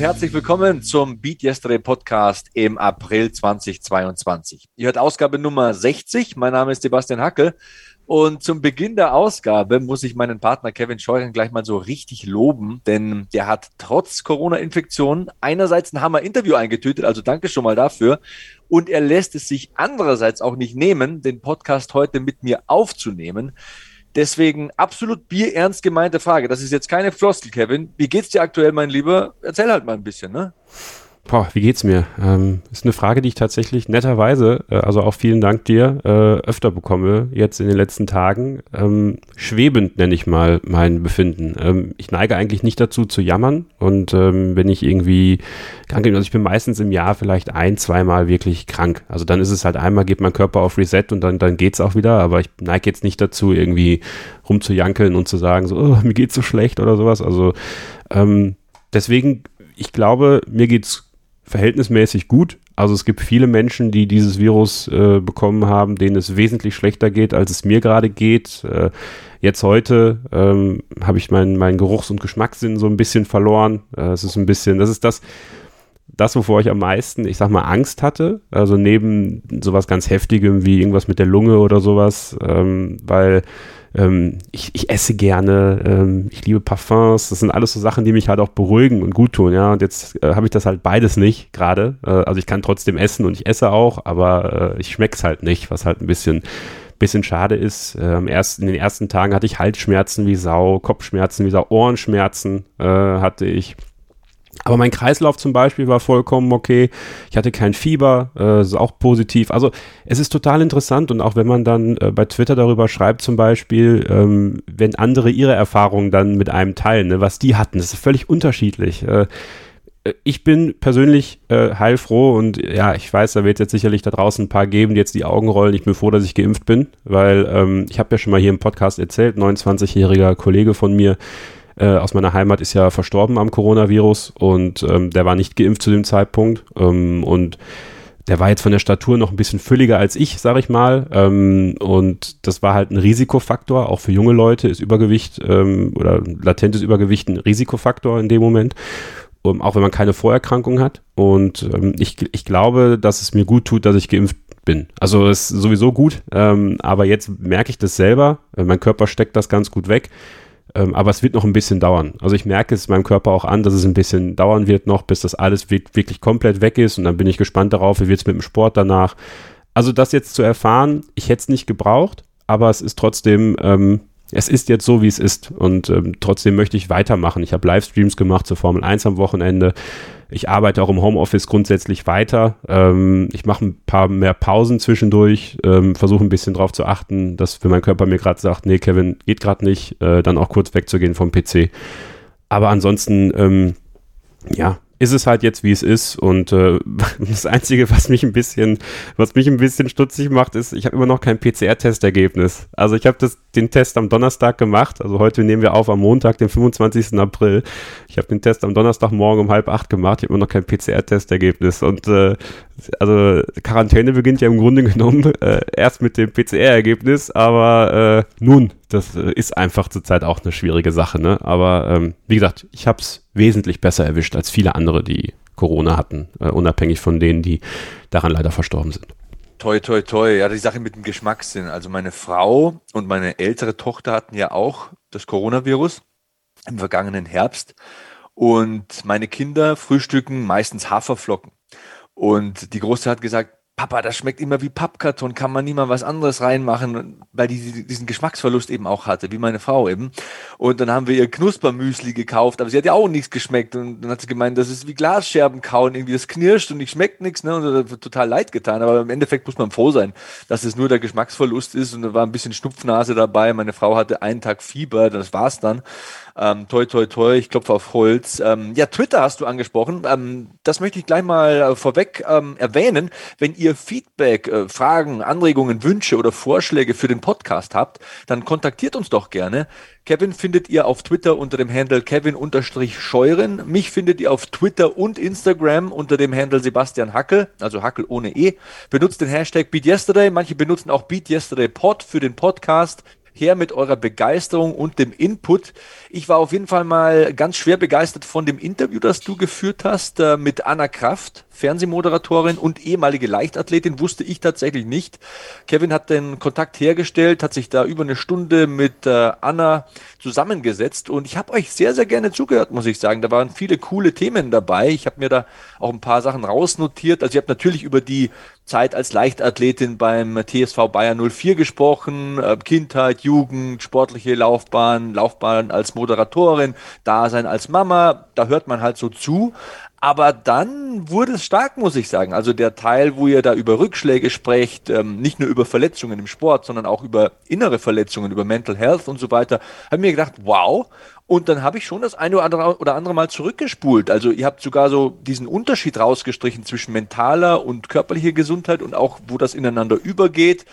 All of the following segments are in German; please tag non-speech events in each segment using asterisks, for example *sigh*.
Herzlich willkommen zum Beat Yesterday Podcast im April 2022. Ihr hört Ausgabe Nummer 60. Mein Name ist Sebastian Hackel. Und zum Beginn der Ausgabe muss ich meinen Partner Kevin Scheuren gleich mal so richtig loben, denn der hat trotz Corona-Infektion einerseits ein Hammer-Interview eingetütet, also danke schon mal dafür. Und er lässt es sich andererseits auch nicht nehmen, den Podcast heute mit mir aufzunehmen. Deswegen absolut bierernst gemeinte Frage. Das ist jetzt keine Floskel, Kevin. Wie geht's dir aktuell, mein Lieber? Erzähl halt mal ein bisschen, ne? Boah, wie geht's mir? Ähm, ist eine Frage, die ich tatsächlich netterweise, äh, also auch vielen Dank dir, äh, öfter bekomme, jetzt in den letzten Tagen. Ähm, schwebend nenne ich mal mein Befinden. Ähm, ich neige eigentlich nicht dazu zu jammern und ähm, wenn ich irgendwie krank bin, also ich bin meistens im Jahr vielleicht ein, zweimal wirklich krank. Also dann ist es halt einmal, geht mein Körper auf Reset und dann, dann geht's auch wieder, aber ich neige jetzt nicht dazu, irgendwie rumzujankeln und zu sagen, so, oh, mir geht's so schlecht oder sowas. Also ähm, deswegen, ich glaube, mir geht's verhältnismäßig gut. Also es gibt viele Menschen, die dieses Virus äh, bekommen haben, denen es wesentlich schlechter geht, als es mir gerade geht. Äh, jetzt heute ähm, habe ich meinen mein Geruchs- und Geschmackssinn so ein bisschen verloren. Äh, es ist ein bisschen, das ist das, das, wovor ich am meisten, ich sag mal, Angst hatte. Also neben sowas ganz Heftigem wie irgendwas mit der Lunge oder sowas, ähm, weil ähm, ich, ich, esse gerne, ähm, ich liebe Parfums, das sind alles so Sachen, die mich halt auch beruhigen und gut tun, ja. Und jetzt äh, habe ich das halt beides nicht gerade. Äh, also ich kann trotzdem essen und ich esse auch, aber äh, ich schmeck's halt nicht, was halt ein bisschen bisschen schade ist. Ähm, erst, in den ersten Tagen hatte ich Halsschmerzen wie Sau, Kopfschmerzen wie Sau, Ohrenschmerzen äh, hatte ich. Aber mein Kreislauf zum Beispiel war vollkommen okay. Ich hatte kein Fieber, äh, ist auch positiv. Also es ist total interessant und auch wenn man dann äh, bei Twitter darüber schreibt zum Beispiel, ähm, wenn andere ihre Erfahrungen dann mit einem teilen, ne, was die hatten, das ist völlig unterschiedlich. Äh, ich bin persönlich äh, heilfroh und ja, ich weiß, da wird jetzt sicherlich da draußen ein paar geben, die jetzt die Augen rollen. Ich bin froh, dass ich geimpft bin, weil ähm, ich habe ja schon mal hier im Podcast erzählt, 29-jähriger Kollege von mir, äh, aus meiner Heimat ist ja verstorben am Coronavirus und ähm, der war nicht geimpft zu dem Zeitpunkt ähm, und der war jetzt von der Statur noch ein bisschen fülliger als ich, sag ich mal. Ähm, und das war halt ein Risikofaktor, auch für junge Leute ist Übergewicht ähm, oder latentes Übergewicht ein Risikofaktor in dem Moment. Um, auch wenn man keine Vorerkrankung hat. Und ähm, ich, ich glaube, dass es mir gut tut, dass ich geimpft bin. Also ist sowieso gut, ähm, aber jetzt merke ich das selber. Äh, mein Körper steckt das ganz gut weg. Ähm, aber es wird noch ein bisschen dauern. Also ich merke es meinem Körper auch an, dass es ein bisschen dauern wird noch, bis das alles wirklich komplett weg ist. Und dann bin ich gespannt darauf, wie wird es mit dem Sport danach. Also das jetzt zu erfahren, ich hätte es nicht gebraucht, aber es ist trotzdem, ähm, es ist jetzt so, wie es ist. Und ähm, trotzdem möchte ich weitermachen. Ich habe Livestreams gemacht zur Formel 1 am Wochenende. Ich arbeite auch im Homeoffice grundsätzlich weiter. Ähm, ich mache ein paar mehr Pausen zwischendurch, ähm, versuche ein bisschen darauf zu achten, dass wenn mein Körper mir gerade sagt, nee, Kevin, geht gerade nicht, äh, dann auch kurz wegzugehen vom PC. Aber ansonsten, ähm, ja, ist es halt jetzt, wie es ist. Und äh, *laughs* das Einzige, was mich ein bisschen, was mich ein bisschen stutzig macht, ist, ich habe immer noch kein PCR-Testergebnis. Also ich habe den Test am Donnerstag gemacht. Also heute nehmen wir auf am Montag, den 25. April. Ich habe den Test am Donnerstagmorgen um halb acht gemacht. Ich habe immer noch kein PCR-Testergebnis. Und äh, also Quarantäne beginnt ja im Grunde *laughs* genommen äh, erst mit dem PCR-Ergebnis, aber äh, nun, das äh, ist einfach zurzeit auch eine schwierige Sache. Ne? Aber ähm, wie gesagt, ich habe es wesentlich besser erwischt als viele andere, die Corona hatten, äh, unabhängig von denen, die daran leider verstorben sind. Toi, toi, toi. Ja, die Sache mit dem Geschmackssinn. Also meine Frau und meine ältere Tochter hatten ja auch das Coronavirus im vergangenen Herbst. Und meine Kinder frühstücken meistens Haferflocken. Und die Große hat gesagt, Papa, das schmeckt immer wie Pappkarton, kann man nie was anderes reinmachen, weil die diesen Geschmacksverlust eben auch hatte, wie meine Frau eben. Und dann haben wir ihr Knuspermüsli gekauft, aber sie hat ja auch nichts geschmeckt. Und dann hat sie gemeint, das ist wie Glasscherben kauen, irgendwie das knirscht und ich schmeckt nichts, ne? Und das wird total leid getan. Aber im Endeffekt muss man froh sein, dass es nur der Geschmacksverlust ist. Und da war ein bisschen Schnupfnase dabei. Meine Frau hatte einen Tag Fieber, das war's dann. Ähm, toi, toi, toi, ich klopfe auf Holz. Ähm, ja, Twitter hast du angesprochen. Ähm, das möchte ich gleich mal äh, vorweg ähm, erwähnen. Wenn ihr Feedback, äh, Fragen, Anregungen, Wünsche oder Vorschläge für den Podcast habt, dann kontaktiert uns doch gerne. Kevin findet ihr auf Twitter unter dem Handle Kevin-Scheuren. Mich findet ihr auf Twitter und Instagram unter dem Handle Sebastian Hackel, also Hackel ohne E. Benutzt den Hashtag BeatYesterday. Manche benutzen auch BeatYesterdayPod für den Podcast. Her mit eurer Begeisterung und dem Input. Ich war auf jeden Fall mal ganz schwer begeistert von dem Interview, das du geführt hast äh, mit Anna Kraft, Fernsehmoderatorin und ehemalige Leichtathletin, wusste ich tatsächlich nicht. Kevin hat den Kontakt hergestellt, hat sich da über eine Stunde mit äh, Anna zusammengesetzt und ich habe euch sehr, sehr gerne zugehört, muss ich sagen. Da waren viele coole Themen dabei. Ich habe mir da auch ein paar Sachen rausnotiert. Also ihr habt natürlich über die Zeit als Leichtathletin beim TSV Bayern 04 gesprochen, äh, Kindheit, Jugend, sportliche Laufbahn, Laufbahn als Moderatorin, Dasein als Mama, da hört man halt so zu. Aber dann wurde es stark, muss ich sagen. Also der Teil, wo ihr da über Rückschläge sprecht, ähm, nicht nur über Verletzungen im Sport, sondern auch über innere Verletzungen, über Mental Health und so weiter, habe mir gedacht, wow. Und dann habe ich schon das eine oder andere, oder andere Mal zurückgespult. Also ihr habt sogar so diesen Unterschied rausgestrichen zwischen mentaler und körperlicher Gesundheit und auch, wo das ineinander übergeht.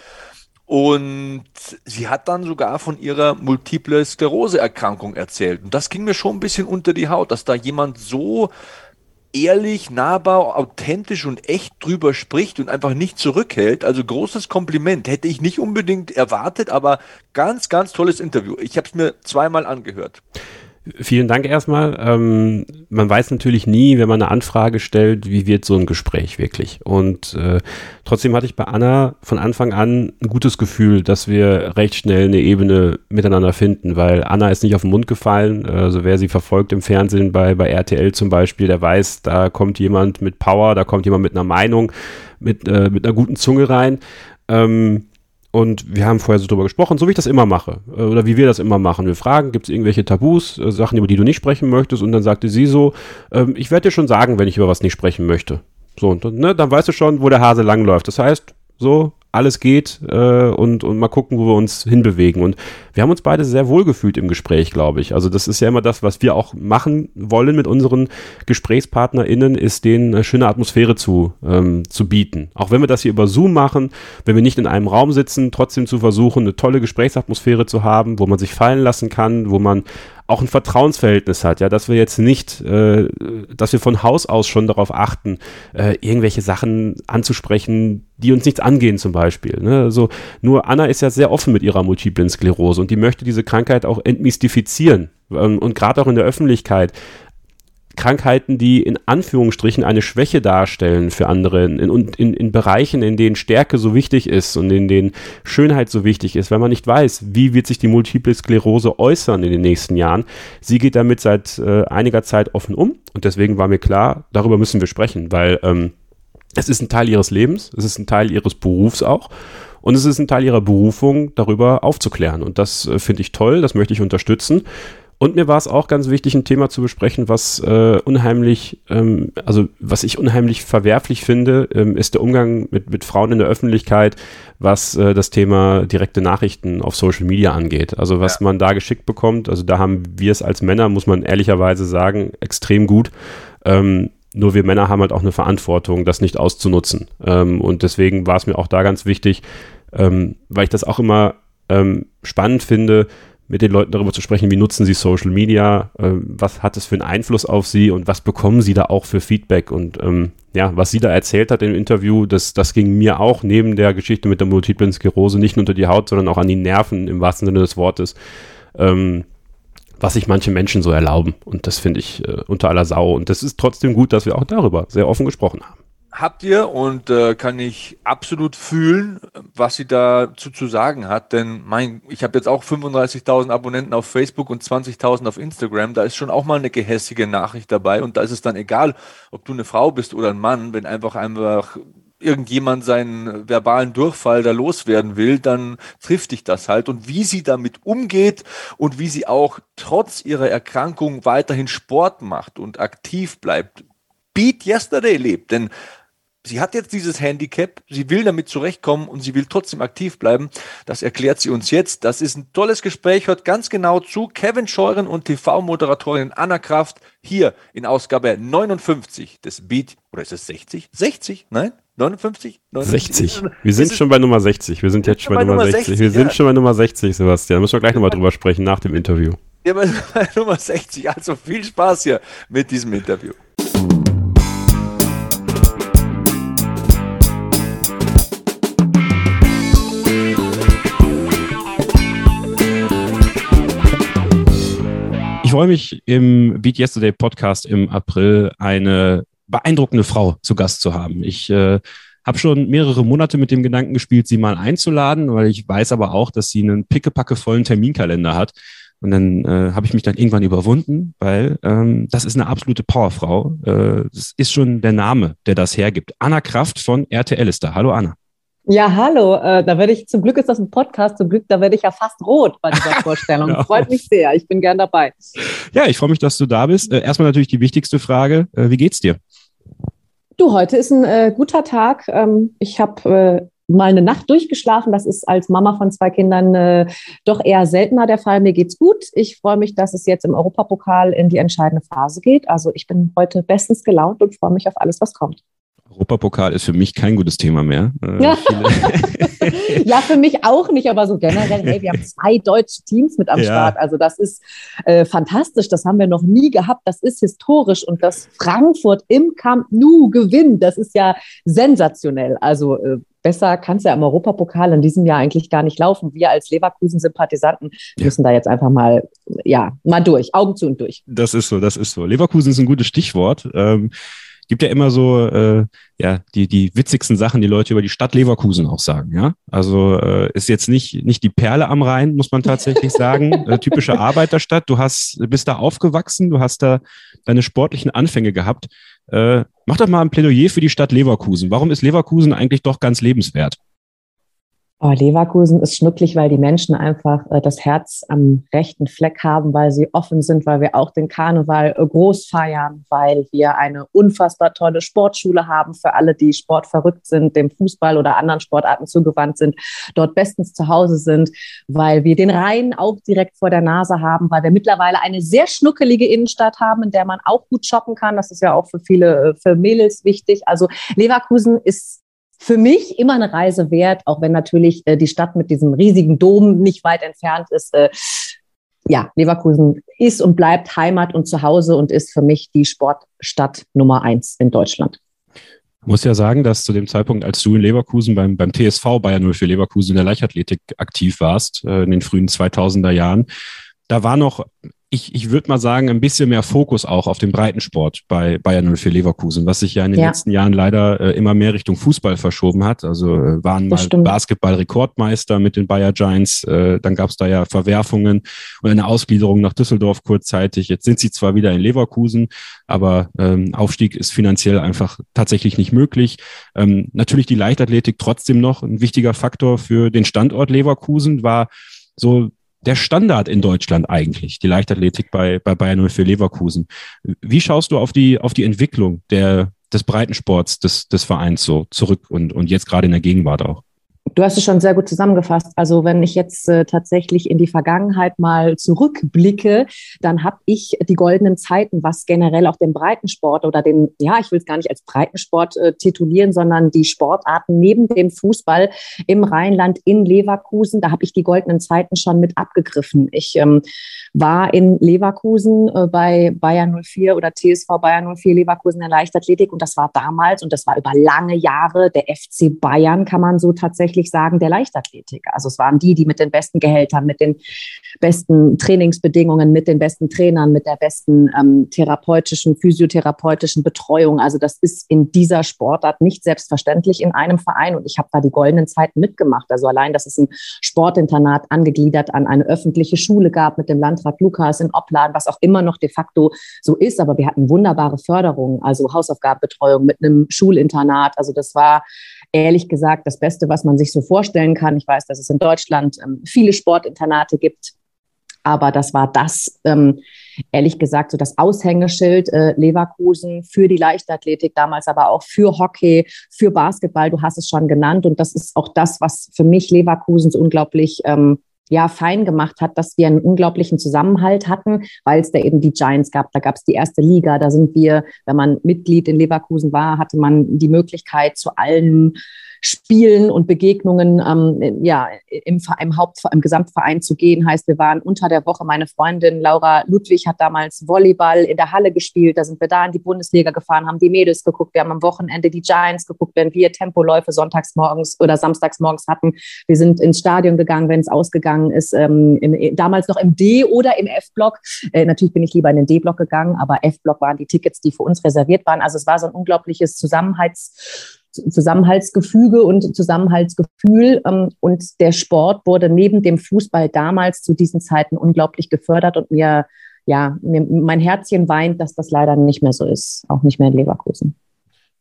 Und sie hat dann sogar von ihrer multiple Sklerose-Erkrankung erzählt. Und das ging mir schon ein bisschen unter die Haut, dass da jemand so ehrlich, nahbar, authentisch und echt drüber spricht und einfach nicht zurückhält. Also großes Kompliment. Hätte ich nicht unbedingt erwartet, aber ganz, ganz tolles Interview. Ich habe es mir zweimal angehört. Vielen Dank erstmal. Ähm, man weiß natürlich nie, wenn man eine Anfrage stellt, wie wird so ein Gespräch wirklich. Und äh, trotzdem hatte ich bei Anna von Anfang an ein gutes Gefühl, dass wir recht schnell eine Ebene miteinander finden, weil Anna ist nicht auf den Mund gefallen. Also wer sie verfolgt im Fernsehen bei, bei RTL zum Beispiel, der weiß, da kommt jemand mit Power, da kommt jemand mit einer Meinung, mit, äh, mit einer guten Zunge rein. Ähm, und wir haben vorher so drüber gesprochen, so wie ich das immer mache. Äh, oder wie wir das immer machen. Wir fragen, gibt es irgendwelche Tabus, äh, Sachen, über die du nicht sprechen möchtest? Und dann sagte sie so, ähm, ich werde dir schon sagen, wenn ich über was nicht sprechen möchte. So, und ne, dann weißt du schon, wo der Hase langläuft. Das heißt, so, alles geht äh, und, und mal gucken, wo wir uns hinbewegen. Und wir haben uns beide sehr wohl gefühlt im Gespräch, glaube ich. Also das ist ja immer das, was wir auch machen wollen mit unseren GesprächspartnerInnen, ist denen eine schöne Atmosphäre zu, ähm, zu bieten. Auch wenn wir das hier über Zoom machen, wenn wir nicht in einem Raum sitzen, trotzdem zu versuchen, eine tolle Gesprächsatmosphäre zu haben, wo man sich fallen lassen kann, wo man auch ein Vertrauensverhältnis hat, ja, dass wir jetzt nicht, äh, dass wir von Haus aus schon darauf achten, äh, irgendwelche Sachen anzusprechen, die uns nichts angehen zum Beispiel. Ne? Also nur Anna ist ja sehr offen mit ihrer multiplen Sklerose und die möchte diese Krankheit auch entmystifizieren ähm, und gerade auch in der Öffentlichkeit Krankheiten, die in Anführungsstrichen eine Schwäche darstellen für andere und in, in, in, Bereichen, in denen Stärke so wichtig ist und in denen Schönheit so wichtig ist, wenn man nicht weiß, wie wird sich die Multiple Sklerose äußern in den nächsten Jahren. Sie geht damit seit äh, einiger Zeit offen um und deswegen war mir klar, darüber müssen wir sprechen, weil ähm, es ist ein Teil ihres Lebens, es ist ein Teil ihres Berufs auch. Und es ist ein Teil ihrer Berufung, darüber aufzuklären. Und das äh, finde ich toll, das möchte ich unterstützen. Und mir war es auch ganz wichtig, ein Thema zu besprechen, was äh, unheimlich, ähm, also was ich unheimlich verwerflich finde, ähm, ist der Umgang mit, mit Frauen in der Öffentlichkeit, was äh, das Thema direkte Nachrichten auf Social Media angeht. Also was ja. man da geschickt bekommt, also da haben wir es als Männer, muss man ehrlicherweise sagen, extrem gut. Ähm, nur wir Männer haben halt auch eine Verantwortung, das nicht auszunutzen. Ähm, und deswegen war es mir auch da ganz wichtig, ähm, weil ich das auch immer ähm, spannend finde, mit den Leuten darüber zu sprechen, wie nutzen sie Social Media, äh, was hat es für einen Einfluss auf sie und was bekommen sie da auch für Feedback. Und ähm, ja, was sie da erzählt hat im Interview, das, das ging mir auch neben der Geschichte mit der multiplen Sklerose nicht nur unter die Haut, sondern auch an die Nerven im wahrsten Sinne des Wortes. Ähm, was sich manche Menschen so erlauben. Und das finde ich äh, unter aller Sau. Und das ist trotzdem gut, dass wir auch darüber sehr offen gesprochen haben habt ihr und äh, kann ich absolut fühlen, was sie dazu zu sagen hat. Denn mein, ich habe jetzt auch 35.000 Abonnenten auf Facebook und 20.000 auf Instagram. Da ist schon auch mal eine gehässige Nachricht dabei. Und da ist es dann egal, ob du eine Frau bist oder ein Mann, wenn einfach einfach irgendjemand seinen verbalen Durchfall da loswerden will, dann trifft dich das halt. Und wie sie damit umgeht und wie sie auch trotz ihrer Erkrankung weiterhin Sport macht und aktiv bleibt, Beat Yesterday lebt. Denn sie hat jetzt dieses Handicap, sie will damit zurechtkommen und sie will trotzdem aktiv bleiben. Das erklärt sie uns jetzt. Das ist ein tolles Gespräch, hört ganz genau zu. Kevin Scheuren und TV-Moderatorin Anna Kraft hier in Ausgabe 59 des Beat, oder ist es 60? 60? Nein? 59? 59? 60. Wir sind schon bei Nummer 60. Wir sind jetzt schon bei, Nummer 60. 60. Wir sind schon bei Nummer 60, Sebastian. Da müssen wir gleich nochmal drüber sprechen nach dem Interview. Ja, bei *laughs* Nummer 60. Also viel Spaß hier mit diesem Interview. Freue mich im Beat Yesterday Podcast im April eine beeindruckende Frau zu Gast zu haben. Ich äh, habe schon mehrere Monate mit dem Gedanken gespielt, sie mal einzuladen, weil ich weiß aber auch, dass sie einen pickepackevollen Terminkalender hat. Und dann äh, habe ich mich dann irgendwann überwunden, weil ähm, das ist eine absolute Powerfrau. Äh, das ist schon der Name, der das hergibt. Anna Kraft von RTL ist da. Hallo Anna. Ja, hallo. Äh, da werde ich, zum Glück ist das ein Podcast, zum Glück, da werde ich ja fast rot bei dieser *laughs* Vorstellung. ja. Freut mich sehr. Ich bin gern dabei. Ja, ich freue mich, dass du da bist. Äh, erstmal natürlich die wichtigste Frage. Äh, wie geht's dir? Du, heute ist ein äh, guter Tag. Ähm, ich habe äh, mal eine Nacht durchgeschlafen. Das ist als Mama von zwei Kindern äh, doch eher seltener der Fall. Mir geht's gut. Ich freue mich, dass es jetzt im Europapokal in die entscheidende Phase geht. Also ich bin heute bestens gelaunt und freue mich auf alles, was kommt. Europapokal ist für mich kein gutes Thema mehr. Äh, ja, *laughs* für mich auch nicht, aber so generell, hey, wir haben zwei deutsche Teams mit am ja. Start. Also das ist äh, fantastisch, das haben wir noch nie gehabt, das ist historisch und dass Frankfurt im Camp Nou gewinnt, das ist ja sensationell. Also äh, besser kann es ja im Europapokal in diesem Jahr eigentlich gar nicht laufen. Wir als Leverkusen-Sympathisanten ja. müssen da jetzt einfach mal, ja, mal durch, Augen zu und durch. Das ist so, das ist so. Leverkusen ist ein gutes Stichwort. Ähm, gibt ja immer so äh, ja die die witzigsten Sachen, die Leute über die Stadt Leverkusen auch sagen. Ja, also äh, ist jetzt nicht nicht die Perle am Rhein, muss man tatsächlich *laughs* sagen. äh, typische Arbeiterstadt. Du hast bist da aufgewachsen, du hast da deine sportlichen Anfänge gehabt. Äh, mach doch mal ein Plädoyer für die Stadt Leverkusen. Warum ist Leverkusen eigentlich doch ganz lebenswert? Oh, Leverkusen ist schnucklig, weil die Menschen einfach äh, das Herz am rechten Fleck haben, weil sie offen sind, weil wir auch den Karneval äh, groß feiern, weil wir eine unfassbar tolle Sportschule haben für alle, die sportverrückt sind, dem Fußball oder anderen Sportarten zugewandt sind, dort bestens zu Hause sind, weil wir den Rhein auch direkt vor der Nase haben, weil wir mittlerweile eine sehr schnuckelige Innenstadt haben, in der man auch gut shoppen kann. Das ist ja auch für viele, äh, für Mädels wichtig. Also Leverkusen ist für mich immer eine Reise wert, auch wenn natürlich äh, die Stadt mit diesem riesigen Dom nicht weit entfernt ist. Äh, ja, Leverkusen ist und bleibt Heimat und Zuhause und ist für mich die Sportstadt Nummer eins in Deutschland. Ich muss ja sagen, dass zu dem Zeitpunkt, als du in Leverkusen beim, beim TSV Bayern 04 Leverkusen in der Leichtathletik aktiv warst, äh, in den frühen 2000er Jahren, da war noch ich, ich würde mal sagen, ein bisschen mehr Fokus auch auf den Breitensport bei Bayern 04 Leverkusen, was sich ja in den ja. letzten Jahren leider äh, immer mehr Richtung Fußball verschoben hat. Also äh, waren mal Basketball-Rekordmeister mit den Bayer Giants, äh, dann gab es da ja Verwerfungen und eine Ausgliederung nach Düsseldorf kurzzeitig. Jetzt sind sie zwar wieder in Leverkusen, aber ähm, Aufstieg ist finanziell einfach tatsächlich nicht möglich. Ähm, natürlich die Leichtathletik trotzdem noch ein wichtiger Faktor für den Standort Leverkusen war so der Standard in Deutschland eigentlich, die Leichtathletik bei, bei Bayern 04 Leverkusen. Wie schaust du auf die, auf die Entwicklung der, des Breitensports des, des Vereins so zurück und, und jetzt gerade in der Gegenwart auch? Du hast es schon sehr gut zusammengefasst. Also wenn ich jetzt äh, tatsächlich in die Vergangenheit mal zurückblicke, dann habe ich die goldenen Zeiten, was generell auch den Breitensport oder den, ja, ich will es gar nicht als Breitensport äh, titulieren, sondern die Sportarten neben dem Fußball im Rheinland, in Leverkusen, da habe ich die goldenen Zeiten schon mit abgegriffen. Ich ähm, war in Leverkusen äh, bei Bayern 04 oder TSV Bayern 04 Leverkusen in der Leichtathletik und das war damals und das war über lange Jahre der FC Bayern, kann man so tatsächlich sagen, der Leichtathletik. Also es waren die, die mit den besten Gehältern, mit den besten Trainingsbedingungen, mit den besten Trainern, mit der besten ähm, therapeutischen, physiotherapeutischen Betreuung. Also das ist in dieser Sportart nicht selbstverständlich in einem Verein und ich habe da die goldenen Zeiten mitgemacht. Also allein, dass es ein Sportinternat angegliedert an eine öffentliche Schule gab mit dem Landrat Landrat Lukas in Opladen, was auch immer noch de facto so ist. Aber wir hatten wunderbare Förderung, also Hausaufgabenbetreuung mit einem Schulinternat. Also das war ehrlich gesagt das Beste, was man sich so vorstellen kann. Ich weiß, dass es in Deutschland ähm, viele Sportinternate gibt, aber das war das, ähm, ehrlich gesagt, so das Aushängeschild äh, Leverkusen für die Leichtathletik, damals aber auch für Hockey, für Basketball. Du hast es schon genannt und das ist auch das, was für mich Leverkusens unglaublich ähm, ja fein gemacht hat, dass wir einen unglaublichen Zusammenhalt hatten, weil es da eben die Giants gab. Da gab es die erste Liga. Da sind wir, wenn man Mitglied in Leverkusen war, hatte man die Möglichkeit zu allen Spielen und Begegnungen ähm, ja, im, im, Haupt, im Gesamtverein zu gehen. Heißt, wir waren unter der Woche, meine Freundin Laura Ludwig hat damals Volleyball in der Halle gespielt. Da sind wir da in die Bundesliga gefahren, haben die Mädels geguckt. Wir haben am Wochenende die Giants geguckt, wenn wir Tempoläufe sonntags morgens oder samstags morgens hatten. Wir sind ins Stadion gegangen, wenn es ausgegangen ist. Ähm, im, damals noch im D- oder im F-Block. Äh, natürlich bin ich lieber in den D-Block gegangen, aber F-Block waren die Tickets, die für uns reserviert waren. Also es war so ein unglaubliches Zusammenhalts Zusammenhaltsgefüge und Zusammenhaltsgefühl. Ähm, und der Sport wurde neben dem Fußball damals zu diesen Zeiten unglaublich gefördert und mir, ja, mir, mein Herzchen weint, dass das leider nicht mehr so ist, auch nicht mehr in Leverkusen.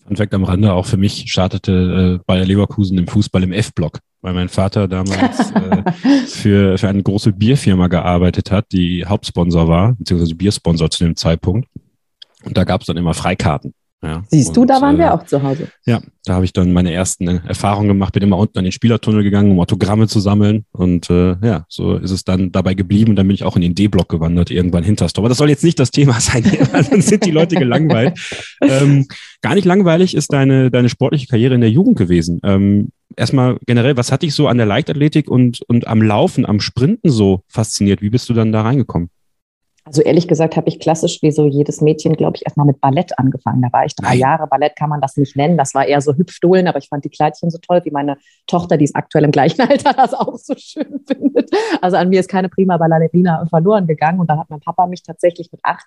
Fun Fact am Rande, auch für mich startete äh, Bayer Leverkusen im Fußball im F-Block, weil mein Vater damals *laughs* äh, für, für eine große Bierfirma gearbeitet hat, die Hauptsponsor war, beziehungsweise Biersponsor zu dem Zeitpunkt. Und da gab es dann immer Freikarten. Ja, Siehst und, du, da waren äh, wir auch zu Hause. Ja, da habe ich dann meine ersten Erfahrungen gemacht, bin immer unten an den Spielertunnel gegangen, um Autogramme zu sammeln. Und äh, ja, so ist es dann dabei geblieben und dann bin ich auch in den D-Block gewandert, irgendwann hinter Aber das soll jetzt nicht das Thema *laughs* sein, dann sind die Leute gelangweilt. *laughs* ähm, gar nicht langweilig ist deine, deine sportliche Karriere in der Jugend gewesen. Ähm, erstmal generell, was hat dich so an der Leichtathletik und, und am Laufen, am Sprinten so fasziniert? Wie bist du dann da reingekommen? Also ehrlich gesagt habe ich klassisch wie so jedes Mädchen, glaube ich, erstmal mit Ballett angefangen. Da war ich drei Jahre. Ballett kann man das nicht nennen. Das war eher so Hüpfdohlen, aber ich fand die Kleidchen so toll, wie meine Tochter, die ist aktuell im gleichen *laughs* Alter, das auch so schön findet. Also an mir ist keine prima Ballerina verloren gegangen. Und dann hat mein Papa mich tatsächlich mit acht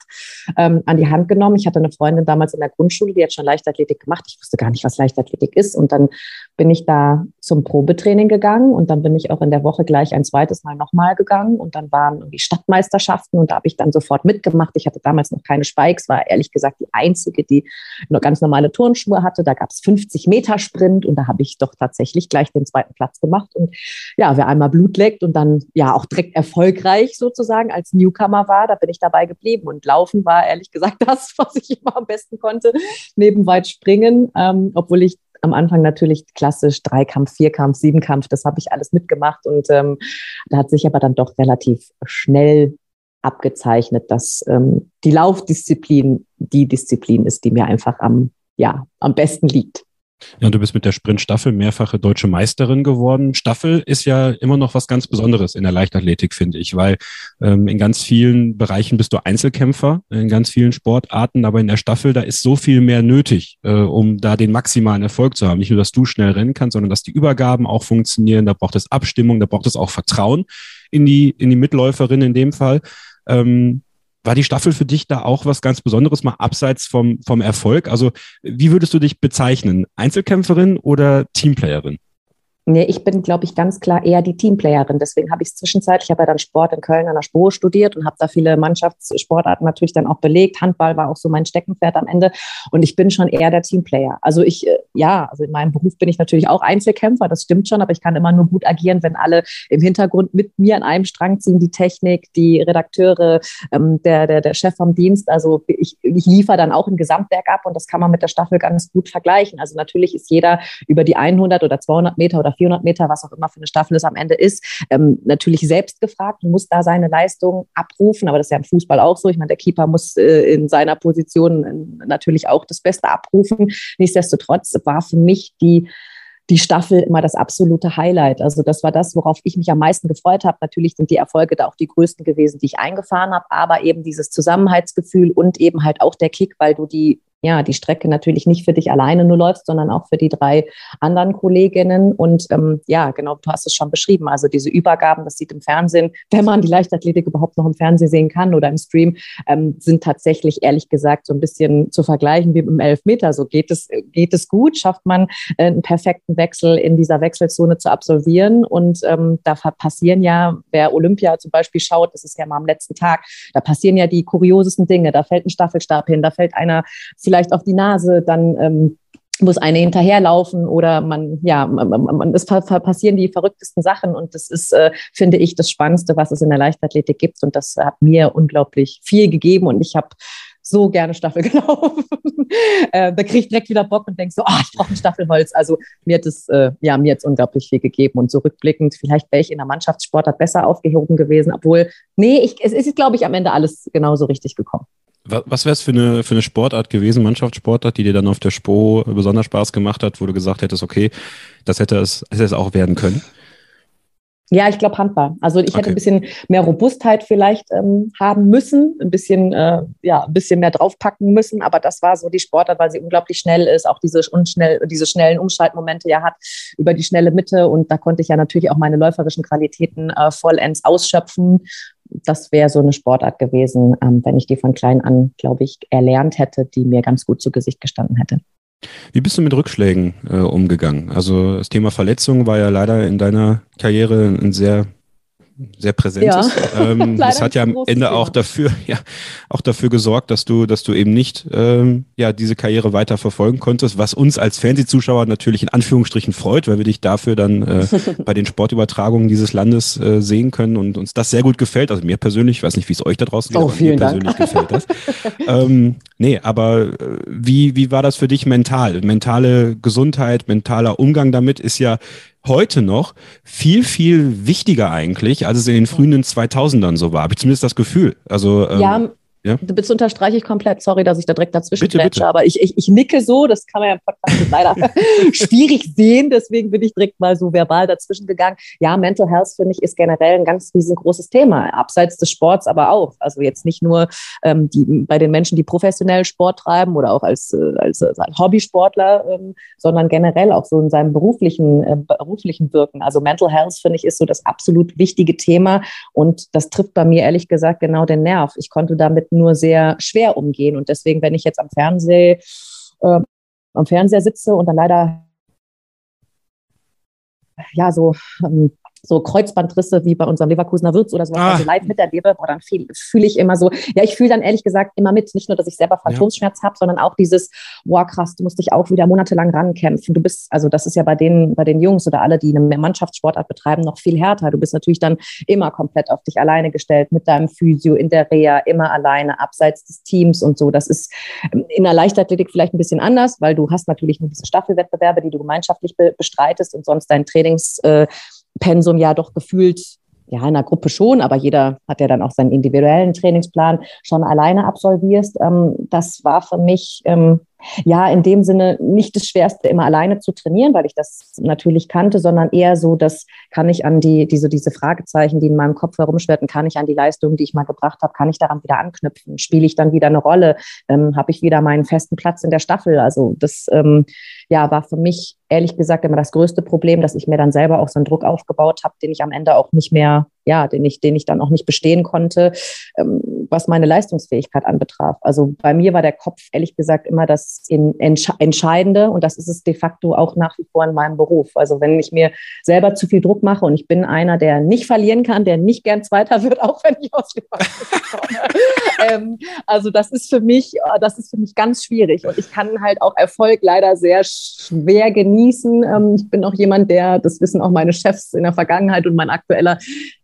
ähm, an die Hand genommen. Ich hatte eine Freundin damals in der Grundschule, die hat schon Leichtathletik gemacht. Ich wusste gar nicht, was Leichtathletik ist. Und dann bin ich da zum Probetraining gegangen und dann bin ich auch in der Woche gleich ein zweites Mal nochmal gegangen. Und dann waren irgendwie Stadtmeisterschaften und da habe ich dann dann sofort mitgemacht. Ich hatte damals noch keine Spikes, war ehrlich gesagt die einzige, die nur ganz normale Turnschuhe hatte. Da gab es 50 Meter Sprint und da habe ich doch tatsächlich gleich den zweiten Platz gemacht. Und ja, wer einmal Blut leckt und dann ja auch direkt erfolgreich sozusagen als Newcomer war, da bin ich dabei geblieben. Und Laufen war ehrlich gesagt *laughs* das, was ich immer am besten konnte, neben weit springen, ähm, obwohl ich am Anfang natürlich klassisch Dreikampf, Vierkampf, Siebenkampf, das habe ich alles mitgemacht und ähm, da hat sich aber dann doch relativ schnell abgezeichnet, dass ähm, die Laufdisziplin die Disziplin ist, die mir einfach am, ja, am besten liegt. Ja, du bist mit der Sprintstaffel mehrfache deutsche Meisterin geworden. Staffel ist ja immer noch was ganz Besonderes in der Leichtathletik, finde ich, weil ähm, in ganz vielen Bereichen bist du Einzelkämpfer, in ganz vielen Sportarten, aber in der Staffel, da ist so viel mehr nötig, äh, um da den maximalen Erfolg zu haben. Nicht nur, dass du schnell rennen kannst, sondern dass die Übergaben auch funktionieren, da braucht es Abstimmung, da braucht es auch Vertrauen in die, in die Mitläuferin in dem Fall. Ähm, war die Staffel für dich da auch was ganz Besonderes, mal abseits vom, vom Erfolg? Also, wie würdest du dich bezeichnen? Einzelkämpferin oder Teamplayerin? Nee, ich bin, glaube ich, ganz klar eher die Teamplayerin. Deswegen habe ich es zwischenzeitlich, ich habe ja dann Sport in Köln an der Spur studiert und habe da viele Mannschaftssportarten natürlich dann auch belegt. Handball war auch so mein Steckenpferd am Ende. Und ich bin schon eher der Teamplayer. Also ich, äh, ja, also in meinem Beruf bin ich natürlich auch Einzelkämpfer, das stimmt schon, aber ich kann immer nur gut agieren, wenn alle im Hintergrund mit mir an einem Strang ziehen, die Technik, die Redakteure, ähm, der, der, der Chef vom Dienst. Also ich, ich liefere dann auch ein Gesamtwerk ab und das kann man mit der Staffel ganz gut vergleichen. Also natürlich ist jeder über die 100 oder 200 Meter oder 400 Meter, was auch immer für eine Staffel es am Ende ist, ähm, natürlich selbst gefragt und muss da seine Leistung abrufen. Aber das ist ja im Fußball auch so. Ich meine, der Keeper muss äh, in seiner Position äh, natürlich auch das Beste abrufen. Nichtsdestotrotz war für mich die die Staffel immer das absolute Highlight. Also das war das, worauf ich mich am meisten gefreut habe. Natürlich sind die Erfolge da auch die größten gewesen, die ich eingefahren habe, aber eben dieses Zusammenhaltsgefühl und eben halt auch der Kick, weil du die ja, die Strecke natürlich nicht für dich alleine nur läufst, sondern auch für die drei anderen Kolleginnen. Und ähm, ja, genau, du hast es schon beschrieben. Also diese Übergaben, das sieht im Fernsehen, *laughs* wenn man die Leichtathletik überhaupt noch im Fernsehen sehen kann oder im Stream, ähm, sind tatsächlich ehrlich gesagt so ein bisschen zu vergleichen wie im Elfmeter. So geht es, geht es gut, schafft man äh, einen perfekten Wechsel in dieser Wechselzone zu absolvieren. Und ähm, da passieren ja, wer Olympia zum Beispiel schaut, das ist ja mal am letzten Tag, da passieren ja die kuriosesten Dinge. Da fällt ein Staffelstab hin, da fällt einer vielleicht auf die Nase, dann ähm, muss eine hinterherlaufen oder man, ja, man, es passieren die verrücktesten Sachen und das ist, äh, finde ich, das Spannendste, was es in der Leichtathletik gibt und das hat mir unglaublich viel gegeben und ich habe so gerne Staffel *laughs* gelaufen. äh, da kriege ich direkt wieder Bock und denke so, oh, ich brauche ein Staffelholz. Also mir hat es, äh, ja, mir hat unglaublich viel gegeben und so rückblickend, vielleicht wäre ich in der Mannschaftssportart besser aufgehoben gewesen, obwohl, nee, ich, es ist, glaube ich, am Ende alles genauso richtig gekommen. Was wäre es für eine, für eine Sportart gewesen, Mannschaftssportart, die dir dann auf der Spo besonders Spaß gemacht hat, wo du gesagt hättest, okay, das hätte es, hätte es auch werden können? Ja, ich glaube Handball. Also ich okay. hätte ein bisschen mehr Robustheit vielleicht ähm, haben müssen, ein bisschen, äh, ja, ein bisschen mehr draufpacken müssen. Aber das war so die Sportart, weil sie unglaublich schnell ist, auch diese, unschnell, diese schnellen Umschaltmomente ja hat über die schnelle Mitte. Und da konnte ich ja natürlich auch meine läuferischen Qualitäten äh, vollends ausschöpfen. Das wäre so eine Sportart gewesen, ähm, wenn ich die von klein an, glaube ich, erlernt hätte, die mir ganz gut zu Gesicht gestanden hätte. Wie bist du mit Rückschlägen äh, umgegangen? Also das Thema Verletzung war ja leider in deiner Karriere ein sehr sehr präsentes. Ja. *laughs* Ähm, das hat ja am Ende Thema. auch dafür, *laughs* ja, auch dafür gesorgt, dass du, dass du eben nicht ähm, ja, diese Karriere weiter verfolgen konntest, was uns als Fernsehzuschauer natürlich in Anführungsstrichen freut, weil wir dich dafür dann äh, *laughs* bei den Sportübertragungen dieses Landes äh, sehen können und uns das sehr gut gefällt. Also mir persönlich, ich weiß nicht, wie es euch da draußen geht, oh, aber mir Dank. persönlich gefällt das. ähm, nee, aber äh, wie, wie war das für dich mental? Mentale Gesundheit, mentaler Umgang damit ist ja heute noch viel, viel wichtiger eigentlich, als es in den frühen 2000ern so war. Habe ich zumindest das Gefühl. Also, ähm, ja, ja? Das unterstreiche ich komplett. Sorry, dass ich da direkt dazwischen bitte, bitte. aber ich, ich, ich nicke so. Das kann man ja im Podcast leider *laughs* schwierig sehen. Deswegen bin ich direkt mal so verbal dazwischen gegangen. Ja, Mental Health, finde ich, ist generell ein ganz riesengroßes Thema. Abseits des Sports aber auch. Also jetzt nicht nur ähm, die, bei den Menschen, die professionell Sport treiben oder auch als, äh, als, als Hobbysportler, ähm, sondern generell auch so in seinem beruflichen, äh, beruflichen Wirken. Also Mental Health, finde ich, ist so das absolut wichtige Thema. Und das trifft bei mir ehrlich gesagt genau den Nerv. Ich konnte damit nur sehr schwer umgehen. Und deswegen, wenn ich jetzt am Fernseh, äh, am Fernseher sitze und dann leider ja so ähm, so Kreuzbandrisse wie bei unserem Leverkusener Wirts oder sowas, ah. also live miterlebe, boah, dann fühle fühl ich immer so, ja, ich fühle dann ehrlich gesagt immer mit, nicht nur, dass ich selber Phantomschmerz ja. habe, sondern auch dieses, boah, krass, du musst dich auch wieder monatelang rankämpfen. Du bist, also das ist ja bei den, bei den Jungs oder alle, die eine Mannschaftssportart betreiben, noch viel härter. Du bist natürlich dann immer komplett auf dich alleine gestellt mit deinem Physio in der Reha, immer alleine, abseits des Teams und so. Das ist in der Leichtathletik vielleicht ein bisschen anders, weil du hast natürlich nur diese Staffelwettbewerbe, die du gemeinschaftlich be bestreitest und sonst dein Trainings, äh, Pensum ja doch gefühlt, ja, in der Gruppe schon, aber jeder hat ja dann auch seinen individuellen Trainingsplan schon alleine absolvierst. Ähm, das war für mich ähm, ja in dem Sinne nicht das Schwerste, immer alleine zu trainieren, weil ich das natürlich kannte, sondern eher so, das kann ich an die, diese, diese Fragezeichen, die in meinem Kopf herumschwirrten, kann ich an die Leistung, die ich mal gebracht habe, kann ich daran wieder anknüpfen? Spiele ich dann wieder eine Rolle? Ähm, habe ich wieder meinen festen Platz in der Staffel? Also das ähm, ja, war für mich ehrlich gesagt immer das größte Problem, dass ich mir dann selber auch so einen Druck aufgebaut habe, den ich am Ende auch nicht mehr, ja, den ich, den ich dann auch nicht bestehen konnte, ähm, was meine Leistungsfähigkeit anbetraf. Also bei mir war der Kopf ehrlich gesagt immer das Entscheidende und das ist es de facto auch nach wie vor in meinem Beruf. Also wenn ich mir selber zu viel Druck mache und ich bin einer, der nicht verlieren kann, der nicht gern Zweiter *laughs* wird, auch wenn ich aus komme. Ähm, also das ist für mich, das ist für mich ganz schwierig und ich kann halt auch Erfolg leider sehr schwer genießen. Ähm, ich bin auch jemand, der, das wissen auch meine Chefs in der Vergangenheit und mein aktueller,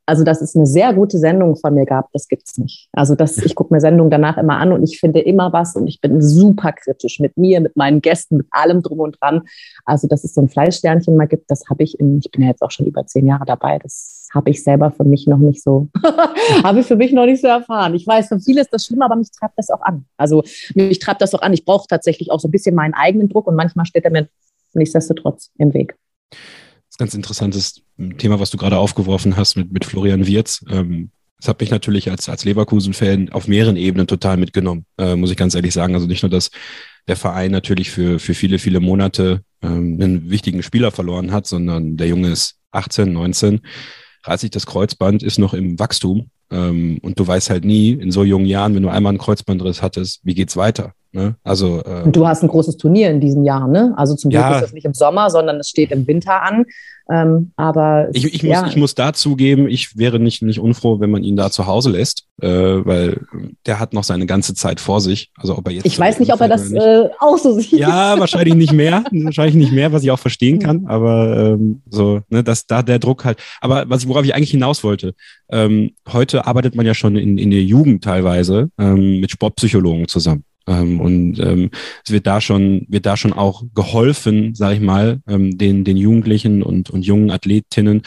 also dass es eine sehr gute Sendung von mir gab, das gibt's nicht. Also das, ich gucke mir Sendungen danach immer an und ich finde immer was und ich bin super kritisch mit mir, mit meinen Gästen, mit allem drum und dran. Also dass es so ein Fleischsternchen mal gibt, das habe ich in, ich bin ja jetzt auch schon über zehn Jahre dabei, das habe ich selber für mich noch nicht so, *laughs* habe ich für mich noch nicht so erfahren. Ich weiß, für viele ist das schlimm, aber mich treibt das auch an. Also mich treibt das auch an. Ich brauche tatsächlich auch so ein bisschen meinen eigenen Druck und manchmal steht er mir nichtsdestotrotz im Weg. Das ist ein ganz interessantes Thema, was du gerade aufgeworfen hast mit, mit Florian Wirz. Ähm, das hat mich natürlich als, als Leverkusen-Fan auf mehreren Ebenen total mitgenommen, äh, muss ich ganz ehrlich sagen. Also nicht nur, dass der Verein natürlich für, für viele, viele Monate ähm, einen wichtigen Spieler verloren hat, sondern der Junge ist 18, 19, reißt sich das Kreuzband, ist noch im Wachstum ähm, und du weißt halt nie in so jungen Jahren, wenn du einmal einen Kreuzbandriss hattest, wie geht's weiter? Ne? Also, äh, und du hast ein großes Turnier in diesem Jahr, ne? Also zum Glück ja, ist das nicht im Sommer, sondern es steht im Winter an. Ähm, aber ich, ich, ja. muss, ich muss dazugeben, ich wäre nicht, nicht unfroh, wenn man ihn da zu Hause lässt, äh, weil der hat noch seine ganze Zeit vor sich. Also ob er jetzt. Ich weiß nicht, ob er das äh, auch so sieht. Ja, wahrscheinlich nicht mehr. *laughs* wahrscheinlich nicht mehr, was ich auch verstehen kann. Aber ähm, so, ne, dass da der Druck halt. Aber was worauf ich eigentlich hinaus wollte, ähm, heute arbeitet man ja schon in, in der Jugend teilweise ähm, mit Sportpsychologen zusammen. Ähm, und ähm, es wird da schon, wird da schon auch geholfen, sage ich mal, ähm, den, den Jugendlichen und, und jungen Athletinnen,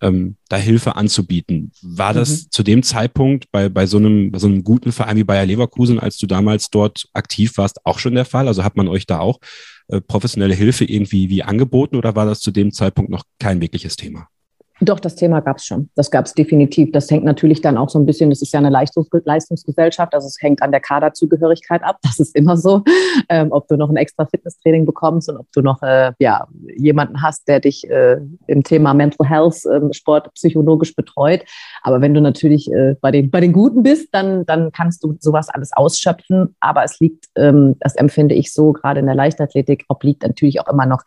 ähm, da Hilfe anzubieten. War mhm. das zu dem Zeitpunkt bei, bei, so einem, bei so einem guten Verein wie Bayer Leverkusen, als du damals dort aktiv warst, auch schon der Fall? Also hat man euch da auch äh, professionelle Hilfe irgendwie wie angeboten oder war das zu dem Zeitpunkt noch kein wirkliches Thema? Doch, das Thema gab es schon. Das gab es definitiv. Das hängt natürlich dann auch so ein bisschen, das ist ja eine Leistungs Leistungsgesellschaft, also es hängt an der Kaderzugehörigkeit ab. *laughs* Das ist immer so. Ähm, ob du noch ein extra Fitnesstraining bekommst und ob du noch äh, ja, jemanden hast, der dich äh, im Thema Mental Health, äh, Sport psychologisch betreut. Aber wenn du natürlich äh, bei, den, bei den Guten bist, dann, dann kannst du sowas alles ausschöpfen. Aber es liegt, ähm, das empfinde ich so, gerade in der Leichtathletik, obliegt natürlich auch immer noch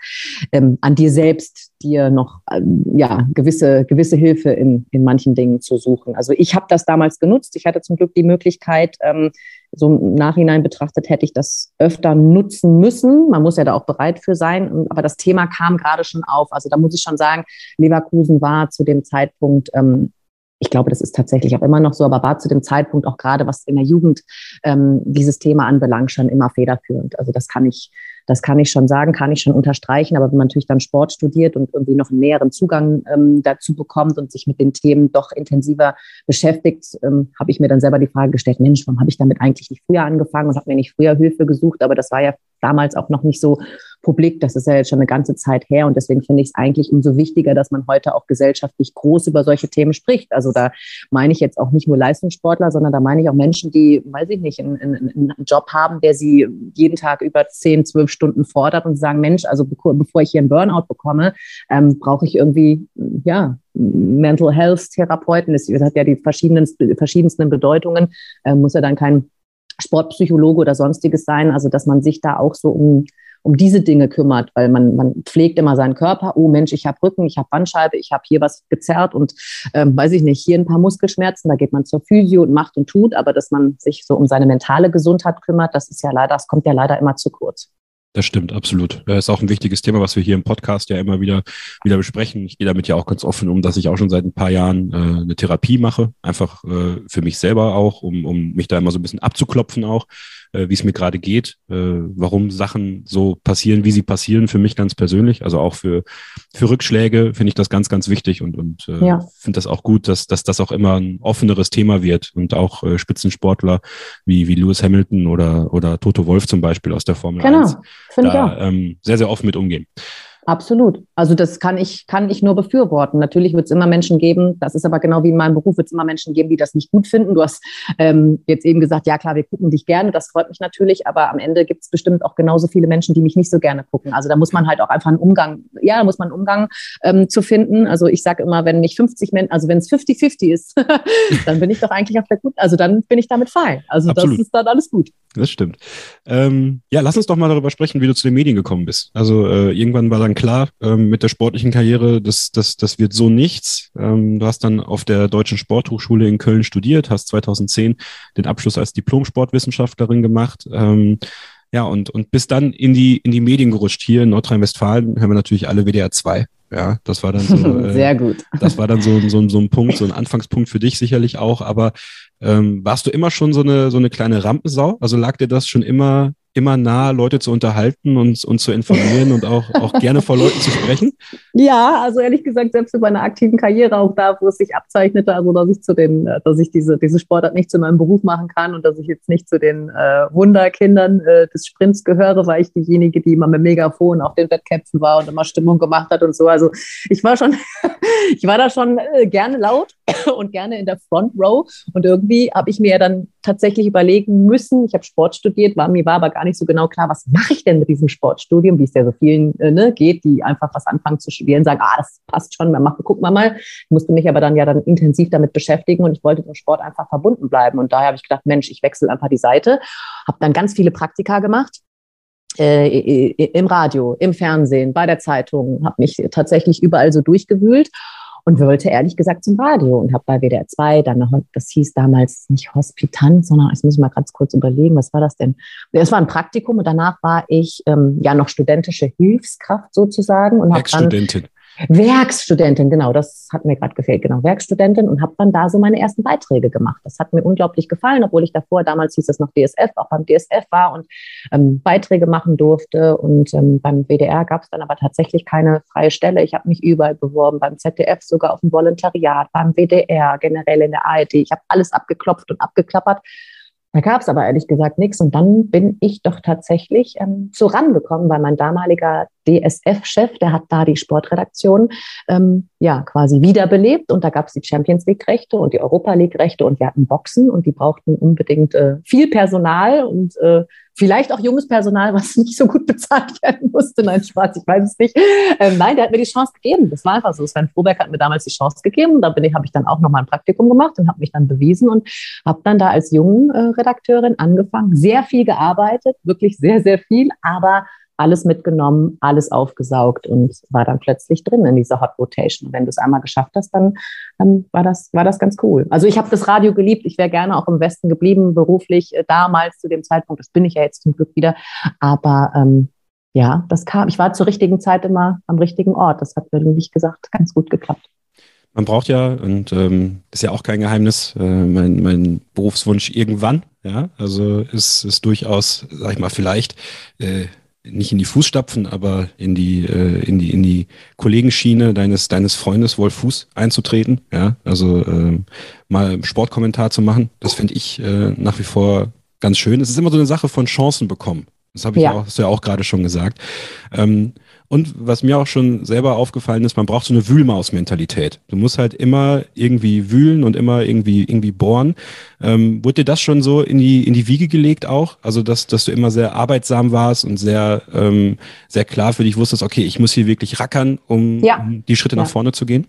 ähm, an dir selbst, dir noch ähm, ja, gewisse, gewisse Hilfe in, in manchen Dingen zu suchen. Also ich habe das damals genutzt. Ich hatte zum Glück die Möglichkeit, ähm, so im Nachhinein betrachtet hätte ich das öfter nutzen müssen. Man muss ja da auch bereit für sein. Aber das Thema kam gerade schon auf. Also da muss ich schon sagen, Leverkusen war zu dem Zeitpunkt ähm, ich glaube, das ist tatsächlich auch immer noch so, aber war zu dem Zeitpunkt auch gerade, was in der Jugend ähm, dieses Thema anbelangt, schon immer federführend. Also das kann ich, das kann ich schon sagen, kann ich schon unterstreichen. Aber wenn man natürlich dann Sport studiert und irgendwie noch einen näheren Zugang ähm, dazu bekommt und sich mit den Themen doch intensiver beschäftigt, ähm, habe ich mir dann selber die Frage gestellt, Mensch, warum habe ich damit eigentlich nicht früher angefangen und habe mir nicht früher Hilfe gesucht? Aber das war ja damals auch noch nicht so publik. Das ist ja jetzt schon eine ganze Zeit her. Und deswegen finde ich es eigentlich umso wichtiger, dass man heute auch gesellschaftlich groß über solche Themen spricht. Also da meine ich jetzt auch nicht nur Leistungssportler, sondern da meine ich auch Menschen, die, weiß ich nicht, einen, einen, Job haben, der sie jeden Tag über 10, 12 Stunden fordert und sagen, Mensch, also bevor ich hier einen Burnout bekomme, ähm, brauche ich irgendwie, ja, Mental Health Therapeuten. Das hat ja die verschiedensten, verschiedensten Bedeutungen. Äh, muss ja dann kein Sportpsychologe oder sonstiges sein. Also, dass man sich da auch so um, um diese Dinge kümmert, weil man, man pflegt immer seinen Körper. Oh Mensch, ich habe Rücken, ich habe Bandscheibe, ich habe hier was gezerrt und ähm, weiß ich nicht, hier ein paar Muskelschmerzen. Da geht man zur Physio und macht und tut. Aber dass man sich so um seine mentale Gesundheit kümmert, das ist ja leider, das kommt ja leider immer zu kurz. Das stimmt, absolut. Das ist auch ein wichtiges Thema, was wir hier im Podcast ja immer wieder, wieder besprechen. Ich gehe damit ja auch ganz offen um, dass ich auch schon seit ein paar Jahren äh, eine Therapie mache. Einfach äh, für mich selber auch, um, um mich da immer so ein bisschen abzuklopfen auch äh, wie es mir gerade geht, äh, warum Sachen so passieren, wie sie passieren, für mich ganz persönlich. Also auch für, für Rückschläge finde ich das ganz, ganz wichtig und, und äh, ja. finde das auch gut, dass, dass das auch immer ein offeneres Thema wird und auch äh, Spitzensportler wie, wie Lewis Hamilton oder, oder Toto Wolf zum Beispiel aus der Formel genau. 1 da ähm, sehr, sehr offen mit umgehen. Absolut. Also das kann ich, kann ich nur befürworten. Natürlich wird es immer Menschen geben, das ist aber genau wie in meinem Beruf, wird es immer Menschen geben, die das nicht gut finden. Du hast ähm, jetzt eben gesagt, ja klar, wir gucken dich gerne, das freut mich natürlich, aber am Ende gibt es bestimmt auch genauso viele Menschen, die mich nicht so gerne gucken. Also da muss man halt auch einfach einen Umgang, ja, da muss man einen Umgang ähm, zu finden. Also ich sage immer, wenn mich 50 Menschen, also wenn es 50-50 ist, *laughs* dann bin ich doch eigentlich auf der guten, also dann bin ich damit fein. Also Absolut. das ist dann alles gut. Das stimmt. Ähm, ja, lass uns doch mal darüber sprechen, wie du zu den Medien gekommen bist. Also äh, irgendwann war dann klar ähm, mit der sportlichen Karriere, das, das, das wird so nichts. Ähm, du hast dann auf der Deutschen Sporthochschule in Köln studiert, hast 2010 den Abschluss als Diplom-Sportwissenschaftlerin gemacht. Ähm, ja, und, und bist dann in die, in die Medien gerutscht. Hier in Nordrhein-Westfalen hören wir natürlich alle WDR 2. Ja, das war dann so. *laughs* Äh, Sehr gut. Das war dann so, so, so ein Punkt, so ein Anfangspunkt für dich sicherlich auch. Aber ähm, warst du immer schon so eine, so eine kleine Rampensau? Also lag dir das schon immer immer nah, Leute zu unterhalten und, und zu informieren und auch, auch gerne vor Leuten zu sprechen? Ja, also ehrlich gesagt, selbst in meiner aktiven Karriere, auch da, wo es sich abzeichnete, also dass ich zu den, äh, dass ich diese, diese Sportart nicht zu meinem Beruf machen kann und dass ich jetzt nicht zu den äh, Wunderkindern äh, des Sprints gehöre, war ich diejenige, die immer mit Megafon auf den Wettkämpfen war und immer Stimmung gemacht hat und so. Also ich war schon, *laughs* ich war da schon äh, gerne laut *coughs* und gerne in der Front Row und irgendwie habe ich mir dann tatsächlich überlegen müssen, ich habe Sport studiert, war, mir war aber gar nicht so genau klar, was mache ich denn mit diesem Sportstudium, wie es ja so vielen äh, ne, geht, die einfach was anfangen zu studieren, sagen, ah, das passt schon, wir machen, gucken wir mal. Ich musste mich aber dann ja dann intensiv damit beschäftigen und ich wollte dem Sport einfach verbunden bleiben. Und daher habe ich gedacht, Mensch, ich wechsle einfach die Seite, habe dann ganz viele Praktika gemacht. Äh, im Radio, im Fernsehen, bei der Zeitung, habe mich tatsächlich überall so durchgewühlt und wollte ehrlich gesagt zum Radio und habe bei WDR 2 dann noch, das hieß damals nicht Hospitant, sondern ich muss mal ganz kurz überlegen, was war das denn? Es war ein Praktikum und danach war ich ähm, ja noch studentische Hilfskraft sozusagen und habe dann Werkstudentin, genau, das hat mir gerade gefehlt, genau, Werkstudentin und habe dann da so meine ersten Beiträge gemacht. Das hat mir unglaublich gefallen, obwohl ich davor, damals hieß es noch DSF, auch beim DSF war und ähm, Beiträge machen durfte. Und ähm, beim WDR gab es dann aber tatsächlich keine freie Stelle. Ich habe mich überall beworben, beim ZDF sogar auf dem Volontariat, beim WDR, generell in der ARD. Ich habe alles abgeklopft und abgeklappert da gab es aber ehrlich gesagt nichts. Und dann bin ich doch tatsächlich ähm, so rangekommen, weil mein damaliger DSF-Chef, der hat da die Sportredaktion ähm, ja quasi wiederbelebt. Und da gab es die Champions League-Rechte und die Europa League-Rechte und wir hatten Boxen und die brauchten unbedingt äh, viel Personal und äh, vielleicht auch junges Personal, was *laughs* nicht so gut bezahlt werden musste. Nein, Spaß, ich weiß es nicht. Ähm, nein, der hat mir die Chance gegeben. Das war einfach so. Sven Froberg hat mir damals die Chance gegeben. Da bin ich, habe ich dann auch nochmal ein Praktikum gemacht und habe mich dann bewiesen und habe dann da als jungen äh, Redakteurin angefangen, sehr viel gearbeitet, wirklich sehr, sehr viel, aber alles mitgenommen, alles aufgesaugt und war dann plötzlich drin in dieser Hot Rotation. Wenn du es einmal geschafft hast, dann ähm, war, das, war das ganz cool. Also ich habe das Radio geliebt. Ich wäre gerne auch im Westen geblieben, beruflich äh, damals zu dem Zeitpunkt. Das bin ich ja jetzt zum Glück wieder. Aber ähm, ja, das kam. Ich war zur richtigen Zeit immer am richtigen Ort. Das hat, wie ich gesagt, ganz gut geklappt. Man braucht ja, und ähm, ist ja auch kein Geheimnis, äh, mein, mein Berufswunsch irgendwann, ja, also ist, ist durchaus, sag ich mal, vielleicht äh, nicht in die Fußstapfen, aber in die, äh, in die, in die Kollegenschiene deines, deines Freundes Wolf Fuß einzutreten. Ja, also äh, mal Sportkommentar zu machen. Das finde ich äh, nach wie vor ganz schön. Es ist immer so eine Sache von Chancen bekommen. Das habe ich ja. auch, hast du ja auch gerade schon gesagt. Ähm, und was mir auch schon selber aufgefallen ist, man braucht so eine Wühlmaus-Mentalität. Du musst halt immer irgendwie wühlen und immer irgendwie, irgendwie bohren. Ähm, wurde dir das schon so in die, in die Wiege gelegt auch? Also, dass, dass du immer sehr arbeitsam warst und sehr, ähm, sehr klar für dich wusstest, okay, ich muss hier wirklich rackern, um, ja. um die Schritte ja. nach vorne zu gehen?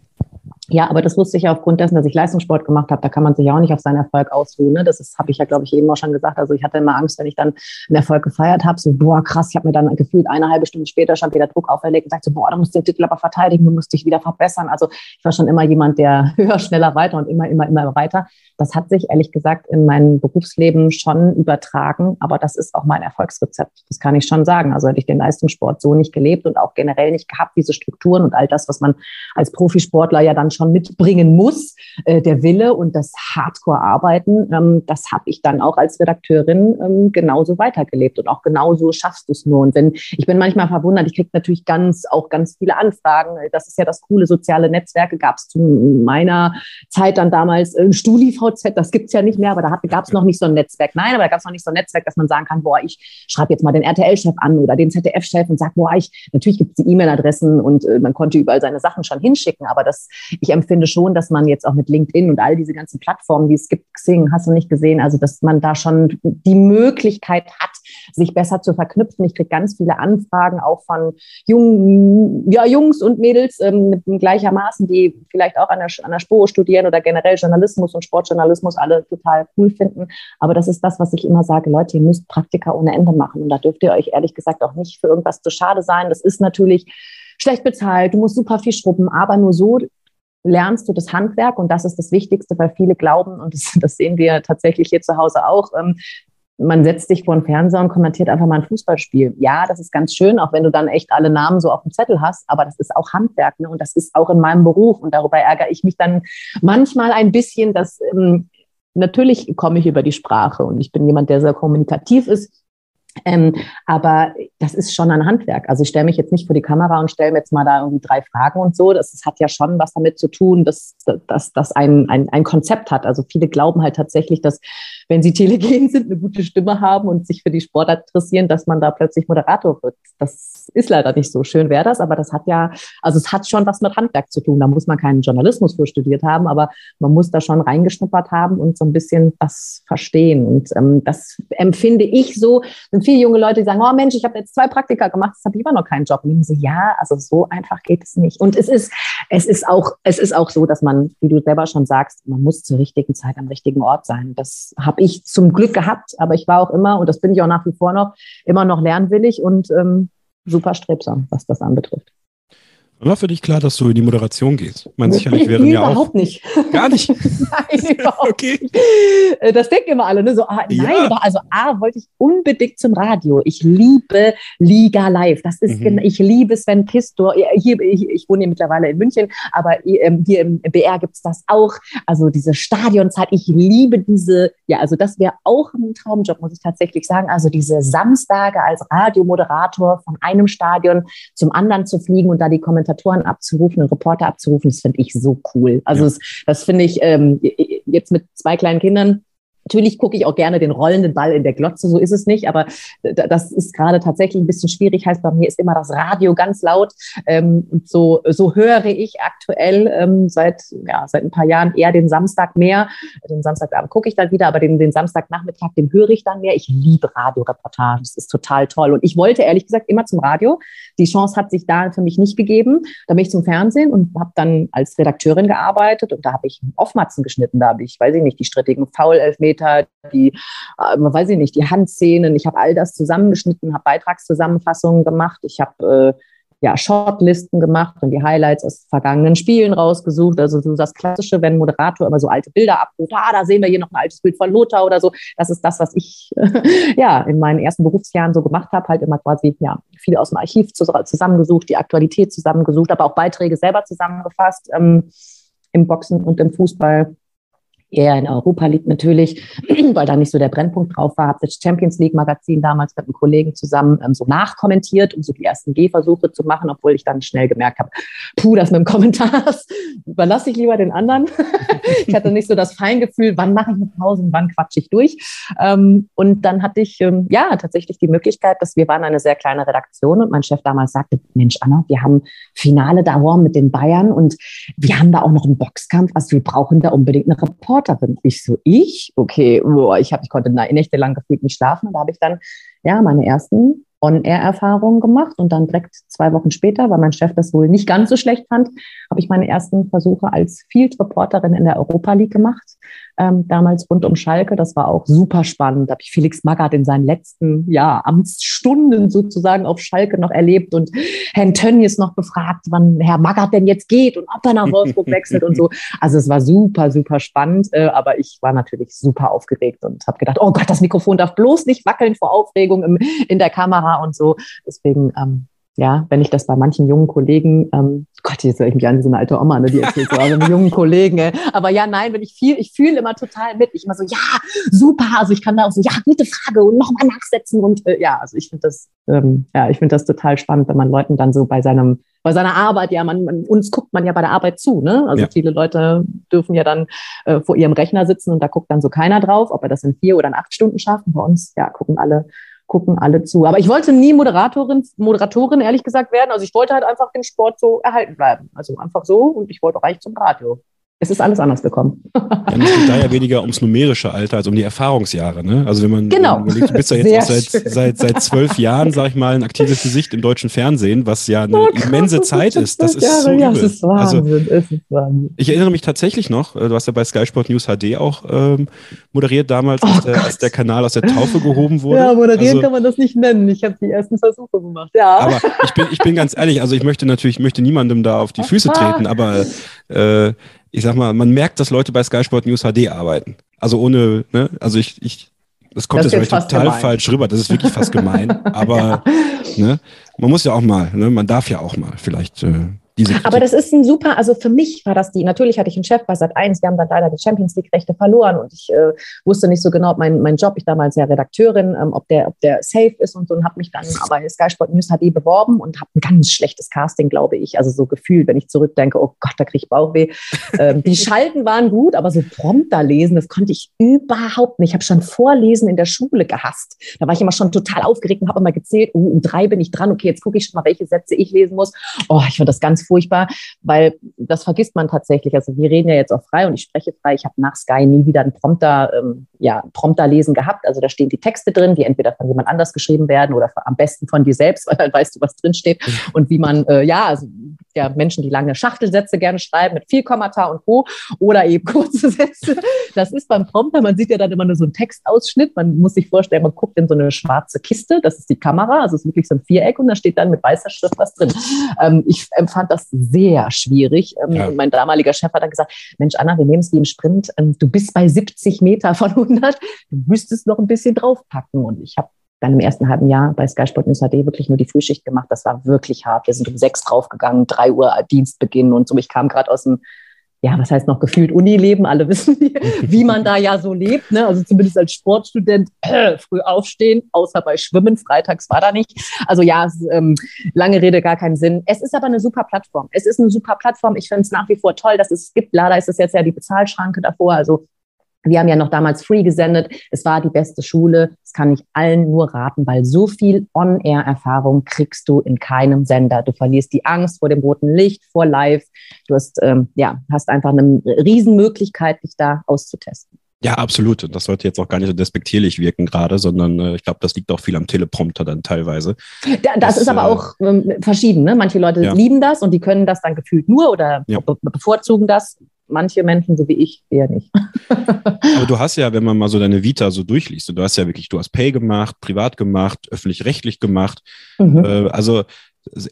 Ja, aber das wusste ich ja aufgrund dessen, dass ich Leistungssport gemacht habe. Da kann man sich ja auch nicht auf seinen Erfolg ausruhen. Ne? Das habe ich ja, glaube ich, eben auch schon gesagt. Also ich hatte immer Angst, wenn ich dann einen Erfolg gefeiert habe, so, boah, krass, ich habe mir dann gefühlt eine halbe Stunde später schon wieder Druck auferlegt und sagte, so, boah, du musst den Titel aber verteidigen, du musst dich wieder verbessern. Also ich war schon immer jemand, der *laughs* höher, schneller, weiter und immer, immer, immer weiter. Das hat sich ehrlich gesagt in meinem Berufsleben schon übertragen, aber das ist auch mein Erfolgsrezept. Das kann ich schon sagen. Also hätte ich den Leistungssport so nicht gelebt und auch generell nicht gehabt, diese Strukturen und all das, was man als Profisportler ja dann schon mitbringen muss, äh, der Wille und das Hardcore-Arbeiten, ähm, das habe ich dann auch als Redakteurin ähm, genauso weitergelebt und auch genauso schaffst du es nur. Und wenn ich bin manchmal verwundert, ich kriege natürlich ganz auch ganz viele Anfragen. Das ist ja das coole soziale Netzwerke gab es zu meiner Zeit dann damals äh, StudiVZ VZ, das gibt's ja nicht mehr, aber da gab es noch nicht so ein Netzwerk. Nein, aber da gab es noch nicht so ein Netzwerk, dass man sagen kann, boah, ich schreibe jetzt mal den RTL-Chef an oder den ZDF-Chef und sag, boah, ich, natürlich gibt es die E-Mail-Adressen und äh, man konnte überall seine Sachen schon hinschicken, aber das, ich empfinde schon, dass man jetzt auch mit LinkedIn und all diese ganzen Plattformen, die es gibt, Xing, hast du nicht gesehen, also dass man da schon die Möglichkeit hat, sich besser zu verknüpfen. Ich kriege ganz viele Anfragen auch von jungen, ja, Jungs und Mädels ähm, gleichermaßen, die vielleicht auch an der, an der Spur studieren oder generell Journalismus und Sportjournalismus Journalismus alle total cool finden. Aber das ist das, was ich immer sage, Leute, ihr müsst Praktika ohne Ende machen. Und da dürft ihr euch ehrlich gesagt auch nicht für irgendwas zu schade sein. Das ist natürlich schlecht bezahlt, du musst super viel schrubben, aber nur so lernst du das Handwerk und das ist das Wichtigste, weil viele glauben, und das, *laughs* das sehen wir tatsächlich hier zu Hause auch, ähm, man setzt sich vor den Fernseher und kommentiert einfach mal ein Fußballspiel. Ja, das ist ganz schön, auch wenn du dann echt alle Namen so auf dem Zettel hast, aber das ist auch Handwerk ne? und das ist auch in meinem Beruf und darüber ärgere ich mich dann manchmal ein bisschen, dass ähm, natürlich komme ich über die Sprache und ich bin jemand, der sehr kommunikativ ist ähm, aber das ist schon ein Handwerk. Also ich stelle mich jetzt nicht vor die Kamera und stelle mir jetzt mal da irgendwie drei Fragen und so. Das, das hat ja schon was damit zu tun, dass das ein, ein, ein Konzept hat. Also viele glauben halt tatsächlich, dass wenn sie telegen sind, eine gute Stimme haben und sich für die Sportart interessieren, dass man da plötzlich Moderator wird. Das ist leider nicht so. Schön wäre das, aber das hat ja, also es hat schon was mit Handwerk zu tun. Da muss man keinen Journalismus für studiert haben, aber man muss da schon reingeschnuppert haben und so ein bisschen was verstehen. Und ähm, das empfinde ich so, sind viele junge Leute, die sagen, oh Mensch, ich habe jetzt zwei Praktika gemacht, jetzt habe ich immer noch keinen Job. Und ich so, ja, also so einfach geht es nicht. Und es ist, es ist auch, es ist auch so, dass man, wie du selber schon sagst, man muss zur richtigen Zeit am richtigen Ort sein. Das habe ich zum Glück gehabt, aber ich war auch immer, und das bin ich auch nach wie vor noch, immer noch lernwillig und ähm, super strebsam, was das anbetrifft. War für dich klar, dass du in die Moderation gehst? Ich meine, sicherlich wären ja auch. Überhaupt nicht. Gar nicht. *laughs* nein, *laughs* überhaupt okay. nicht. Äh, das denken immer alle, ne? So, ah, nein, ja. aber also A, wollte ich unbedingt zum Radio. Ich liebe Liga Live. Das ist, mhm. ich liebe Sven Pistor. Hier, ich, ich wohne hier mittlerweile in München, aber ähm, hier im BR gibt es das auch. Also diese Stadionzeit. Ich liebe diese, ja, also das wäre auch ein Traumjob, muss ich tatsächlich sagen. Also diese Samstage als Radiomoderator von einem Stadion zum anderen zu fliegen und da die Kommentare Kommentatoren abzurufen, einen Reporter abzurufen, das finde ich so cool. Also ja. das, das finde ich ähm, jetzt mit zwei kleinen Kindern Natürlich gucke ich auch gerne den rollenden Ball in der Glotze, so ist es nicht, aber das ist gerade tatsächlich ein bisschen schwierig. Heißt, bei mir ist immer das Radio ganz laut. Ähm, und so, so höre ich aktuell ähm, seit, ja, seit ein paar Jahren eher den Samstag mehr. Den Samstagabend gucke ich dann wieder, aber den, den Samstagnachmittag, den höre ich dann mehr. Ich liebe Radioreportagen. Das ist total toll. Und ich wollte ehrlich gesagt immer zum Radio. Die Chance hat sich da für mich nicht gegeben. Da bin ich zum Fernsehen und habe dann als Redakteurin gearbeitet und da habe ich Aufmatzen geschnitten. Da habe ich, weiß ich nicht, die strittigen Foul-Elfmeter Millimeter, die, äh, weiß ich nicht, die Handszenen. Ich habe all das zusammengeschnitten, habe Beitragszusammenfassungen gemacht. Ich habe äh, ja, Shortlisten gemacht und die Highlights aus vergangenen Spielen rausgesucht. Also so das Klassische, wenn Moderator immer so alte Bilder abruft, ah, da sehen wir hier noch ein altes Bild von Lothar oder so. Das ist das, was ich *laughs* ja in meinen ersten Berufsjahren so gemacht habe, halt immer quasi ja viel aus dem Archiv zusammengesucht, die Aktualität zusammengesucht, aber auch Beiträge selber zusammengefasst ähm, im Boxen und im Fußball eher in Europa League natürlich, *clears throat* weil da nicht so der Brennpunkt drauf war. Habe das Champions League Magazin damals mit einem Kollegen zusammen ähm, so nachkommentiert, um so die ersten Gehversuche zu machen, obwohl ich dann schnell gemerkt habe, puh, das mit dem Kommentar, *laughs* das überlasse ich lieber den anderen. *laughs* ich hatte nicht so das Feingefühl, wann mache ich eine Pause und wann quatsche ich durch. Ähm, und dann hatte ich ähm, ja tatsächlich die Möglichkeit, dass wir waren eine sehr kleine Redaktion und mein Chef damals sagte, Mensch Anna, wir haben Finale da mit den Bayern und wir haben da auch noch einen Boxkampf, also wir brauchen da unbedingt eine Report Reporterin. Ich so, ich? Okay, boah, ich, hab, ich konnte nächtelang gefühlt nicht schlafen. Und da habe ich dann ja meine ersten On-Air-Erfahrungen gemacht und dann direkt zwei Wochen später, weil mein Chef das wohl nicht ganz so schlecht fand, habe ich meine ersten Versuche als Field-Reporterin in der Europa League gemacht ähm, damals rund um Schalke. Das war auch super spannend. Da habe ich Felix Magath in seinen letzten ja, Amtsstunden sozusagen auf Schalke noch erlebt und Herrn Tönnies noch befragt, wann Herr Magath denn jetzt geht und ob er nach Wolfsburg *laughs* wechselt und so. Also es war super, super spannend, äh, aber ich war natürlich super aufgeregt und habe gedacht, oh Gott, das Mikrofon darf bloß nicht wackeln vor Aufregung im, in der Kamera und so. Deswegen ähm, ja, wenn ich das bei manchen jungen Kollegen, ähm, Gott, jetzt höre ich mich an wie so eine alte Oma, ne, die erzählt so, also mit jungen Kollegen, ey. aber ja, nein, wenn ich viel, ich fühle immer total mit. Ich immer so, ja, super, also ich kann da auch so, ja, gute Frage und nochmal nachsetzen und äh, ja, also ich finde das, ähm, ja, ich finde das total spannend, wenn man Leuten dann so bei seinem, bei seiner Arbeit, ja, man, man uns guckt man ja bei der Arbeit zu, ne? Also ja. viele Leute dürfen ja dann äh, vor ihrem Rechner sitzen und da guckt dann so keiner drauf, ob er das in vier oder in acht Stunden schafft. Und bei uns, ja, gucken alle gucken alle zu. Aber ich wollte nie Moderatorin, Moderatorin, ehrlich gesagt, werden. Also ich wollte halt einfach den Sport so erhalten bleiben. Also einfach so und ich wollte auch eigentlich zum Radio es ist alles anders gekommen. ja, es geht da ja weniger ums numerische Alter als um die Erfahrungsjahre. Ne? Also wenn man, genau. man du bist ja jetzt seit, seit, seit zwölf Jahren, sag ich mal, ein aktives Gesicht im deutschen Fernsehen, was ja eine oh immense Zeit ist. Das ist Jahre, so ja, übel. Es ist Wahnsinn. Also, es ist Wahnsinn. Ich erinnere mich tatsächlich noch, äh, du hast ja bei Sky Sport News HD auch ähm, moderiert damals, als, oh der, als, der, Kanal aus der Taufe gehoben wurde. Ja, moderieren also, kann man das nicht nennen. Ich habe die ersten Versuche gemacht. Ja. Aber ich bin, ich bin ganz ehrlich, also ich möchte natürlich, ich möchte niemandem da auf die Füße treten, aber äh, ich sag mal, man merkt, dass Leute bei Sky Sport News HD arbeiten. Also ohne, ne, also ich, ich, das kommt das jetzt vielleicht total gemein. falsch rüber, das ist wirklich fast gemein, *laughs* aber ne, man muss ja auch mal, ne, man darf ja auch mal vielleicht äh, Aber das ist ein super, also für mich war das die, natürlich hatte ich einen Chef bei Sat 1, wir haben dann leider die Champions League-Rechte verloren und ich äh, wusste nicht so genau, mein, mein Job, ich damals ja Redakteurin, ähm, ob, der, ob der safe ist und so und habe mich dann aber Sky Sport News HD beworben und habe ein ganz schlechtes Casting, glaube ich, also so gefühlt, wenn ich zurückdenke, oh Gott, da kriege ich Bauchweh. ähm, die *laughs* Schalten waren gut, aber so Prompter lesen, das konnte ich überhaupt nicht. Ich habe schon Vorlesen in der Schule gehasst. Da war ich immer schon total aufgeregt und habe immer gezählt, oh, um drei bin ich dran, okay, jetzt gucke ich schon mal, welche Sätze ich lesen muss. Oh, ich fand das ganz furchtbar, weil das vergisst man tatsächlich. Also wir reden ja jetzt auch frei und ich spreche frei. Ich habe nach Sky nie wieder einen Prompter ähm, ja, Prompter lesen gehabt. Also da stehen die Texte drin, die entweder von jemand anders geschrieben werden oder am besten von dir selbst, *laughs* weil dann weißt du, was drin steht und wie man, äh, ja, also ja, Menschen, die lange Schachtelsätze gerne schreiben mit viel Kommata und Co. oder eben *laughs* kurze Sätze. Das ist beim Prompter, man sieht ja dann immer nur so einen Textausschnitt. Man muss sich vorstellen, man guckt in so eine schwarze Kiste, das ist die Kamera, also es ist wirklich so ein Viereck und da steht dann mit weißer Schrift was drin. Ähm, ich empfand das sehr schwierig. Ähm, ja. Mein damaliger Chef hat dann gesagt, Mensch, Anna, wir nehmen es wie im Sprint. Ähm, du bist bei 70 Meter von 100. Du müsstest noch ein bisschen draufpacken. Und ich habe dann im ersten halben Jahr bei Sky Sport News HD wirklich nur die Frühschicht gemacht. Das war wirklich hart. Wir sind um sechs draufgegangen, drei Uhr Dienstbeginn und so. Ich kam gerade aus dem, ja, was heißt noch gefühlt Unileben. Alle wissen, wie, wie man da ja so lebt. Ne? Also zumindest als Sportstudent äh, früh aufstehen, außer bei Schwimmen. Freitags war da nicht. Also ja, es, ähm, lange Rede, gar keinen Sinn. Es ist aber eine super Plattform. Es ist eine super Plattform. Ich finde es nach wie vor toll, dass es gibt. Leider ist es jetzt ja die Bezahlschranke davor. Also wir haben ja noch damals free gesendet. Es war die beste Schule. Das kann ich allen nur raten, weil so viel On-Air-Erfahrung kriegst du in keinem Sender. Du verlierst die Angst vor dem roten Licht, vor Live. Du hast, ähm, ja, hast einfach eine Riesenmöglichkeit, dich da auszutesten. Ja, absolut. Und das sollte jetzt auch gar nicht so despektierlich wirken gerade, sondern äh, ich glaube, das liegt auch viel am Teleprompter dann teilweise. Da, das, das, ist aber äh, auch ähm, verschieden. Ne? Manche Leute ja. lieben das und die können das dann gefühlt nur oder ja. bevorzugen das manche Menschen, so wie ich, eher nicht. *laughs* Aber du hast ja, wenn man mal so deine Vita so durchliest, du hast ja wirklich, du hast Pay gemacht, privat gemacht, öffentlich-rechtlich gemacht. Mhm. Äh, also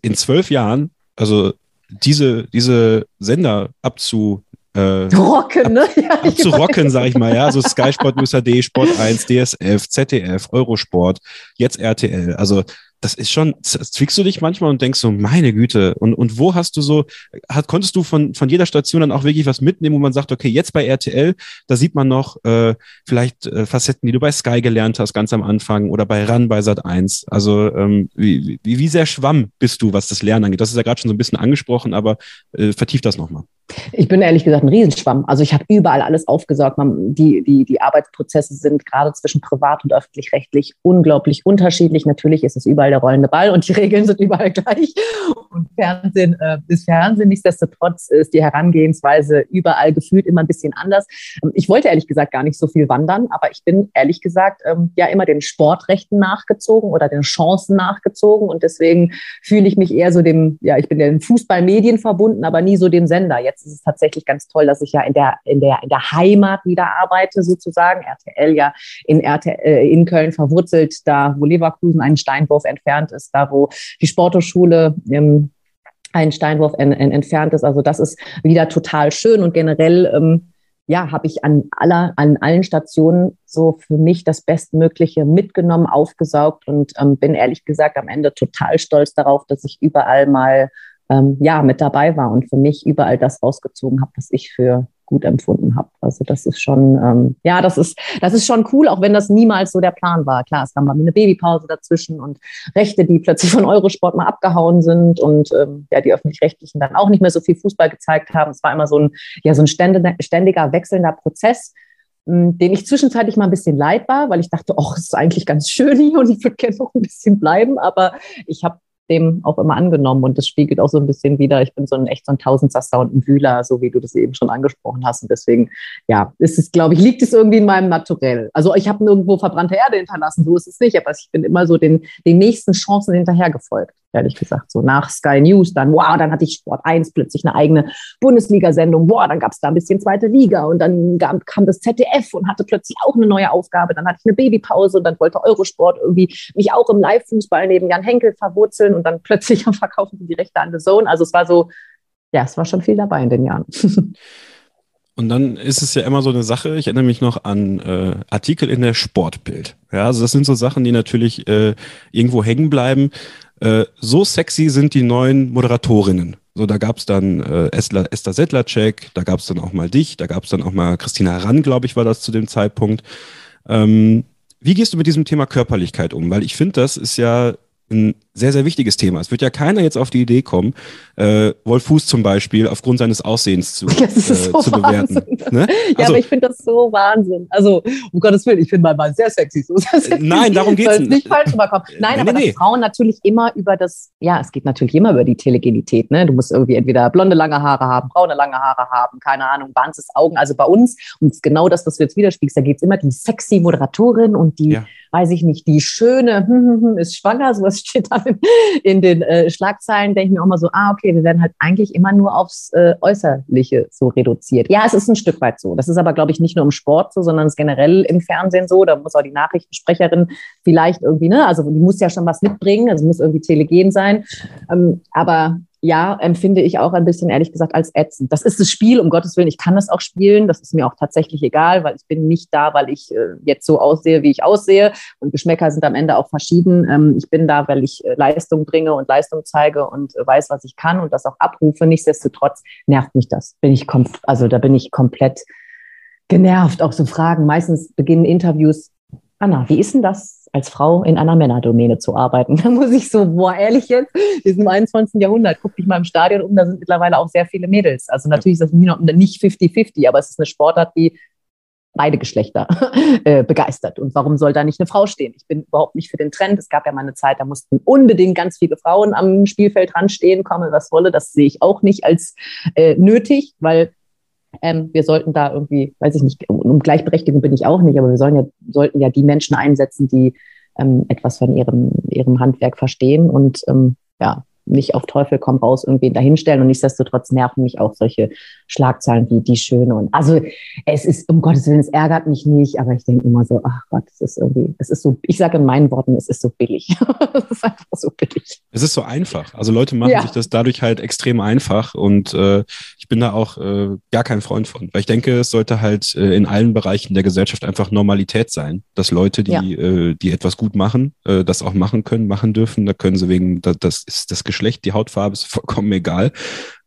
in zwölf Jahren, also diese, diese Sender abzu, äh, rocken, ne? Ja, abzurocken, sag ich mal, ja. So Sky Sport News HD, Sport 1, DSF, ZDF, Eurosport, jetzt RTL. Also das ist schon, zwickst du dich manchmal und denkst so, meine Güte, und, und wo hast du so, hat, konntest du von, von jeder Station dann auch wirklich was mitnehmen, wo man sagt, okay, jetzt bei RTL, da sieht man noch äh, vielleicht äh, Facetten, die du bei Sky gelernt hast, ganz am Anfang, oder bei RAN bei Sat 1. Also ähm, wie, wie, wie sehr schwamm bist du, was das Lernen angeht? Das ist ja gerade schon so ein bisschen angesprochen, aber äh, vertief das nochmal. Ich bin ehrlich gesagt ein Riesenschwamm. Also ich habe überall alles aufgesaugt. Man, die, die, die Arbeitsprozesse sind gerade zwischen privat und öffentlich-rechtlich unglaublich unterschiedlich. Natürlich ist es überall der rollende Ball und die Regeln sind überall gleich. Und Fernsehen äh, ist Fernsehen. Nichtsdestotrotz ist die Herangehensweise überall gefühlt immer ein bisschen anders. Ähm, ich wollte ehrlich gesagt gar nicht so viel wandern, aber ich bin ehrlich gesagt ähm, ja immer den Sportrechten nachgezogen oder den Chancen nachgezogen. Und deswegen fühle ich mich eher so dem, ja, ich bin den Fußballmedien verbunden, aber nie so dem Sender. Jetzt ist es tatsächlich ganz toll, dass ich ja in der, in der, in der Heimat wieder arbeite, sozusagen. RTL ja in, RTL, äh, in Köln verwurzelt, da wo Leverkusen einen Steinwurf entfernt ist, da wo die Sporthochschule ähm, einen Steinwurf en, en, entfernt ist. Also das ist wieder total schön und generell ähm, ja, habe ich an aller, an allen Stationen so für mich das Bestmögliche mitgenommen, aufgesaugt und ähm, bin ehrlich gesagt am Ende total stolz darauf, dass ich überall mal ähm, ja mit dabei war und für mich überall das rausgezogen habe, was ich für gut empfunden habe. Also das ist schon, ähm, ja, das ist, das ist schon cool, auch wenn das niemals so der Plan war. Klar, es kam mir eine Babypause dazwischen und Rechte, die plötzlich von Eurosport mal abgehauen sind und ähm, ja, die öffentlich-rechtlichen dann auch nicht mehr so viel Fußball gezeigt haben. Es war immer so ein, ja, so ein ständiger, wechselnder Prozess hm, den ich zwischenzeitlich mal ein bisschen leid war, weil ich dachte, ach, es ist eigentlich ganz schön hier und ich würde gerne noch ein bisschen bleiben, aber ich habe dem auch immer angenommen. Und das spiegelt auch so ein bisschen wieder, ich bin so ein echt so ein Tausendsasser und ein Wühler, so wie du das eben schon angesprochen hast. Und deswegen, ja, ist es, glaube ich, liegt es irgendwie in meinem Naturell. Also ich habe nirgendwo verbrannte Erde hinterlassen, so ist es nicht. Aber ich bin immer so den, den nächsten Chancen hinterhergefolgt ehrlich gesagt. So nach Sky News, dann, wow, dann hatte ich Sport 1 plötzlich eine eigene Bundesliga-Sendung, wow, dann gab es da ein bisschen zweite Liga und dann gab, kam das ZDF und hatte plötzlich auch eine neue Aufgabe. Dann hatte ich eine Babypause und dann wollte Eurosport irgendwie mich auch im Live-Fußball neben Jan Henkel verwurzeln und dann plötzlich *laughs* verkaufen die Rechte an The Zone. Also es war so, ja, es war schon viel dabei in den Jahren. *laughs* Und dann ist es ja immer so eine Sache, ich erinnere mich noch an äh, Artikel in der Sportbild. Ja, also das sind so Sachen, die natürlich äh, irgendwo hängen bleiben. Äh, so sexy sind die neuen Moderatorinnen. So, da gab es dann äh, Esther, Esther Sedlacek, da gab es dann auch mal dich, da gab es dann auch mal Christina Rann, glaube ich, war das zu dem Zeitpunkt. Ähm, wie gehst du mit diesem Thema Körperlichkeit um? Weil ich finde, das ist ja ein sehr, sehr wichtiges Thema. Es wird ja keiner jetzt auf die Idee kommen, äh, Wolf Fuß zum Beispiel aufgrund seines Aussehens zu, *laughs* äh, so zu bewerten. Ne? Ja, also, aber ich finde das so Wahnsinn. Also, um Gottes Willen, ich finde mal, mal sehr sexy. So sehr sexy. Nein, darum geht es nicht. falsch rüberkommen. Nein, nee, aber nee, dass. Frauen natürlich immer über das, ja, es geht natürlich immer über die Telegenität. Ne? Du musst irgendwie entweder blonde, lange Haare haben, braune, lange Haare haben, keine Ahnung, Banzes Augen. Also bei uns, und es ist genau das, was du jetzt widerspiegelst, da geht es immer die sexy Moderatorin und die ja weiß ich nicht, die schöne hm, hm, hm, ist schwanger, sowas steht da *laughs* in, den äh, Schlagzeilen, denke ich mir auch mal so, ah, okay, wir werden halt eigentlich immer nur aufs äh, Äußerliche so reduziert. Ja, es ist ein Stück weit so. Das ist aber, glaube ich, nicht nur im Sport so, sondern es ist generell im Fernsehen so. Da muss auch die Nachrichtensprecherin vielleicht irgendwie, ne, also die muss ja schon was mitbringen, also muss irgendwie telegen sein. Ähm, aber ja, empfinde ich auch ein bisschen, ehrlich gesagt, als ätzend. Das ist das Spiel, um Gottes Willen. Ich kann das auch spielen. Das ist mir auch tatsächlich egal, weil ich bin nicht da, weil ich äh, jetzt so aussehe, wie ich aussehe. Und Geschmäcker sind am Ende auch verschieden. Ähm, ich bin da, weil ich äh, Leistung bringe und Leistung zeige und äh, weiß, was ich kann und das auch abrufe. Nichtsdestotrotz nervt mich das. Bin ich also da bin ich komplett genervt. Auch so Fragen. Meistens beginnen Interviews. Anna, wie ist denn das? Als Frau in einer Männerdomäne zu arbeiten. *laughs* Da muss ich so, boah, ehrlich jetzt, wir sind im 21. Jahrhundert, guck dich mal im Stadion um, da sind mittlerweile auch sehr viele Mädels. Also natürlich ist das nicht 50-50, aber es ist eine Sportart, die beide Geschlechter *laughs* äh, begeistert. Und warum soll da nicht eine Frau stehen? Ich bin überhaupt nicht für den Trend. Es gab ja mal eine Zeit, da mussten unbedingt ganz viele Frauen am Spielfeld dran stehen, komme was wolle. Das sehe ich auch nicht als äh, nötig, weil ähm, wir sollten da irgendwie, weiß ich nicht, um, um Gleichberechtigung bin ich auch nicht, aber wir sollen ja, sollten ja die Menschen einsetzen, die ähm, etwas von ihrem, ihrem Handwerk verstehen und ähm, ja, nicht auf Teufel komm raus irgendwie dahinstellen und nichtsdestotrotz nerven mich auch solche Schlagzeilen wie die Schöne und also es ist um Gottes Willen es ärgert mich nicht, aber ich denke immer so, ach Gott, es ist irgendwie, es ist so, ich sage in meinen Worten, es ist so billig, *laughs* es ist einfach so billig. Es ist so einfach, also Leute machen ja. sich das dadurch halt extrem einfach und äh, ich bin da auch äh, gar kein Freund von, weil ich denke, es sollte halt äh, in allen Bereichen der Gesellschaft einfach Normalität sein, dass Leute, die ja. äh, die etwas gut machen, äh, das auch machen können, machen dürfen, da können sie wegen das, das ist das Geschlecht, die Hautfarbe ist *laughs* vollkommen egal.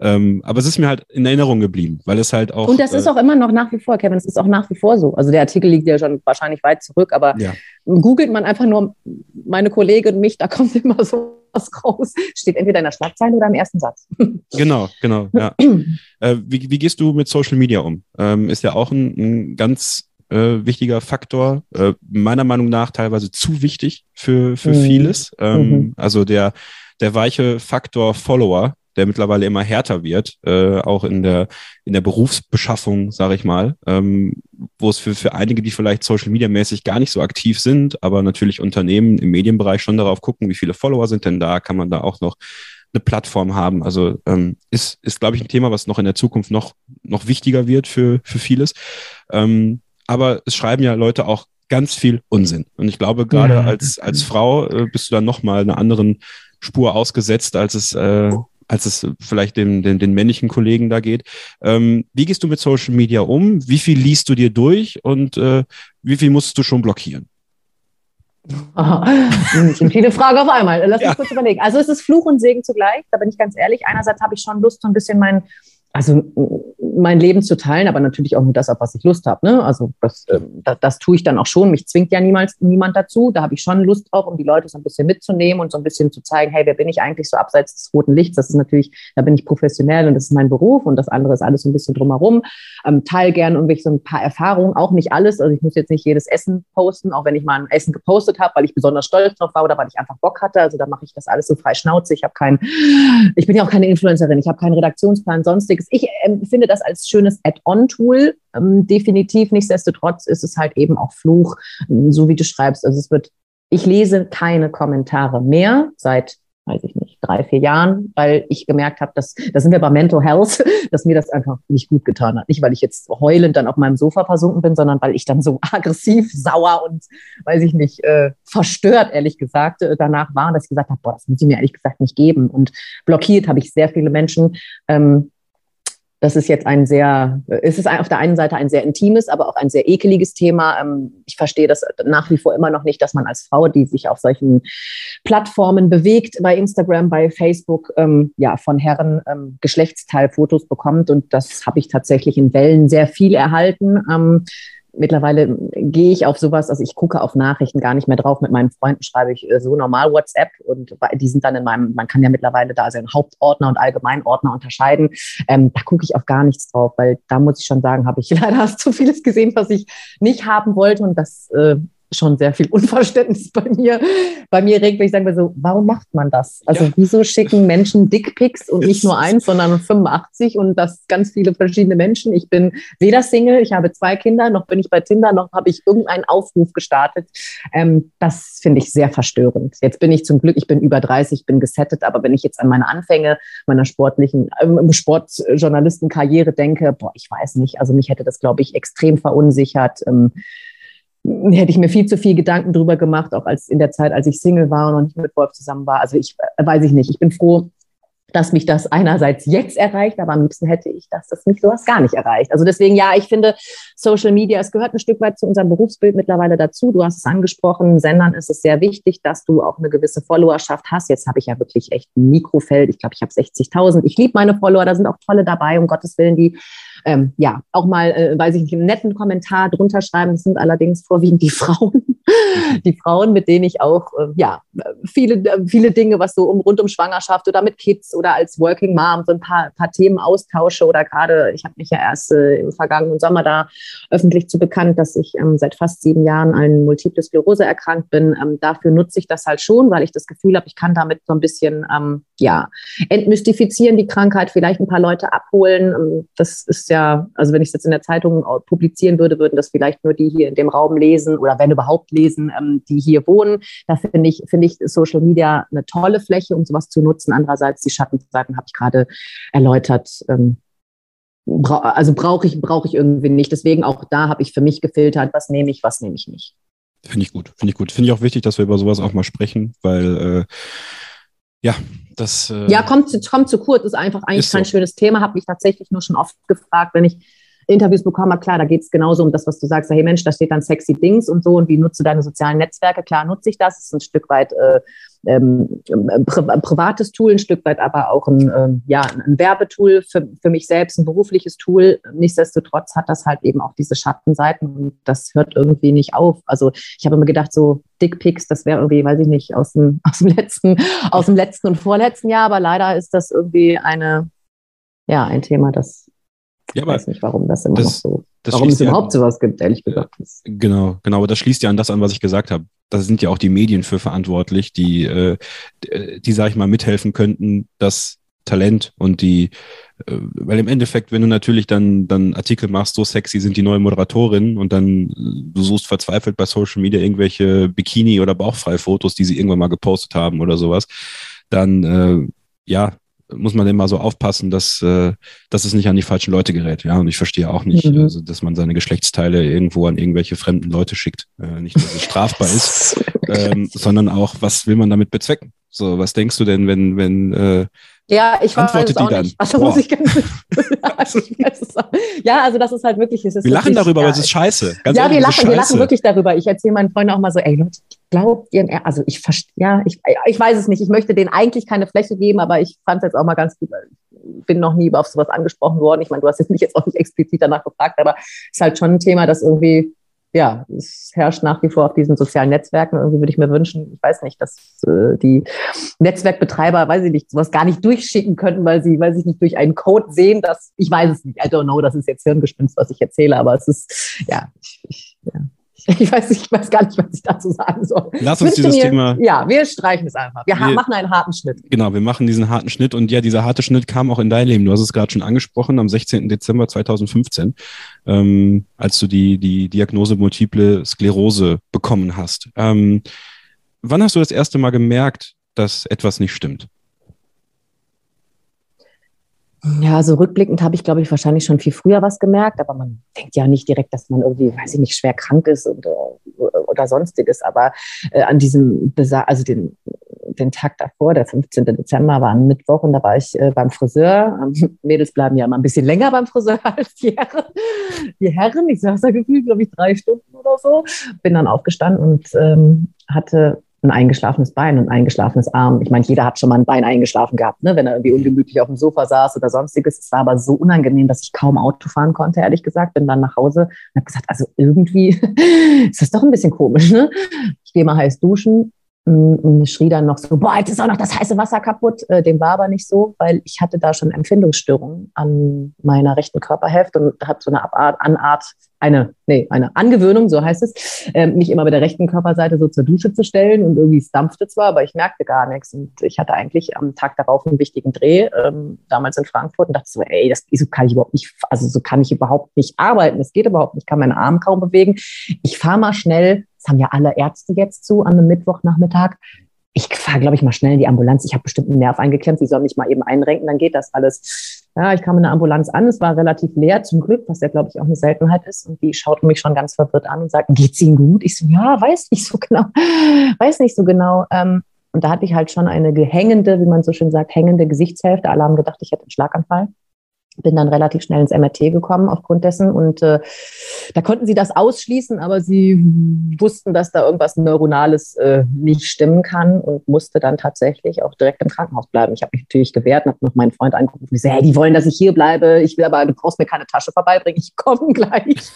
Ähm, aber es ist mir halt in Erinnerung geblieben, weil es halt auch. Und das äh, ist auch immer noch nach wie vor, Kevin, es ist auch nach wie vor so. Also der Artikel liegt ja schon wahrscheinlich weit zurück, aber ja. googelt man einfach nur meine Kollegin und mich, da kommt *laughs* immer so was raus. Steht entweder in der Schlagzeile oder im ersten Satz. *laughs* Genau, genau. Ja. *clears throat* äh, wie, wie, gehst du mit Social Media um? Ähm, ist ja auch ein, ein ganz äh, wichtiger Faktor, äh, meiner Meinung nach teilweise zu wichtig für, für mhm. vieles. Ähm, mhm. Also der der weiche Faktor Follower, der mittlerweile immer härter wird, äh, auch in der, in der Berufsbeschaffung, sage ich mal, ähm, wo es für, für einige, die vielleicht Social Media mäßig gar nicht so aktiv sind, aber natürlich Unternehmen im Medienbereich schon darauf gucken, wie viele Follower sind denn da, kann man da auch noch eine Plattform haben. Also ähm, ist, ist glaube ich, ein Thema, was noch in der Zukunft noch, noch wichtiger wird für, für vieles. Ähm, aber es schreiben ja Leute auch ganz viel Unsinn. Und ich glaube, gerade ja. als, als Frau äh, bist du dann nochmal einer anderen Spur ausgesetzt, als es, äh, als es vielleicht den, den, den männlichen Kollegen da geht. Ähm, wie gehst du mit Social Media um? Wie viel liest du dir durch und äh, wie viel musst du schon blockieren? Oh, *laughs* sind viele Fragen auf einmal. Lass mich ja. kurz überlegen. Also es ist Fluch und Segen zugleich, da bin ich ganz ehrlich. Einerseits habe ich schon Lust, so ein bisschen mein also mein Leben zu teilen, aber natürlich auch nur das, auf was ich Lust habe. Ne? Also das, äh, das, das, tue ich dann auch schon. Mich zwingt ja niemals niemand dazu. Da habe ich schon Lust drauf, um die Leute so ein bisschen mitzunehmen und so ein bisschen zu zeigen, hey, wer bin ich eigentlich so abseits des roten Lichts? Das ist natürlich, da bin ich professionell und das ist mein Beruf und das andere ist alles so ein bisschen drumherum. Ähm, teile gerne irgendwelche so ein paar Erfahrungen, auch nicht alles. Also ich muss jetzt nicht jedes Essen posten, auch wenn ich mal ein Essen gepostet habe, weil ich besonders stolz drauf war oder weil ich einfach Bock hatte. Also da mache ich das alles so frei Schnauze. Ich habe kein, ich bin ja auch keine Influencerin, ich habe keinen Redaktionsplan, sonstiges. Ich empfinde das als schönes Add-on-Tool. Ähm, definitiv. Nichtsdestotrotz ist es halt eben auch Fluch, so wie du schreibst. Also es wird, ich lese keine Kommentare mehr seit weiß ich nicht, drei, vier Jahren, weil ich gemerkt habe, dass, da sind wir bei Mental Health, *laughs* dass mir das einfach nicht gut getan hat. Nicht, weil ich jetzt heulend dann auf meinem Sofa versunken bin, sondern weil ich dann so *laughs* aggressiv, sauer und, weiß ich nicht, äh, verstört, ehrlich gesagt, äh, danach war, dass ich gesagt habe, boah, das muss ich mir ehrlich gesagt nicht geben. Und blockiert habe ich sehr viele Menschen, ähm, das ist jetzt ein sehr, es ist auf der einen Seite ein sehr intimes, aber auch ein sehr ekeliges Thema. Ähm, ich verstehe das nach wie vor immer noch nicht, dass man als Frau, die sich auf solchen Plattformen bewegt, bei Instagram, bei Facebook, ähm, ja, von Herren ähm, Geschlechtsteilfotos bekommt. Und das habe ich tatsächlich in Wellen sehr viel erhalten mittlerweile gehe ich auf sowas, also ich gucke auf Nachrichten gar nicht mehr drauf. Mit meinen Freunden schreibe ich äh, so normal WhatsApp und die sind dann in meinem, man kann ja mittlerweile da also Hauptordner und Allgemeinordner unterscheiden. Ähm, da gucke ich auf gar nichts drauf, weil da muss ich schon sagen, habe ich *laughs* leider zu vieles gesehen, was ich nicht haben wollte und das äh, schon sehr viel Unverständnis bei mir, bei mir regt, weil ich sage so, warum macht man das? Also ja. wieso schicken Menschen Dickpics und nicht nur eins, sondern 85 und das ganz viele verschiedene Menschen? Ich bin weder Single, ich habe zwei Kinder, noch bin ich bei Tinder, noch habe ich irgendeinen Aufruf gestartet. Ähm, das finde ich sehr verstörend. Jetzt bin ich zum Glück, ich bin über 30, bin gesettet, aber wenn ich jetzt an meine Anfänge meiner sportlichen ähm, Sportjournalistenkarriere denke, boah, ich weiß nicht, also mich hätte das, glaube ich, extrem verunsichert. Ähm, hätte ich mir viel zu viel Gedanken drüber gemacht, auch als in der Zeit, als ich Single war und noch nicht mit Wolf zusammen war. Also ich äh, weiß ich nicht. Ich bin froh, dass mich das einerseits jetzt erreicht, aber am liebsten hätte ich, dass das mich sowas gar nicht erreicht. Also deswegen, ja, ich finde Social Media, es gehört ein Stück weit zu unserem Berufsbild mittlerweile dazu. Du hast es angesprochen, Sendern ist es sehr wichtig, dass du auch eine gewisse Followerschaft hast. Jetzt habe ich ja wirklich echt ein Mikrofeld. Ich glaube, ich habe 60.000. Ich liebe meine Follower, da sind auch tolle dabei, um Gottes Willen, die ähm, ja, auch mal, äh, weiß ich nicht, einen netten Kommentar drunter schreiben. Das sind allerdings vorwiegend die *laughs* Frauen. *laughs* die Frauen, mit denen ich auch, äh, ja, viele, äh, viele Dinge, was so um, rund um Schwangerschaft oder mit Kids oder als Working Mom so ein paar, paar Themen austausche oder gerade, ich habe mich ja erst äh, im vergangenen Sommer da öffentlich zu bekannt, dass ich ähm, seit fast sieben Jahren an Multiple Sklerose erkrankt bin. Ähm, dafür nutze ich das halt schon, weil ich das Gefühl habe, ich kann damit so ein bisschen, ähm, ja, entmystifizieren, die Krankheit, vielleicht ein paar Leute abholen. Ähm, das ist ja, also wenn ich es jetzt in der Zeitung publizieren würde, würden das vielleicht nur die hier in dem Raum lesen oder wenn überhaupt lesen, ähm, die hier wohnen. Da finde ich, finde ich Social Media eine tolle Fläche, um sowas zu nutzen. Andererseits die Schattenseiten habe ich gerade erläutert. Ähm, bra also brauche ich, brauche ich irgendwie nicht. Deswegen auch da habe ich für mich gefiltert, was nehme ich, was nehme ich nicht. Finde ich gut, finde ich gut. Finde ich auch wichtig, dass wir über sowas auch mal sprechen, weil äh, ja, das. Äh, ja, kommt, kommt zu kurz, ist einfach eigentlich ist kein so. schönes Thema. Habe mich tatsächlich nur schon oft gefragt, wenn ich Interviews bekommen klar, da geht es genauso um das, was du sagst, hey Mensch, da steht dann sexy Dings und so und wie nutzt du deine sozialen Netzwerke? Klar, nutze ich das, das ist ein Stück weit äh, ähm, pri privates Tool, ein Stück weit aber auch ein, ähm, ja, ein Werbetool für, für mich selbst, ein berufliches Tool. Nichtsdestotrotz hat das halt eben auch diese Schattenseiten und das hört irgendwie nicht auf. Also ich habe immer gedacht, so Dickpics, das wäre irgendwie, weiß ich nicht, aus dem, *laughs* aus dem letzten, aus dem letzten und vorletzten Jahr, aber leider ist das irgendwie eine, ja, ein Thema, das ja, ich weiß nicht, warum das immer das, noch so, warum es überhaupt ja, sowas gibt, ehrlich gesagt. Genau, genau, aber das schließt ja an das an, was ich gesagt habe. Da sind ja auch die Medien für verantwortlich, die, äh, die, sag ich mal, mithelfen könnten, das Talent und die, äh, weil im Endeffekt, wenn du natürlich dann, dann Artikel machst, so sexy sind die neue Moderatorin und dann du suchst verzweifelt bei Social Media irgendwelche Bikini- oder Bauchfrei-Fotos, die sie irgendwann mal gepostet haben oder sowas, dann äh, ja, muss man immer so aufpassen, dass, äh, dass es nicht an die falschen Leute gerät. Ja, und ich verstehe auch nicht, mhm. also, dass man seine Geschlechtsteile irgendwo an irgendwelche fremden Leute schickt. Äh, nicht, dass es strafbar ist, *laughs* ähm, sondern auch, was will man damit bezwecken? So, was denkst du denn, wenn, wenn äh, ja, ich antwortet die dann? Nicht. Also muss ich ganz, *laughs* ja, also das ist halt wirklich. Es ist wir lachen darüber, ja, aber es ist scheiße. Ganz ja, ehrlich, wir lachen, wir lachen wirklich darüber. Ich erzähle meinen Freunden auch mal so, ey Leute, glaubt ihr, also ich verstehe, ja, ich, ich weiß es nicht. Ich möchte denen eigentlich keine Fläche geben, aber ich fand es jetzt auch mal ganz gut. Bin noch nie auf sowas angesprochen worden. Ich meine, du hast jetzt mich jetzt auch nicht explizit danach gefragt, aber es ist halt schon ein Thema, das irgendwie ja, es herrscht nach wie vor auf diesen sozialen Netzwerken. Irgendwie würde ich mir wünschen, ich weiß nicht, dass äh, die Netzwerkbetreiber, weiß ich nicht, sowas gar nicht durchschicken könnten, weil sie, weiß ich nicht, durch einen Code sehen, dass, ich weiß es nicht, I don't know, das ist jetzt Hirngespinst, was ich erzähle, aber es ist, ja, ich, ich ja. *laughs* Ich weiß, ich weiß gar nicht, was ich dazu sagen soll. Lass uns dieses mir, Thema. Ja, wir streichen es einfach. Wir, wir, machen einen harten Schnitt. Genau, wir machen diesen harten Schnitt. Und ja, dieser harte Schnitt kam auch in dein Leben. Du hast es gerade schon angesprochen, am 16. Dezember 2015, ähm, als du die, die Diagnose Multiple Sklerose bekommen hast. Ähm, wann hast du das erste Mal gemerkt, dass etwas nicht stimmt? Ja, also rückblickend habe ich, glaube ich, wahrscheinlich schon viel früher was gemerkt, aber man denkt ja nicht direkt, dass man irgendwie, weiß ich nicht, schwer krank ist oder, oder sonstiges. Aber äh, an diesem, Besa also den, den Tag davor, der 15. Dezember, war ein Mittwoch und da war ich äh, beim Friseur. Ähm, Mädels bleiben ja immer ein bisschen länger beim Friseur *laughs* als die Herren. Die Herren, ich saß da gefühlt, glaube ich, drei Stunden oder so. Bin dann aufgestanden und ähm, hatte ein eingeschlafenes Bein und ein eingeschlafenes Arm. Ich meine, jeder hat schon mal ein Bein eingeschlafen gehabt, ne? wenn er irgendwie ungemütlich auf dem Sofa saß oder sonstiges. Es war aber so unangenehm, dass ich kaum Auto fahren konnte, ehrlich gesagt. Bin dann nach Hause und habe gesagt, also irgendwie *laughs* ist das doch ein bisschen komisch. Ne? Ich gehe mal heiß duschen und schrie dann noch so, boah, jetzt ist auch noch das heiße Wasser kaputt. Äh, dem war aber nicht so, weil ich hatte da schon Empfindungsstörungen an meiner rechten Körperhälfte und habe so eine Abart, Anart, eine, nee, eine Angewöhnung, so heißt es, äh, mich immer mit der rechten Körperseite so zur Dusche zu stellen und irgendwie es dampfte zwar, aber ich merkte gar nichts und ich hatte eigentlich am Tag darauf einen wichtigen Dreh, ähm, damals in Frankfurt und dachte so, ey, das, so kann ich überhaupt nicht, also so kann ich überhaupt nicht arbeiten, das geht überhaupt nicht, ich kann meinen Arm kaum bewegen. Ich fahre mal schnell haben ja alle Ärzte jetzt zu an einem Mittwochnachmittag. Ich fahre, glaube ich, mal schnell in die Ambulanz. Ich habe bestimmt einen Nerv eingeklemmt. Sie sollen mich mal eben einrenken, dann geht das alles. Ja, ich kam in der Ambulanz an. Es war relativ leer, zum Glück, was ja, glaube ich, auch eine Seltenheit ist. Und die schauten mich schon ganz verwirrt an und sagten, geht's Ihnen gut? Ich so, ja, weiß nicht so *laughs* genau. Weiß nicht so genau. Ähm, und da hatte ich halt schon eine gehängende, wie man so schön sagt, hängende Gesichtshälfte. Alle haben gedacht, ich hätte einen Schlaganfall bin dann relativ schnell ins MRT gekommen aufgrund dessen und äh, da konnten sie das ausschließen, aber sie wussten, dass da irgendwas Neuronales äh, nicht stimmen kann und musste dann tatsächlich auch direkt im Krankenhaus bleiben. Ich habe mich natürlich gewehrt und habe noch meinen Freund angerufen. Ich so, hey, die wollen, dass ich hier bleibe. Ich will aber, du brauchst mir keine Tasche vorbeibringen. Ich komme *laughs* gleich.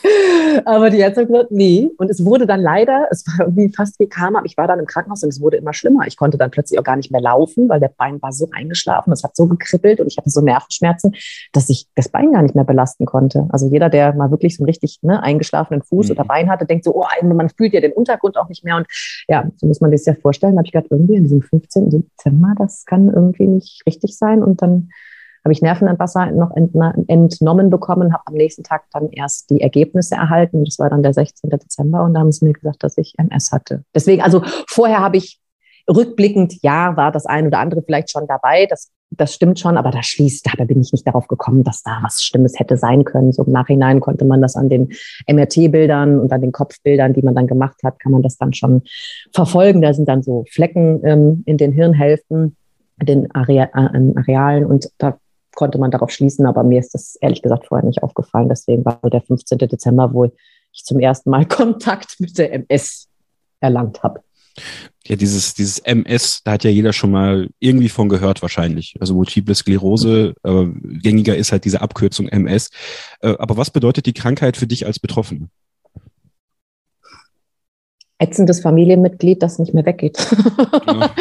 aber die Ärzte gesagt, nee. Und es wurde dann leider, es war irgendwie fast wie Karma. Ich war dann im Krankenhaus und es wurde immer schlimmer. Ich konnte dann plötzlich auch gar nicht mehr laufen, weil der Bein war so eingeschlafen. Es hat so gekribbelt und ich hatte so Nervenschmerzen, dass ich das Bein gar nicht mehr belasten konnte. Also jeder, der mal wirklich so einen richtig ne, eingeschlafenen Fuß mhm. oder Bein hatte, denkt so, oh, man fühlt ja den Untergrund auch nicht mehr. Und ja, so muss man sich das ja vorstellen. Da habe ich gedacht, irgendwie in diesem 15. Dezember, das kann irgendwie nicht richtig sein. Und dann habe ich Nervenentwasser noch entnommen bekommen, habe am nächsten Tag dann erst die Ergebnisse erhalten. Das war dann der 16. Dezember und da haben sie mir gesagt, dass ich MS hatte. Deswegen, also vorher habe ich rückblickend, ja, war das ein oder andere vielleicht schon dabei. Das das stimmt schon, aber da schließt, da bin ich nicht darauf gekommen, dass da was Stimmes hätte sein können. So im Nachhinein konnte man das an den MRT-Bildern und an den Kopfbildern, die man dann gemacht hat, kann man das dann schon verfolgen. Da sind dann so Flecken ähm, in den Hirnhälften, den Area äh, Arealen und da konnte man darauf schließen, aber mir ist das ehrlich gesagt vorher nicht aufgefallen. Deswegen war der 15. Dezember, wo ich zum ersten Mal *laughs* Kontakt mit der MS erlangt habe ja, dieses, dieses MS, da hat ja jeder schon mal irgendwie von gehört wahrscheinlich. Also Multiple Sklerose, äh, gängiger ist halt diese Abkürzung MS. Äh, aber was bedeutet die Krankheit für dich als Betroffene? ätzendes Familienmitglied, das nicht mehr weggeht. *laughs* Ja.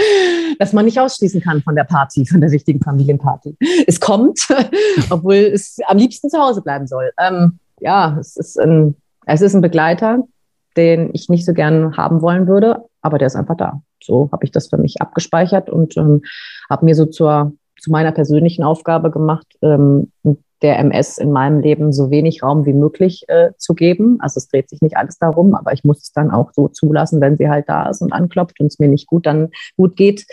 Dass man nicht ausschließen kann von der Party, von der wichtigen Familienparty. Es kommt, *laughs* obwohl es am liebsten zu Hause bleiben soll. Ähm, ja, es ist, ein, es ist ein Begleiter, den ich nicht so gern haben wollen würde, aber der ist einfach da. So habe ich das für mich abgespeichert und ähm, habe mir so zur, zu meiner persönlichen Aufgabe gemacht, ähm, der MS in meinem Leben so wenig Raum wie möglich äh, zu geben. Also es dreht sich nicht alles darum, aber ich muss es dann auch so zulassen, wenn sie halt da ist und anklopft und es mir nicht gut dann gut geht,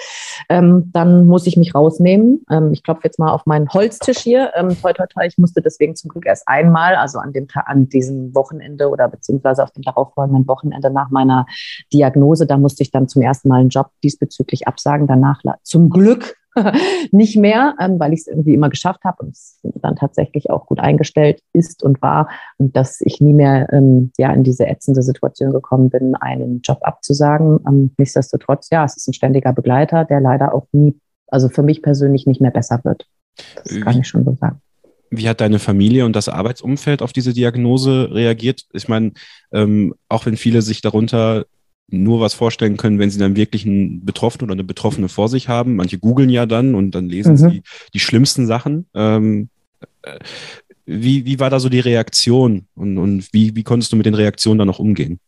ähm, dann muss ich mich rausnehmen. Ähm, ich klopfe jetzt mal auf meinen Holztisch hier. Ähm, toi, toi, toi. Ich musste deswegen zum Glück erst einmal, also an dem an diesem Wochenende oder beziehungsweise auf dem darauffolgenden Wochenende nach meiner Diagnose, da musste ich dann zum ersten Mal einen Job diesbezüglich absagen. Danach zum Glück *laughs* nicht mehr, ähm, weil ich es irgendwie immer geschafft habe und es dann tatsächlich auch gut eingestellt ist und war und dass ich nie mehr ähm, ja in diese ätzende Situation gekommen bin, einen Job abzusagen. Ähm, nichtsdestotrotz, ja, es ist ein ständiger Begleiter, der leider auch nie, also für mich persönlich nicht mehr besser wird. Das kann ich schon so sagen. Wie hat deine Familie und das Arbeitsumfeld auf diese Diagnose reagiert? Ich meine, ähm, auch wenn viele sich darunter nur was vorstellen können, wenn sie dann wirklich einen Betroffenen oder eine Betroffene vor sich haben. Manche googeln ja dann und dann lesen mhm. sie die schlimmsten Sachen. Ähm, äh, wie, wie war da so die Reaktion und, und wie, wie konntest du mit den Reaktionen dann noch umgehen?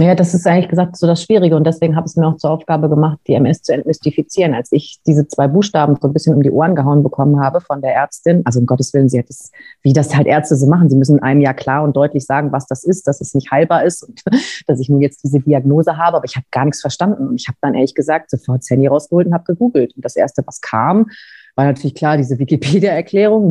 Naja, das ist eigentlich gesagt so das Schwierige und deswegen habe ich es mir auch zur Aufgabe gemacht, die MS zu entmystifizieren. Als ich diese zwei Buchstaben so ein bisschen um die Ohren gehauen bekommen habe von der Ärztin, also um Gottes Willen, sie hat es, wie das halt Ärzte so machen, sie müssen einem ja klar und deutlich sagen, was das ist, dass es nicht heilbar ist und *laughs* dass ich nun jetzt diese Diagnose habe, aber ich habe gar nichts verstanden. Und ich habe dann ehrlich gesagt sofort das Handy rausgeholt und habe gegoogelt. Und das Erste, was kam, war natürlich klar, diese Wikipedia-Erklärung,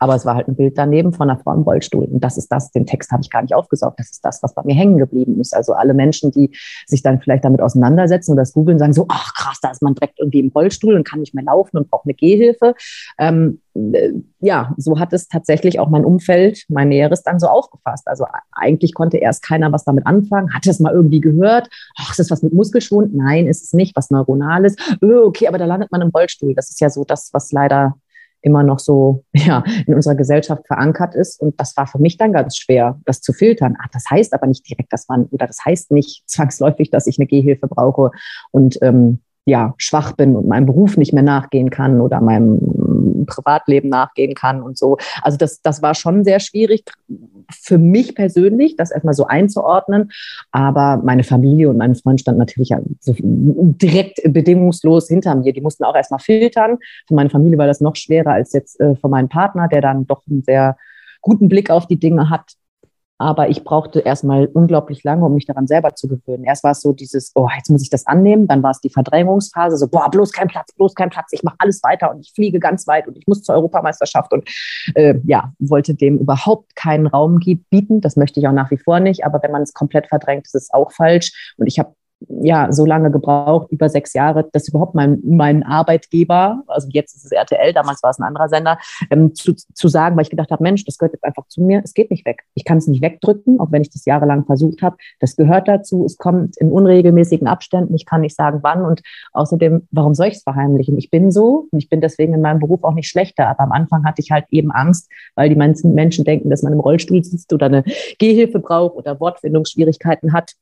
Aber es war halt ein Bild daneben von einer Frau im Rollstuhl. Und das ist das, den Text habe ich gar nicht aufgesaugt. Das ist das, was bei mir hängen geblieben ist. Also alle Menschen, die sich dann vielleicht damit auseinandersetzen und das googeln, sagen so, ach krass, da ist man direkt irgendwie im Rollstuhl und kann nicht mehr laufen und braucht eine Gehhilfe. Ähm, äh, ja, so hat es tatsächlich auch mein Umfeld, mein Näheres dann so aufgefasst. Also eigentlich konnte erst keiner was damit anfangen, hatte es mal irgendwie gehört. Ach, ist das was mit Muskelschwund? Nein, ist es nicht, was Neuronales. Oh, okay, aber da landet man im Rollstuhl. Das ist ja so das, was leider immer noch so *laughs* ja, in unserer Gesellschaft verankert ist. Und das war für mich dann ganz schwer, das zu filtern. Ach, das heißt aber nicht direkt, dass man, oder das heißt nicht *laughs* zwangsläufig, dass ich eine Gehhilfe brauche und ähm, ja, schwach bin und meinem Beruf nicht mehr nachgehen kann oder meinem Privatleben nachgehen kann und so. Also das, das war schon sehr schwierig für mich persönlich, das erstmal so einzuordnen. Aber meine Familie und mein Freund standen natürlich direkt bedingungslos hinter mir. Die mussten auch erstmal filtern. Für meine Familie war das noch schwerer als jetzt äh, für meinen Partner, der dann doch einen sehr guten Blick auf die Dinge hat. Aber ich brauchte erstmal unglaublich lange, um mich daran selber zu gewöhnen. Erst war es so dieses, oh, jetzt muss ich das annehmen. Dann war es die Verdrängungsphase, so, boah, bloß kein Platz, bloß kein Platz. Ich mache alles weiter und ich fliege ganz weit und ich muss zur Europameisterschaft und äh, ja, wollte dem überhaupt keinen Raum bieten. Das möchte ich auch nach wie vor nicht. Aber wenn man es komplett verdrängt, ist es auch falsch. Und ich habe ja, so lange gebraucht, über sechs Jahre, dass überhaupt mein, mein Arbeitgeber, also jetzt ist es RTL, damals war es ein anderer Sender, ähm, zu, zu sagen, weil ich gedacht habe, Mensch, das gehört jetzt einfach zu mir, es geht nicht weg. Ich kann es nicht wegdrücken, auch wenn ich das jahrelang versucht habe. Das gehört dazu, es kommt in unregelmäßigen Abständen, ich kann nicht sagen, wann und außerdem, warum soll ich es verheimlichen? Ich bin so und ich bin deswegen in meinem Beruf auch nicht schlechter, aber am Anfang hatte ich halt eben Angst, weil die Menschen denken, dass man im Rollstuhl sitzt oder eine Gehhilfe braucht oder Wortfindungsschwierigkeiten hat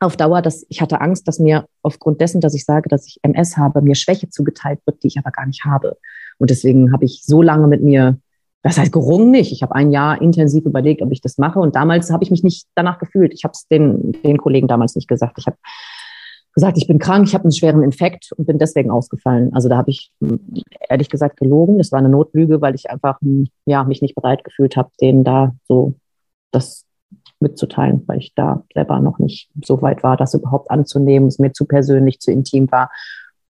auf Dauer, dass ich hatte Angst, dass mir aufgrund dessen, dass ich sage, dass ich MS habe, mir Schwäche zugeteilt wird, die ich aber gar nicht habe. Und deswegen habe ich so lange mit mir, das heißt gerungen nicht. Ich habe ein Jahr intensiv überlegt, ob ich das mache. Und damals habe ich mich nicht danach gefühlt. Ich habe es den, den Kollegen damals nicht gesagt. Ich habe gesagt, ich bin krank, ich habe einen schweren Infekt und bin deswegen ausgefallen. Also da habe ich ehrlich gesagt gelogen. Das war eine Notlüge, weil ich einfach ja mich nicht bereit gefühlt habe, denen da so das mitzuteilen, weil ich da selber noch nicht so weit war, das überhaupt anzunehmen, es mir zu persönlich, zu intim war.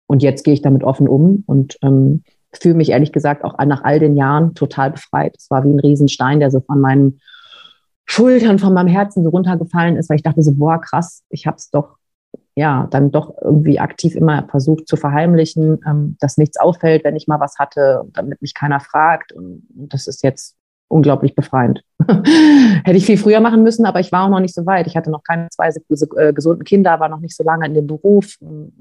Und jetzt gehe ich damit offen um und ähm, fühle mich ehrlich gesagt auch nach all den Jahren total befreit. Es war wie ein Riesenstein, der so von meinen Schultern, von meinem Herzen so runtergefallen ist, weil ich dachte so, boah, krass, ich habe es doch, ja, dann doch irgendwie aktiv immer versucht zu verheimlichen, ähm, dass nichts auffällt, wenn ich mal was hatte, damit mich keiner fragt. Und, und das ist jetzt unglaublich befreiend. *laughs* Hätte ich viel früher machen müssen, aber ich war auch noch nicht so weit. Ich hatte noch keine zwei äh, gesunden Kinder, war noch nicht so lange in dem Beruf,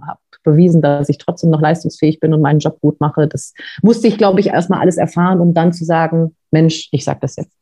habe bewiesen, dass ich trotzdem noch leistungsfähig bin und meinen Job gut mache. Das musste ich, glaube ich, erstmal alles erfahren, um dann zu sagen, Mensch, ich sage das jetzt.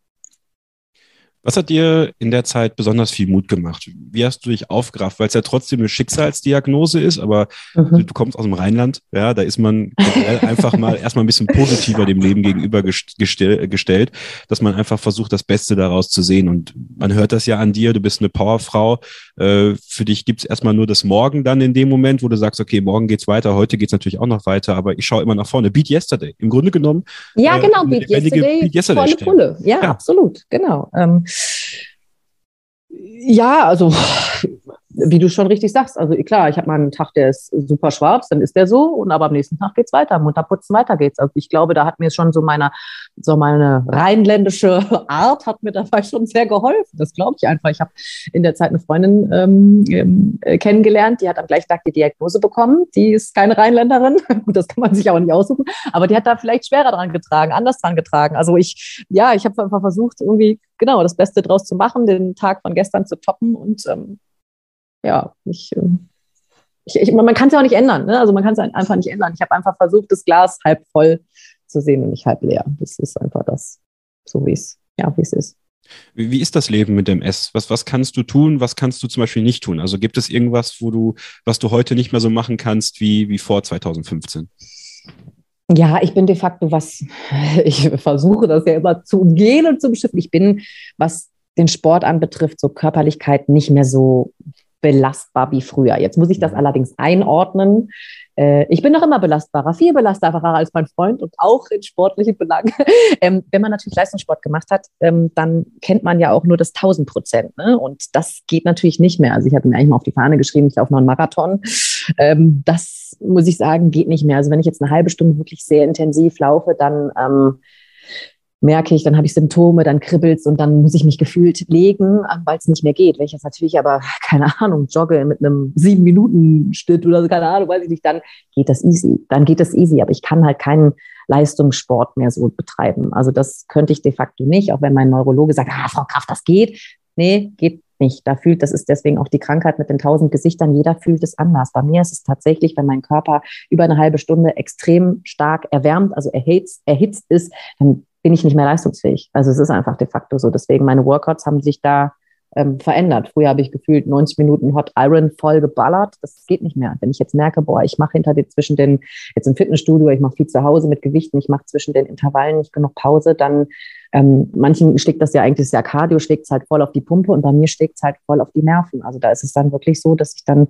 Was hat dir in der Zeit besonders viel Mut gemacht? Wie hast du dich aufgerafft? Weil es ja trotzdem eine Schicksalsdiagnose ist, aber mhm. du kommst aus dem Rheinland, ja, da ist man einfach mal *laughs* erstmal ein bisschen positiver dem Leben gegenüber gestell, gestellt, dass man einfach versucht, das Beste daraus zu sehen. Und man hört das ja an dir, du bist eine Powerfrau. Äh, für dich gibt es erstmal nur das Morgen dann in dem Moment, wo du sagst, okay, morgen geht's weiter, heute geht's natürlich auch noch weiter, aber ich schaue immer nach vorne. Beat Yesterday. Im Grunde genommen. Ja, genau, äh, Beat Yesterday. Beat Yesterday volle Pulle. Ja, ja, absolut, genau. Ähm, ja, also wie du schon richtig sagst, also klar, ich habe mal einen Tag, der ist super schwarz, dann ist der so, und aber am nächsten Tag geht's weiter, munter putzen, weiter geht's. Also ich glaube, da hat mir schon so meine, so meine rheinländische *laughs* Art hat mir dabei schon sehr geholfen. Das glaube ich einfach. Ich habe in der Zeit eine Freundin ähm, ähm, äh, kennengelernt, die hat am gleichen Tag die Diagnose bekommen. Die ist keine Rheinländerin, *laughs* gut, das kann man sich auch nicht aussuchen, aber die hat da vielleicht schwerer dran getragen, anders dran getragen. Also ich, ja, ich habe einfach versucht, irgendwie genau das Beste draus zu machen, den Tag von gestern zu toppen und ähm, ja, ich, ähm, ich, ich man kann es ja auch nicht ändern. Ne? Also man kann es einfach nicht ändern. Ich habe einfach versucht, das Glas halb voll zu sehen und nicht halb leer. Das ist einfach das, so wie es ja, wie es ist. Wie, wie ist das Leben mit dem S? Was, was kannst du tun? Was kannst du zum Beispiel nicht tun? Also gibt es irgendwas, wo du, was du heute nicht mehr so machen kannst wie, wie vor 2015? Ja, ich bin de facto was, *laughs* ich versuche das ja immer zu umgehen und zu beschiffen. Ich bin, was den Sport anbetrifft, so Körperlichkeit nicht mehr so belastbar wie früher. Jetzt muss ich das mhm. allerdings einordnen. Äh, ich bin noch immer belastbarer, viel belastbarer als mein Freund und auch in sportlichen Belangen. *laughs* Ähm, wenn man natürlich Leistungssport gemacht hat, ähm, dann kennt man ja auch nur das 1000 Prozent. Ne? Und das geht natürlich nicht mehr. Also ich habe mir eigentlich mal auf die Fahne geschrieben, ich laufe noch einen Marathon. Ähm, das muss ich sagen, geht nicht mehr. Also wenn ich jetzt eine halbe Stunde wirklich sehr intensiv laufe, dann merke ich, dann habe ich Symptome, dann kribbelt's und dann muss ich mich gefühlt legen, weil es nicht mehr geht. Wenn ich jetzt natürlich aber, *laughs* keine Ahnung, jogge mit einem sieben Minuten Schnitt oder so, keine Ahnung, weiß ich nicht, dann geht das easy. Dann geht das easy. Aber ich kann halt keinen Leistungssport mehr so betreiben. Also das könnte ich de facto nicht, auch wenn mein Neurologe sagt, ah, Frau Kraft, das geht. Nee, geht nicht. Da fühlt, das ist deswegen auch die Krankheit mit den tausend Gesichtern. Jeder fühlt es anders. Bei mir ist es tatsächlich, wenn mein Körper über eine halbe Stunde extrem stark erwärmt, also erhitzt, erhitzt ist, dann bin ich nicht mehr leistungsfähig. Also es ist einfach de facto so. Deswegen meine Workouts haben sich da ähm, verändert. Früher habe ich gefühlt 90 Minuten Hot Iron voll geballert. Das geht nicht mehr. Wenn ich jetzt merke, boah, ich mache hinter den zwischen den, jetzt im Fitnessstudio, ich mache viel zu Hause mit Gewichten, ich mache zwischen den Intervallen nicht genug Pause, dann ähm, manchen schlägt das ja eigentlich, ja Cardio, schlägt es halt voll auf die Pumpe und bei mir schlägt es halt voll auf die Nerven. Also da ist es dann wirklich so, dass ich dann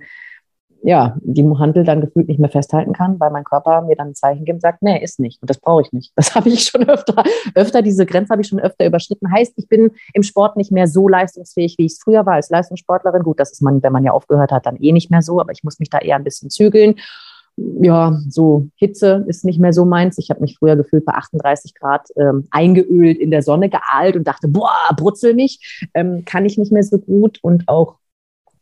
ja, die Handel dann gefühlt nicht mehr festhalten kann, weil mein Körper mir dann ein Zeichen gibt und sagt, nee, ist nicht. Und das brauche ich nicht. Das *laughs* habe ich schon öfter, öfter, diese Grenze habe ich schon öfter überschritten. Heißt, ich bin im Sport nicht mehr so leistungsfähig, wie ich es früher war als Leistungssportlerin. Gut, das ist man, wenn man ja aufgehört hat, dann eh nicht mehr so, aber ich muss mich da eher ein bisschen zügeln. Ja, so Hitze ist nicht mehr so meins. Ich habe mich früher gefühlt bei 38 Grad ähm, eingeölt in der Sonne geahlt und dachte, boah, brutzel nicht. Ähm, kann ich nicht mehr so gut und auch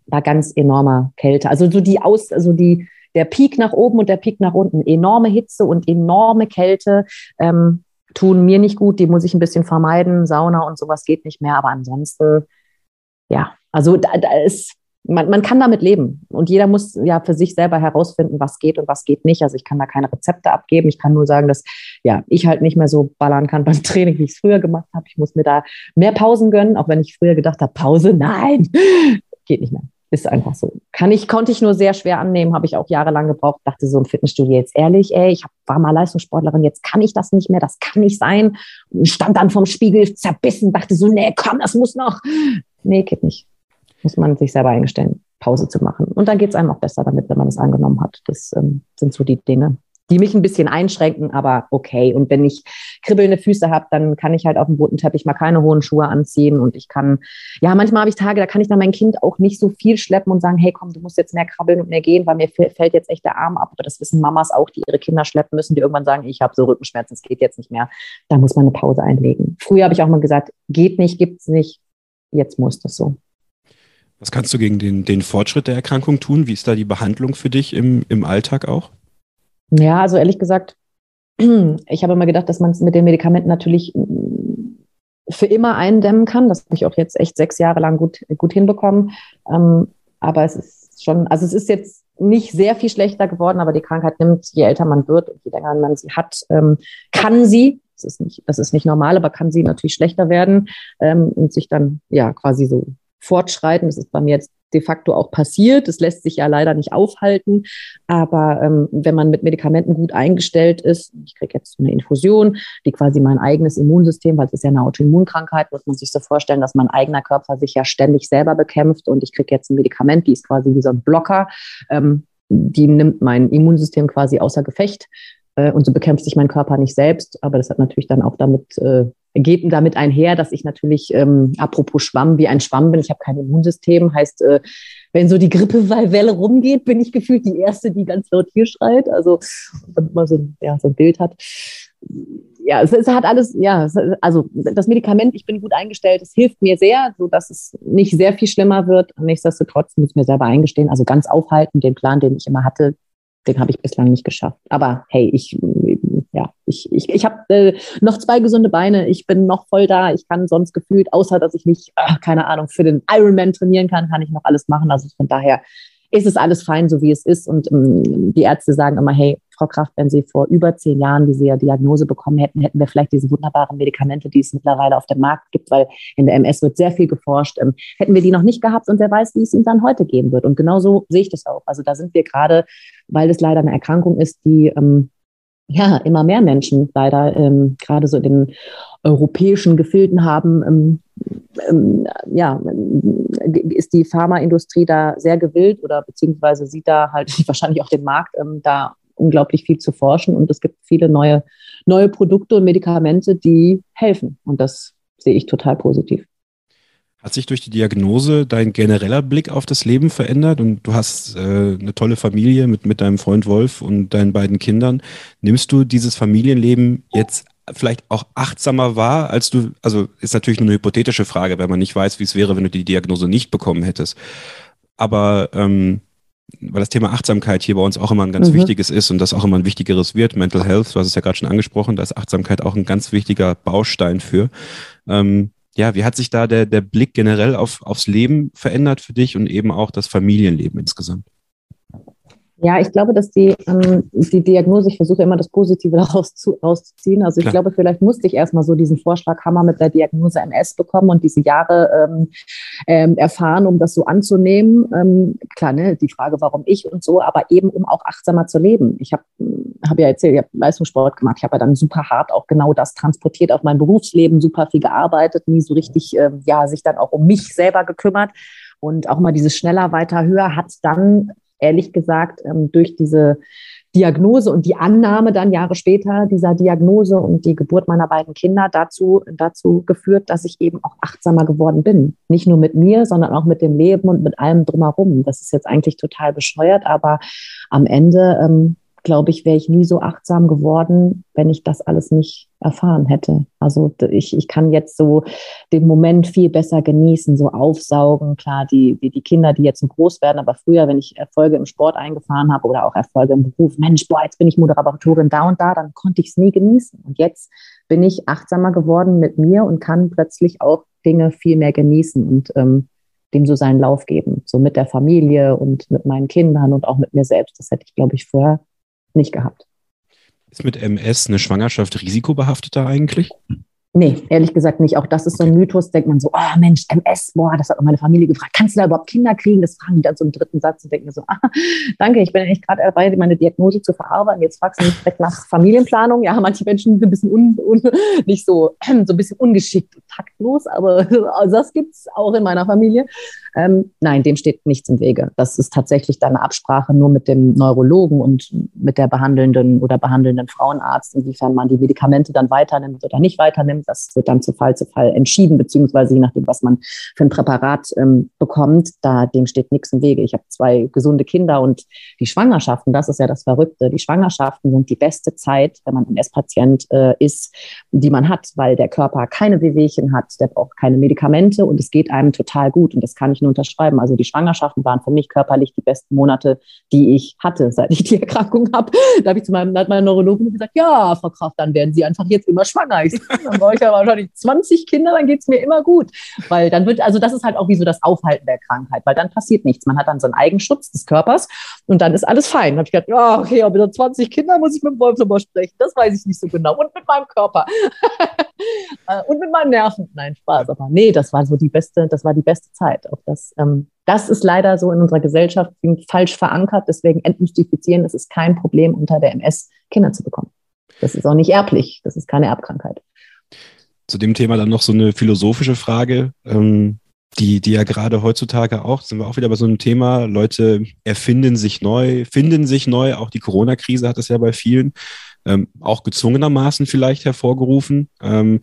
bei ganz enormer Kälte. Also so die Aus, also die, der Peak nach oben und der Peak nach unten. Enorme Hitze und enorme Kälte ähm, tun mir nicht gut. Die muss ich ein bisschen vermeiden. Sauna und sowas geht nicht mehr. Aber ansonsten, ja, also da, da ist, man, man kann damit leben. Und jeder muss ja für sich selber herausfinden, was geht und was geht nicht. Also ich kann da keine Rezepte abgeben. Ich kann nur sagen, dass ja, ich halt nicht mehr so ballern kann beim *laughs* Training, wie ich es früher gemacht habe. Ich muss mir da mehr Pausen gönnen, auch wenn ich früher gedacht habe, Pause, nein, *laughs* geht nicht mehr. Ist einfach so. Kann ich, konnte ich nur sehr schwer annehmen, habe ich auch jahrelang gebraucht. Dachte so im Fitnessstudio jetzt ehrlich, ey, ich war mal Leistungssportlerin, jetzt kann ich das nicht mehr, das kann nicht sein. Stand dann vom Spiegel zerbissen, dachte so, nee, komm, das muss noch. Nee, geht nicht. Muss man sich selber eingestellen, Pause zu machen. Und dann geht es einem auch besser damit, wenn man es angenommen hat. Das ähm, sind so die Dinge die mich ein bisschen einschränken, aber okay. Und wenn ich kribbelnde Füße habe, dann kann ich halt auf dem roten Teppich mal keine hohen Schuhe anziehen und ich kann, ja, manchmal habe ich Tage, da kann ich dann mein Kind auch nicht so viel schleppen und sagen, hey, komm, du musst jetzt mehr krabbeln und mehr gehen, weil mir fällt jetzt echt der Arm ab. Aber das wissen Mamas auch, die ihre Kinder schleppen müssen, die irgendwann sagen, ich habe so Rückenschmerzen, es geht jetzt nicht mehr. Da muss man eine Pause einlegen. Früher habe ich auch mal gesagt, geht nicht, gibt's nicht. Jetzt muss das so. Was kannst du gegen den, den Fortschritt der Erkrankung tun? Wie ist da die Behandlung für dich im, im Alltag auch? Ja, also ehrlich gesagt, *clears throat* ich habe immer gedacht, dass man es mit den Medikamenten natürlich mm, für immer eindämmen kann. Das habe ich auch jetzt echt sechs Jahre lang gut, gut hinbekommen. Ähm, aber es ist schon, also es ist jetzt nicht sehr viel schlechter geworden, aber die Krankheit nimmt, je älter man wird und je länger man sie hat, ähm, kann sie, das ist nicht, das ist nicht normal, aber kann sie natürlich schlechter werden ähm, und sich dann ja quasi so fortschreiten. Das ist bei mir jetzt de facto auch passiert. Das lässt sich ja leider nicht aufhalten. Aber ähm, wenn man mit Medikamenten gut eingestellt ist, ich kriege jetzt eine Infusion, die quasi mein eigenes Immunsystem, weil es ist ja eine Autoimmunkrankheit, muss man sich so vorstellen, dass mein eigener Körper sich ja ständig selber bekämpft und ich kriege jetzt ein Medikament, die ist quasi wie so ein Blocker. Ähm, die nimmt mein Immunsystem quasi außer Gefecht äh, und so bekämpft sich mein Körper nicht selbst. Aber das hat natürlich dann auch damit äh, geht damit einher, dass ich natürlich, ähm, apropos Schwamm, wie ein Schwamm bin. Ich habe kein Immunsystem. Heißt, äh, wenn so die Grippewelle rumgeht, bin ich gefühlt die Erste, die ganz laut hier schreit. Also, wenn man so, ja, so ein Bild hat. Ja, es, es hat alles, ja, also das Medikament, ich bin gut eingestellt, es hilft mir sehr, so dass es nicht sehr viel schlimmer wird. Nichtsdestotrotz muss ich mir selber eingestehen, also ganz aufhalten, den Plan, den ich immer hatte, den habe ich bislang nicht geschafft. Aber hey, ich ja, ich, ich, ich habe äh, noch zwei gesunde Beine, ich bin noch voll da, ich kann sonst gefühlt, außer dass ich nicht, äh, keine Ahnung, für den Ironman trainieren kann, kann ich noch alles machen. Also von daher ist es alles fein, so wie es ist. Und ähm, die Ärzte sagen immer, hey, Frau Kraft, wenn Sie vor über zehn Jahren diese Diagnose bekommen hätten, hätten wir vielleicht diese wunderbaren Medikamente, die es mittlerweile auf dem Markt gibt, weil in der MS wird sehr viel geforscht. Ähm, hätten wir die noch nicht gehabt und wer weiß, wie es ihnen dann heute geben wird. Und genauso sehe ich das auch. Also da sind wir gerade, weil es leider eine Erkrankung ist, die ähm, ja, immer mehr Menschen leider ähm, gerade so in den europäischen Gefilden haben, ähm, ähm, ja, ist die Pharmaindustrie da sehr gewillt oder beziehungsweise sieht da halt *laughs* wahrscheinlich auch den Markt, ähm, da unglaublich viel zu forschen und es gibt viele neue, neue Produkte und Medikamente, die helfen und das sehe ich total positiv. Hat sich durch die Diagnose dein genereller Blick auf das Leben verändert und du hast äh, eine tolle Familie mit, mit deinem Freund Wolf und deinen beiden Kindern. Nimmst du dieses Familienleben jetzt vielleicht auch achtsamer war, als du, also ist natürlich nur eine hypothetische Frage, weil man nicht weiß, wie es wäre, wenn du die Diagnose nicht bekommen hättest. Aber ähm, weil das Thema Achtsamkeit hier bei uns auch immer ein ganz mhm. wichtiges ist und das auch immer ein wichtigeres wird. Mental Health, du hast es ja gerade schon angesprochen, da ist Achtsamkeit auch ein ganz wichtiger Baustein für. Ähm, ja, wie hat sich da der, der Blick generell auf, aufs Leben verändert für dich und eben auch das Familienleben insgesamt? Ja, ich glaube, dass die, ähm, die Diagnose, ich versuche immer das Positive *laughs* daraus zu, rauszuziehen. Also ich Klar. glaube, vielleicht musste ich erstmal so diesen Vorschlaghammer mit der Diagnose MS bekommen und diese Jahre ähm, ähm, erfahren, um das so anzunehmen. Ähm, klar, ne, die Frage, warum ich und so, aber eben um auch achtsamer zu leben. Ich habe hab ja erzählt, ich habe Leistungssport gemacht, ich habe ja dann super hart auch genau das transportiert auf mein Berufsleben, super viel gearbeitet, nie so richtig, äh, ja, sich dann auch um mich selber gekümmert. Und auch mal dieses schneller, weiter, höher hat dann ehrlich gesagt ähm, durch diese Diagnose und die Annahme dann Jahre später dieser Diagnose und die Geburt meiner beiden Kinder dazu, dazu geführt, dass ich eben auch achtsamer geworden bin. Nicht nur mit mir, sondern auch mit dem Leben und mit allem drumherum. Das ist jetzt eigentlich total bescheuert, aber am Ende ähm, glaube ich, wäre ich nie so achtsam geworden, wenn ich das alles nicht erfahren hätte. Also ich, ich kann jetzt so den Moment viel besser genießen, so aufsaugen. Klar, die, die, die Kinder, die jetzt groß werden, aber früher, wenn ich Erfolge im Sport eingefahren habe oder auch Erfolge im Beruf, Mensch, boah, jetzt bin ich Moderatorin da und da, dann konnte ich es nie genießen. Und jetzt bin ich achtsamer geworden mit mir und kann plötzlich auch Dinge viel mehr genießen und ähm, dem so seinen Lauf geben. So mit der Familie und mit meinen Kindern und auch mit mir selbst. Das hätte ich, glaube ich, vorher nicht gehabt. Ist mit MS eine Schwangerschaft risikobehafteter eigentlich? Nee, ehrlich gesagt nicht. Auch das ist so ein Mythos, denkt man so, oh Mensch, MS, boah, das hat meine Familie gefragt. Kannst du da überhaupt Kinder kriegen? Das fragen die dann so im dritten Satz und denken so, ah, danke, ich bin eigentlich gerade dabei, meine Diagnose zu verarbeiten. Jetzt fragst du mich direkt nach Familienplanung. Ja, manche Menschen sind ein bisschen un, un, nicht so, *clears throat* so ein bisschen ungeschickt und taktlos, aber *laughs* also das gibt's auch in meiner Familie. Ähm, nein, dem steht nichts im Wege. Das ist tatsächlich dann eine Absprache nur mit dem Neurologen und mit der behandelnden oder behandelnden Frauenarzt, inwiefern man die Medikamente dann weiternimmt oder nicht weiternimmt. Das wird dann zu Fall zu Fall entschieden, beziehungsweise je nachdem, was man für ein Präparat ähm, bekommt, da dem steht nichts im Wege. Ich habe zwei gesunde Kinder und die Schwangerschaften, das ist ja das Verrückte. Die Schwangerschaften sind die beste Zeit, wenn man MS-Patient äh, ist, die man hat, weil der Körper keine Wehwehchen hat, der braucht keine Medikamente und es geht einem total gut. Und das kann ich nur unterschreiben. Also die Schwangerschaften waren für mich körperlich die besten Monate, die ich hatte, *laughs* seit ich die Erkrankung habe. Da habe ich zu meinem, hat meine Neurologin gesagt, ja, Frau Kraft, dann werden Sie einfach jetzt immer schwanger. Ich, dann brauche ich ja wahrscheinlich 20 Kinder, dann geht es mir immer gut. Weil dann wird, also das ist halt auch wie so das Aufhalten der Krankheit, weil dann passiert nichts. Man hat dann so einen Eigenschutz des Körpers und dann ist alles fein. Dann habe ich gedacht, ja, okay, aber mit 20 Kindern muss ich mit dem Wolf nochmal sprechen. Das weiß ich nicht so genau. Und mit meinem Körper. *laughs* Äh, und mit meinen Nerven. Nein, Spaß. Aber nee, das war so die beste, das war die beste Zeit. Auch das, ähm, das ist leider so in unserer Gesellschaft falsch verankert. Deswegen entmystifizieren, es ist kein Problem, unter der MS Kinder zu bekommen. Das ist auch nicht erblich. Das ist keine Erbkrankheit. Zu dem Thema dann noch so eine philosophische Frage. Ähm die, die ja gerade heutzutage auch, sind wir auch wieder bei so einem Thema, Leute erfinden sich neu, finden sich neu, auch die Corona-Krise hat es ja bei vielen ähm, auch gezwungenermaßen vielleicht hervorgerufen. Ähm,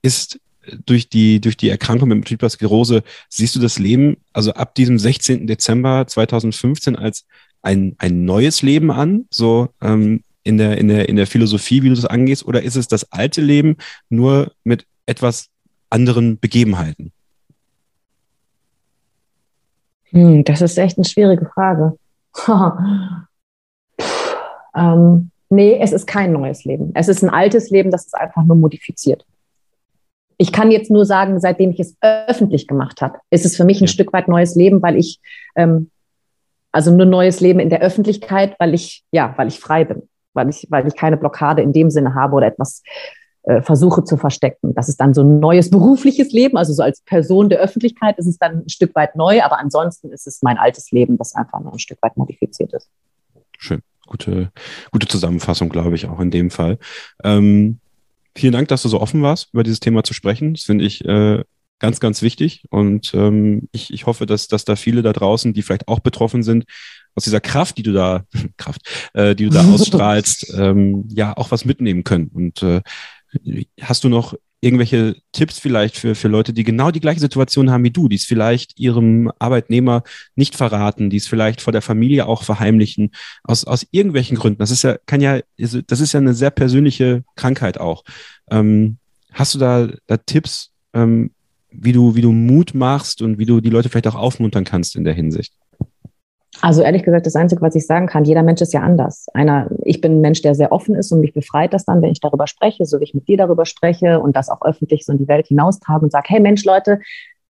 ist durch die, durch die Erkrankung mit Multipler Sklerose, siehst du das Leben, also ab diesem 16. Dezember 2015 als ein, ein neues Leben an, so ähm, in, der, in, der, in der Philosophie, wie du das angehst, oder ist es das alte Leben nur mit etwas anderen Begebenheiten? Hm, das ist echt eine schwierige Frage. *laughs* ähm, Nee, es ist kein neues Leben. Es ist ein altes Leben, das ist einfach nur modifiziert. Ich kann jetzt nur sagen, seitdem ich es öffentlich gemacht habe, ist es für mich ein ja. Stück weit neues Leben, weil ich, ähm, also nur neues Leben in der Öffentlichkeit, weil ich, ja, weil ich frei bin, weil ich, weil ich keine Blockade in dem Sinne habe oder etwas äh, versuche zu verstecken. Das ist dann so ein neues berufliches Leben, also so als Person der Öffentlichkeit ist es dann ein Stück weit neu, aber ansonsten ist es mein altes Leben, das einfach nur ein Stück weit modifiziert ist. Schön gute, gute Zusammenfassung, glaube ich, auch in dem Fall. Ähm, vielen Dank, dass du so offen warst, über dieses Thema zu sprechen. Das finde ich äh, ganz, ganz wichtig. Und ähm, ich, ich hoffe, dass, dass da viele da draußen, die vielleicht auch betroffen sind, aus dieser Kraft, die du da, *laughs* Kraft, äh, die du da *laughs* ausstrahlst, ähm, ja, auch was mitnehmen können. Und äh, hast du noch irgendwelche Tipps vielleicht für, für Leute, die genau die gleiche Situation haben wie du, die es vielleicht ihrem Arbeitnehmer nicht verraten, die es vielleicht vor der Familie auch verheimlichen, aus, aus irgendwelchen Gründen. Das ist ja, kann ja, das ist ja eine sehr persönliche Krankheit auch. Ähm, hast du da, da Tipps, ähm, wie du, wie du Mut machst und wie du die Leute vielleicht auch aufmuntern kannst in der Hinsicht? Also ehrlich gesagt, das Einzige, was ich sagen kann, jeder Mensch ist ja anders. Einer, ich bin ein Mensch, der sehr offen ist und mich befreit das dann, wenn ich darüber spreche, so wie ich mit dir darüber spreche und das auch öffentlich so in die Welt hinaustrage und sage, hey Mensch, Leute,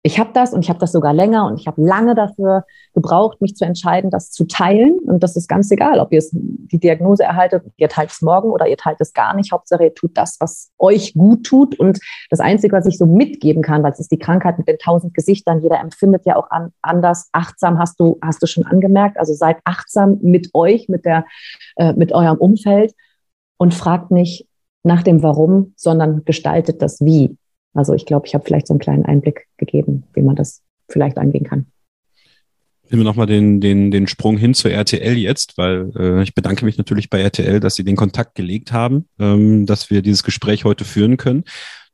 ich habe das und ich habe das sogar länger und ich habe lange dafür gebraucht, mich zu entscheiden, das zu teilen. Und das ist ganz egal, ob ihr die Diagnose erhaltet, ihr teilt es morgen oder ihr teilt es gar nicht. Hauptsache, ihr tut das, was euch gut tut. Und das Einzige, was ich so mitgeben kann, weil es ist die Krankheit mit den tausend Gesichtern, jeder empfindet ja auch an, anders. Achtsam hast du, hast du schon angemerkt. Also seid achtsam mit euch, mit der, äh, mit eurem Umfeld und fragt nicht nach dem Warum, sondern gestaltet das Wie. Also ich glaube, ich habe vielleicht so einen kleinen Einblick gegeben, wie man das vielleicht angehen kann. Nehmen wir nochmal den, den, den Sprung hin zur RTL jetzt, weil äh, ich bedanke mich natürlich bei RTL, dass sie den Kontakt gelegt haben, ähm, dass wir dieses Gespräch heute führen können.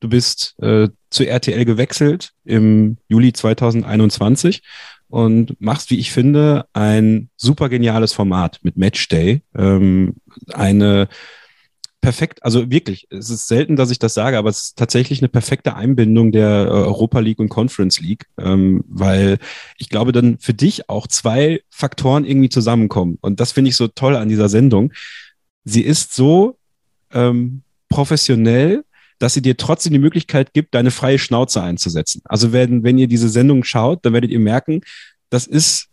Du bist äh, zu RTL gewechselt im Juli 2021 und machst, wie ich finde, ein super geniales Format mit Matchday. Ähm, eine perfekt, also wirklich, es ist selten, dass ich das sage, aber es ist tatsächlich eine perfekte Einbindung der äh, Europa League und Conference League, ähm, weil ich glaube, dann für dich auch zwei Faktoren irgendwie zusammenkommen. Und das finde ich so toll an dieser Sendung. Sie ist so ähm, professionell, dass sie dir trotzdem die Möglichkeit gibt, deine freie Schnauze einzusetzen. Also wenn, wenn ihr diese Sendung schaut, dann werdet ihr merken, das ist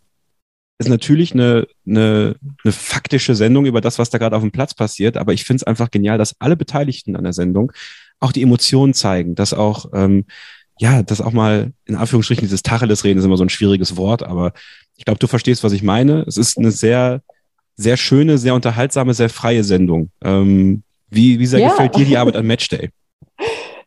ist natürlich eine, eine, eine faktische Sendung über das, was da gerade auf dem Platz passiert, aber ich finde es einfach genial, dass alle Beteiligten an der Sendung auch die Emotionen zeigen, dass auch, ähm, ja, dass auch mal in Anführungsstrichen dieses Tacheles reden ist immer so ein schwieriges Wort, aber ich glaube, du verstehst, was ich meine. Es ist eine sehr, sehr schöne, sehr unterhaltsame, sehr freie Sendung. Ähm, wie, wie sehr ja. gefällt dir die Arbeit an Matchday?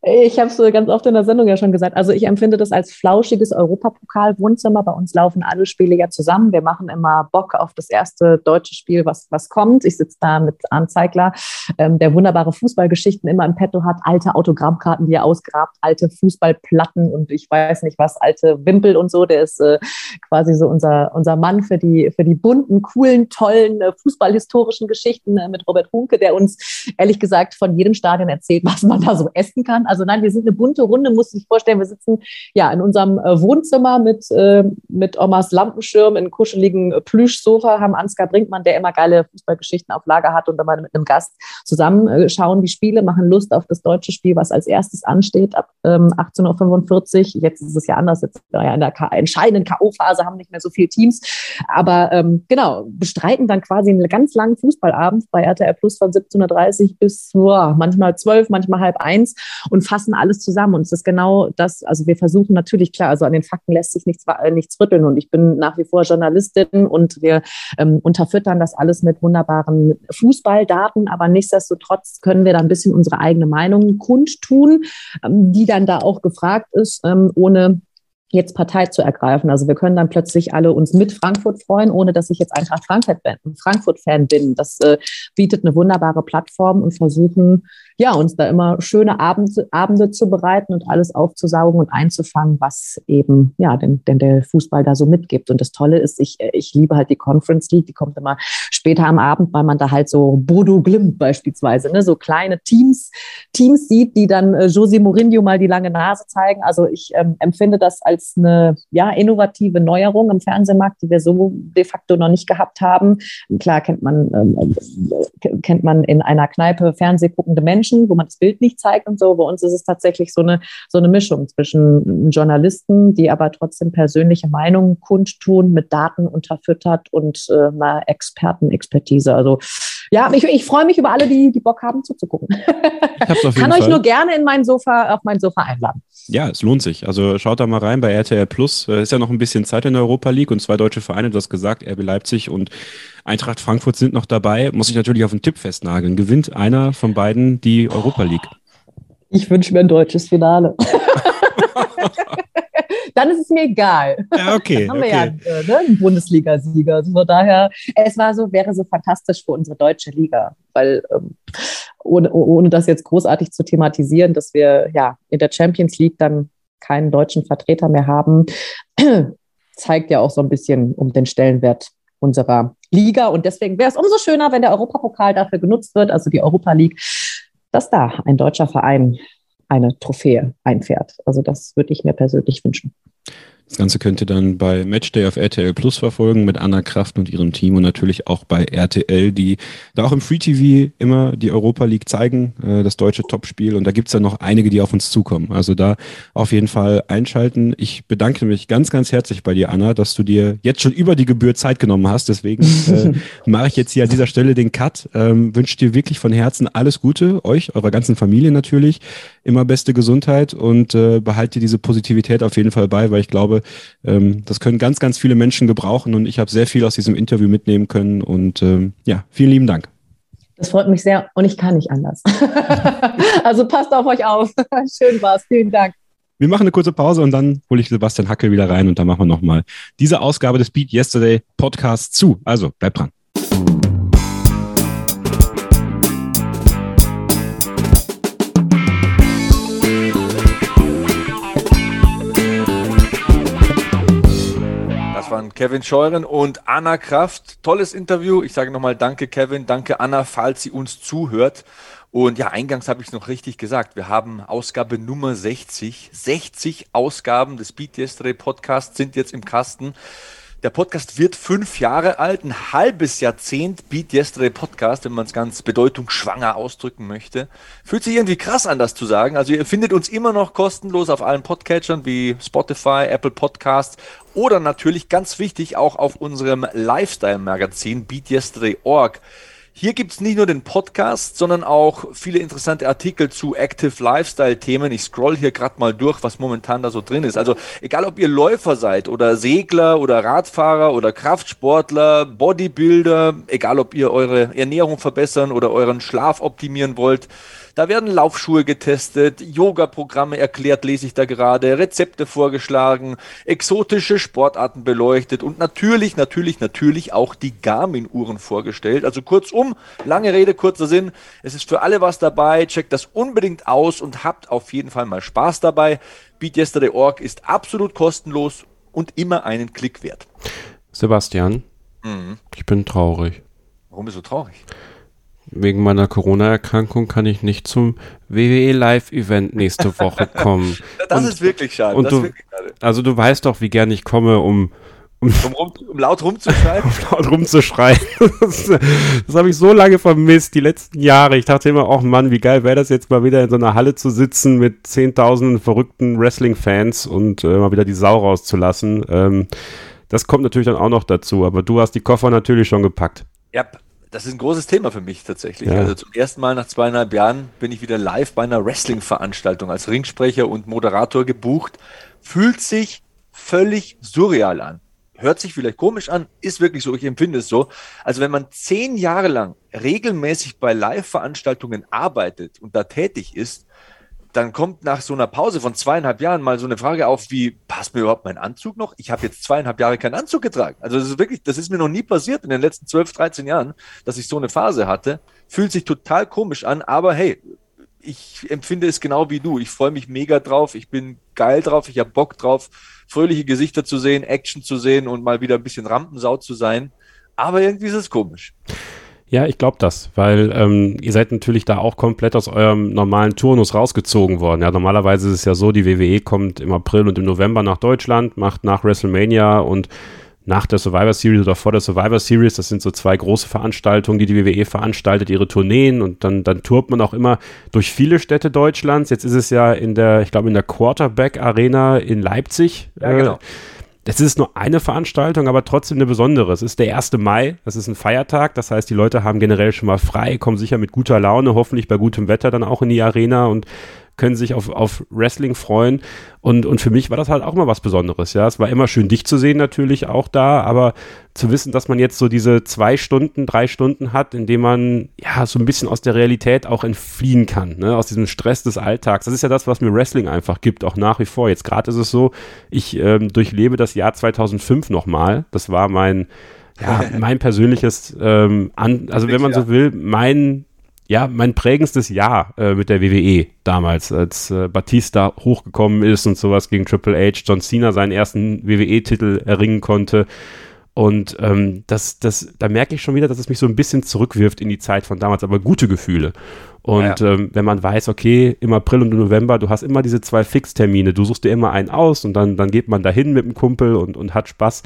Ich habe es ganz oft in der Sendung ja schon gesagt. Also ich empfinde das als flauschiges Europapokal-Wohnzimmer. Bei uns laufen alle Spiele ja zusammen. Wir machen immer Bock auf das erste deutsche Spiel, was, was kommt. Ich sitze da mit Arndt Zeigler, ähm, der wunderbare Fußballgeschichten immer im Petto hat, alte Autogrammkarten, die er ausgrabt, alte Fußballplatten und ich weiß nicht was, alte Wimpel und so. Der ist äh, quasi so unser, unser Mann für die, für die bunten, coolen, tollen äh, fußballhistorischen Geschichten äh, mit Robert Hunke, der uns ehrlich gesagt von jedem Stadion erzählt, was man da so essen kann. Also nein, wir sind eine bunte Runde, muss ich vorstellen. Wir sitzen ja in unserem äh, Wohnzimmer mit, äh, mit Omas Lampenschirm in kuscheligen äh, Plüschsofa, haben Ansgar Brinkmann, der immer geile Fußballgeschichten auf Lager hat und wenn wir mit einem Gast zusammen äh, schauen die Spiele, machen Lust auf das deutsche Spiel, was als erstes ansteht ab ähm, 18.45 Uhr. Jetzt ist es ja anders, jetzt ja in der entscheidenden K.O.-Phase haben nicht mehr so viele Teams. Aber ähm, genau, bestreiten dann quasi einen ganz langen Fußballabend bei RTL Plus von 17.30 Uhr bis boah, manchmal zwölf, manchmal halb eins und und fassen alles zusammen. Und es ist genau das, also wir versuchen natürlich, klar, also an den Fakten lässt sich nichts, äh, nichts rütteln. Und ich bin nach wie vor Journalistin und wir ähm, unterfüttern das alles mit wunderbaren Fußballdaten. Aber nichtsdestotrotz können wir da ein bisschen unsere eigene Meinung kundtun, ähm, die dann da auch gefragt ist, ähm, ohne jetzt Partei zu ergreifen. Also wir können dann plötzlich alle uns mit Frankfurt freuen, ohne dass ich jetzt Eintracht Frankfurt-Fan bin. Das äh, bietet eine wunderbare Plattform und versuchen, ja, uns da immer schöne Abend, Abende zu bereiten und alles aufzusaugen und einzufangen, was eben, ja, denn, denn der Fußball da so mitgibt. Und das Tolle ist, ich, ich liebe halt die Conference League, die kommt immer später am Abend, weil man da halt so Bodo Glimt beispielsweise, ne, so kleine Teams, Teams sieht, die dann äh, Jose Mourinho mal die lange Nase zeigen. Also ich ähm, empfinde das als eine, ja, innovative Neuerung im Fernsehmarkt, die wir so de facto noch nicht gehabt haben. Klar kennt man, ähm, äh, kennt man in einer Kneipe Fernseh guckende Menschen, Menschen, wo man das Bild nicht zeigt und so. Bei uns ist es tatsächlich so eine, so eine Mischung zwischen Journalisten, die aber trotzdem persönliche Meinungen kundtun, mit Daten unterfüttert und äh, einer Expertenexpertise. Also ja, ich, ich freue mich über alle, die, die Bock haben zuzugucken. Ich *laughs* Kann euch nur gerne in mein Sofa, auf mein Sofa einladen. Ja, es lohnt sich. Also schaut da mal rein bei RTL Plus. Es ist ja noch ein bisschen Zeit in der Europa League und zwei deutsche Vereine, du hast gesagt, RB Leipzig und Eintracht Frankfurt sind noch dabei. Muss ich natürlich auf einen Tipp festnageln. Gewinnt einer von beiden die Europa League? Ich wünsche mir ein deutsches Finale. *laughs* dann ist es mir egal. Ja, okay. Dann haben okay. wir ja äh, ne, einen Bundesliga-Sieger. Also von daher, es war so, wäre so fantastisch für unsere deutsche Liga, weil ähm, ohne, ohne das jetzt großartig zu thematisieren, dass wir ja in der Champions League dann keinen deutschen Vertreter mehr haben, *clears throat* zeigt ja auch so ein bisschen um den Stellenwert unserer Liga. Und deswegen wäre es umso schöner, wenn der Europapokal dafür genutzt wird, also die Europa League, dass da ein deutscher Verein eine Trophäe einfährt. Also das würde ich mir persönlich wünschen. Das Ganze könnt ihr dann bei Matchday auf RTL Plus verfolgen mit Anna Kraft und ihrem Team und natürlich auch bei RTL, die da auch im Free TV immer die Europa League zeigen, äh, das deutsche Topspiel. Und da gibt's ja noch einige, die auf uns zukommen. Also da auf jeden Fall einschalten. Ich bedanke mich ganz, ganz herzlich bei dir, Anna, dass du dir jetzt schon über die Gebühr Zeit genommen hast. Deswegen äh, *laughs* mache ich jetzt hier an dieser Stelle den Cut. Ähm, Wünsche dir wirklich von Herzen alles Gute, euch, eurer ganzen Familie natürlich. Immer beste Gesundheit und äh, behalte diese Positivität auf jeden Fall bei, weil ich glaube, ähm, das können ganz, ganz viele Menschen gebrauchen und ich habe sehr viel aus diesem Interview mitnehmen können und ähm, ja, vielen lieben Dank. Das freut mich sehr und ich kann nicht anders. *laughs* also passt auf euch auf. *laughs* Schön war's. Vielen Dank. Wir machen eine kurze Pause und dann hole ich Sebastian Hackel wieder rein und dann machen wir nochmal diese Ausgabe des Beat Yesterday Podcasts zu. Also bleibt dran. Waren Kevin Scheuren und Anna Kraft. Tolles Interview. Ich sage nochmal Danke, Kevin. Danke, Anna, falls sie uns zuhört. Und ja, eingangs habe ich es noch richtig gesagt. Wir haben Ausgabe Nummer 60. 60 Ausgaben des Beat Yesterday Podcasts sind jetzt im Kasten. Der Podcast wird fünf Jahre alt, ein halbes Jahrzehnt Beat Yesterday Podcast, wenn man es ganz bedeutungsschwanger ausdrücken möchte. Fühlt sich irgendwie krass an, das zu sagen. Also ihr findet uns immer noch kostenlos auf allen Podcatchern wie Spotify, Apple Podcasts oder natürlich ganz wichtig auch auf unserem Lifestyle-Magazin BeatYesterday.org. Hier gibt es nicht nur den Podcast, sondern auch viele interessante Artikel zu Active Lifestyle-Themen. Ich scroll hier gerade mal durch, was momentan da so drin ist. Also egal, ob ihr Läufer seid oder Segler oder Radfahrer oder Kraftsportler, Bodybuilder, egal, ob ihr eure Ernährung verbessern oder euren Schlaf optimieren wollt, da werden Laufschuhe getestet, Yoga-Programme erklärt, lese ich da gerade, Rezepte vorgeschlagen, exotische Sportarten beleuchtet und natürlich, natürlich, natürlich auch die Garmin-Uhren vorgestellt. Also kurzum, lange Rede, kurzer Sinn. Es ist für alle was dabei. Checkt das unbedingt aus und habt auf jeden Fall mal Spaß dabei. BeatYesterday.org ist absolut kostenlos und immer einen Klick wert. Sebastian, Mhm. ich bin traurig. Warum bist du traurig? Wegen meiner Corona-Erkrankung kann ich nicht zum WWE Live-Event nächste Woche *laughs* kommen. Das Und- ist wirklich schade. und du-. Also du weißt doch, wie gern ich komme, um, Um, rum, um laut rumzuschreien. *laughs* laut rumzuschreien. *laughs* Das, das habe ich so lange vermisst, die letzten Jahre. Ich dachte immer, oh Mann, wie geil wäre das jetzt mal wieder in so einer Halle zu sitzen mit zehntausenden verrückten Wrestling-Fans und äh, mal wieder die Sau rauszulassen. Ähm, das kommt natürlich dann auch noch dazu, aber du hast die Koffer natürlich schon gepackt. Ja, das ist ein großes Thema für mich tatsächlich. Ja. Also zum ersten Mal nach zweieinhalb Jahren bin ich wieder live bei einer Wrestling-Veranstaltung als Ringsprecher und Moderator gebucht. Fühlt sich völlig surreal an. Hört sich vielleicht komisch an, ist wirklich so, ich empfinde es so. Also wenn man zehn Jahre lang regelmäßig bei Live-Veranstaltungen arbeitet und da tätig ist, dann kommt nach so einer Pause von zweieinhalb Jahren mal so eine Frage auf, wie passt mir überhaupt mein Anzug noch? Ich habe jetzt zweieinhalb Jahre keinen Anzug getragen. Also das ist wirklich, das ist mir noch nie passiert in den letzten 12, 13 Jahren, dass ich so eine Phase hatte. Fühlt sich total komisch an, aber hey, ich empfinde es genau wie du. Ich freue mich mega drauf. Ich bin geil drauf. Ich habe Bock drauf, fröhliche Gesichter zu sehen, Action zu sehen und mal wieder ein bisschen Rampensau zu sein. Aber irgendwie ist es komisch. Ja, ich glaube das, weil ähm, ihr seid natürlich da auch komplett aus eurem normalen Turnus rausgezogen worden. Ja, normalerweise ist es ja so, die WWE kommt im April und im November nach Deutschland, macht nach WrestleMania und nach der Survivor Series oder vor der Survivor Series, das sind so zwei große Veranstaltungen, die die WWE veranstaltet, ihre Tourneen und dann, dann tourt man auch immer durch viele Städte Deutschlands. Jetzt ist es ja in der, ich glaube, in der Quarterback Arena in Leipzig. Ja, genau. Das ist nur eine Veranstaltung, aber trotzdem eine besondere. Es ist der 1. Mai, das ist ein Feiertag, das heißt, die Leute haben generell schon mal frei, kommen sicher mit guter Laune, hoffentlich bei gutem Wetter dann auch in die Arena und können sich auf, auf Wrestling freuen. Und, und für mich war das halt auch mal was Besonderes. Ja, es war immer schön, dich zu sehen natürlich auch da, aber zu wissen, dass man jetzt so diese zwei Stunden, drei Stunden hat, in dem man ja so ein bisschen aus der Realität auch entfliehen kann, ne? aus diesem Stress des Alltags. Das ist ja das, was mir Wrestling einfach gibt, auch nach wie vor. Jetzt gerade ist es so, ich ähm, durchlebe das Jahr 2005 nochmal. Das war mein ja, mein persönliches, ähm, an, also wenn man so will, mein ja, mein prägendstes Jahr äh, mit der WWE damals, als äh, Batista hochgekommen ist und sowas gegen Triple H, John Cena seinen ersten WWE-Titel erringen konnte. Und ähm, das, das, da merke ich schon wieder, dass es mich so ein bisschen zurückwirft in die Zeit von damals, aber gute Gefühle. Und ja. ähm, wenn man weiß, okay, im April und im November, du hast immer diese zwei Fixtermine, du suchst dir immer einen aus und dann, dann geht man dahin mit dem Kumpel und, und hat Spaß